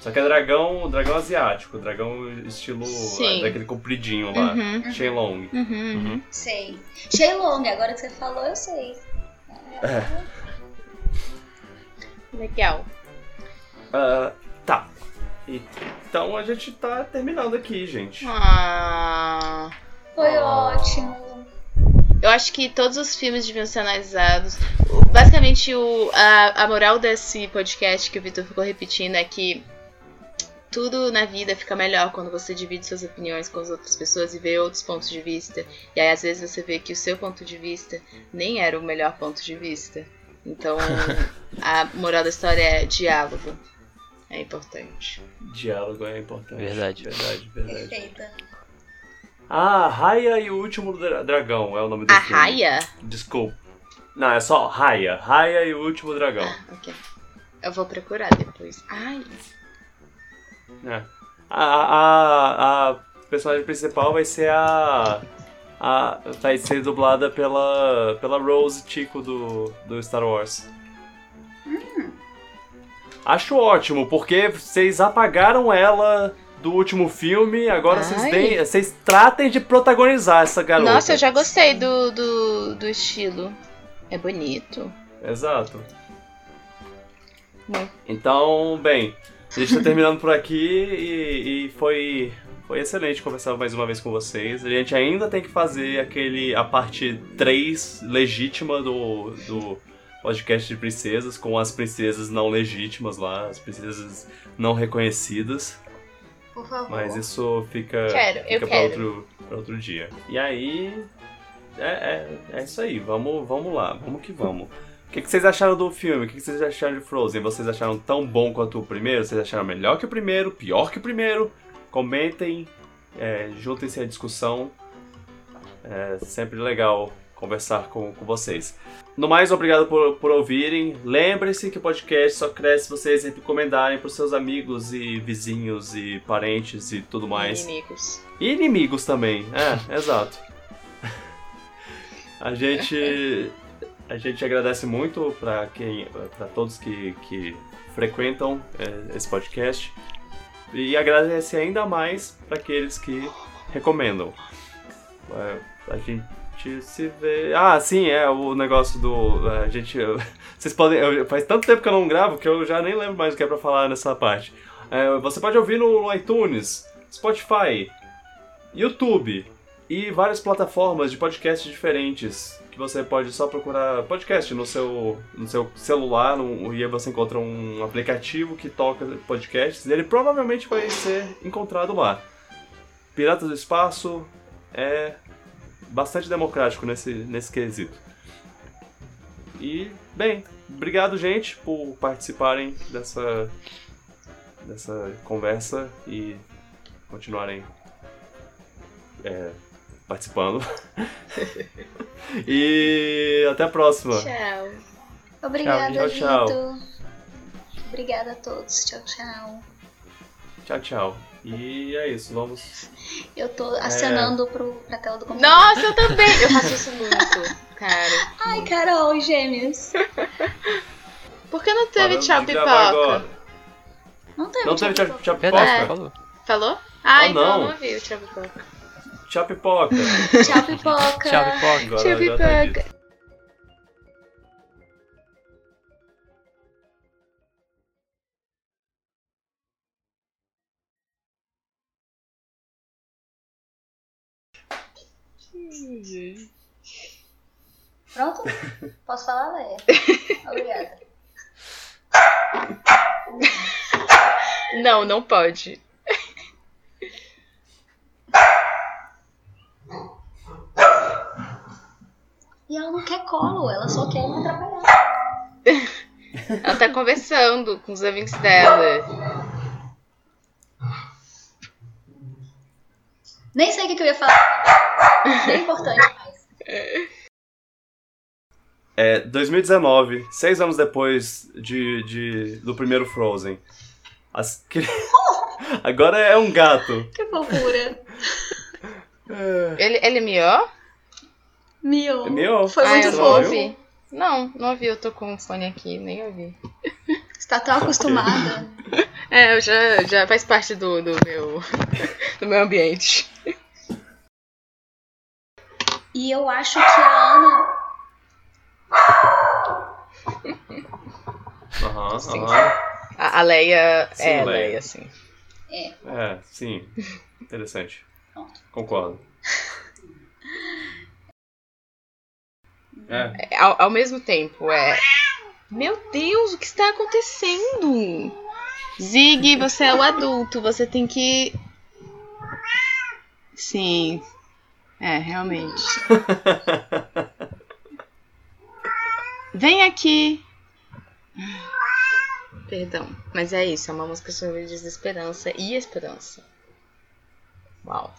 Só que é dragão, dragão asiático, dragão estilo Sim. é, daquele compridinho lá, Uhum. Shenlong. Uhum, uhum. Sei. Shenlong, agora que você falou, eu sei. Legal. Ah, tá. Então a gente tá terminando aqui, gente. Ah. Foi Ah. ótimo. Eu acho que todos os filmes deviam ser analisados. Basicamente, o, a, a moral desse podcast que o Vitor ficou repetindo é que tudo na vida fica melhor quando você divide suas opiniões com as outras pessoas e vê outros pontos de vista. E aí, às vezes, você vê que o seu ponto de vista nem era o melhor ponto de vista. Então, [laughs] a moral da história é diálogo. É importante. Diálogo é importante. Verdade. Verdade, verdade. Perfeita. Ah, Raya e o Último Dra- Dragão é o nome do A filme. raia? Desculpa. Não, é só Raya. Raya e o Último Dragão. Ah, ok. Eu vou procurar depois. Ai, É. A, a, a personagem principal vai ser a. a vai ser dublada pela, pela Rose Tico do, do Star Wars. Acho ótimo, porque vocês apagaram ela do último filme, agora vocês deem- vocês tratem de protagonizar essa garota. Nossa, eu já gostei do, do, do estilo. É bonito. Exato. Muito. Então, bem, a gente tá terminando por aqui e, e foi, foi excelente conversar mais uma vez com vocês. A gente ainda tem que fazer aquele a parte 3 legítima do, do podcast de princesas, com as princesas não legítimas lá, as princesas não reconhecidas. Por favor. Mas isso fica, Quero, fica pra, outro, pra outro dia. E aí. É, é, é isso aí, vamos, vamos lá, vamos que vamos. O que, que vocês acharam do filme? O que, que vocês acharam de Frozen? Vocês acharam tão bom quanto o primeiro? Vocês acharam melhor que o primeiro? Pior que o primeiro? Comentem, é, juntem-se à discussão. É sempre legal conversar com, com vocês. No mais, obrigado por, por ouvirem. Lembre-se que o podcast só cresce se vocês recomendarem para os seus amigos e vizinhos e parentes e tudo mais. Inimigos. E inimigos também, é, [laughs] exato. A gente a gente agradece muito para quem para todos que, que frequentam é, esse podcast e agradece ainda mais para aqueles que recomendam. É, a gente se vê. Ah, sim, é o negócio do a gente [laughs] vocês podem eu- faz tanto tempo que eu não gravo que eu já nem lembro mais o que é para falar nessa parte. É, você pode ouvir no iTunes, Spotify, YouTube e várias plataformas de podcast diferentes que você pode só procurar podcast no seu, no seu celular no- e aí você encontra um aplicativo que toca podcasts e ele provavelmente vai ser encontrado lá. Piratas do Espaço é bastante democrático nesse, nesse quesito. E, bem, obrigado, gente, por participarem dessa, dessa conversa e continuarem é, participando. [laughs] e até a próxima. Tchau. Obrigada, Tchau, tchau. Vitor. Obrigada a todos. Tchau, tchau. Tchau, tchau. E é isso, vamos. Eu tô acenando pro, pra tela do computador. Nossa, eu também. Eu faço isso muito, cara. Ai, Carol, gêmeos. Por que não teve tchau pipoca? Não teve Não teve tchau, tchau, tchau Verdade, pipoca? É. falou. Falou? Ah, Oh, então não. eu não ouvi o tchau pipoca. Tchau pipoca. Tchau, pipoca. Tchau, pipoca. Agora Tchau já tá pipoca. Dito. Pronto? Posso falar, Leia? [laughs] Obrigada. Não, não pode. E ela não quer colo, ela só quer me atrapalhar. [laughs] Ela tá conversando com os amigos dela. Nem sei o que eu ia falar. Nem é importante mais. É 2019, seis anos depois de, de- do primeiro Frozen. As [laughs] Agora é um gato. Que fofura. Ele, ele miou? Miou. Miou? Foi ah, muito não fofo. ouvi. Não, não ouvi. Eu tô com o fone aqui, nem ouvi. Você tá tão acostumada. [laughs] É, eu já, já faz parte do, do meu [laughs] do meu ambiente. E eu acho que a Ana. Aham, Sim. aham. A, a Leia Sim, é a Leia. Leia, sim. É, sim. Interessante. Pronto. Concordo. [laughs] É, É, Ao, ao mesmo tempo, é. Meu Deus, o que está acontecendo? Zig, você é o adulto, você tem que. Sim. É, realmente. [laughs] Vem aqui. Perdão, mas é isso, é uma música sobre desesperança e esperança. Uau.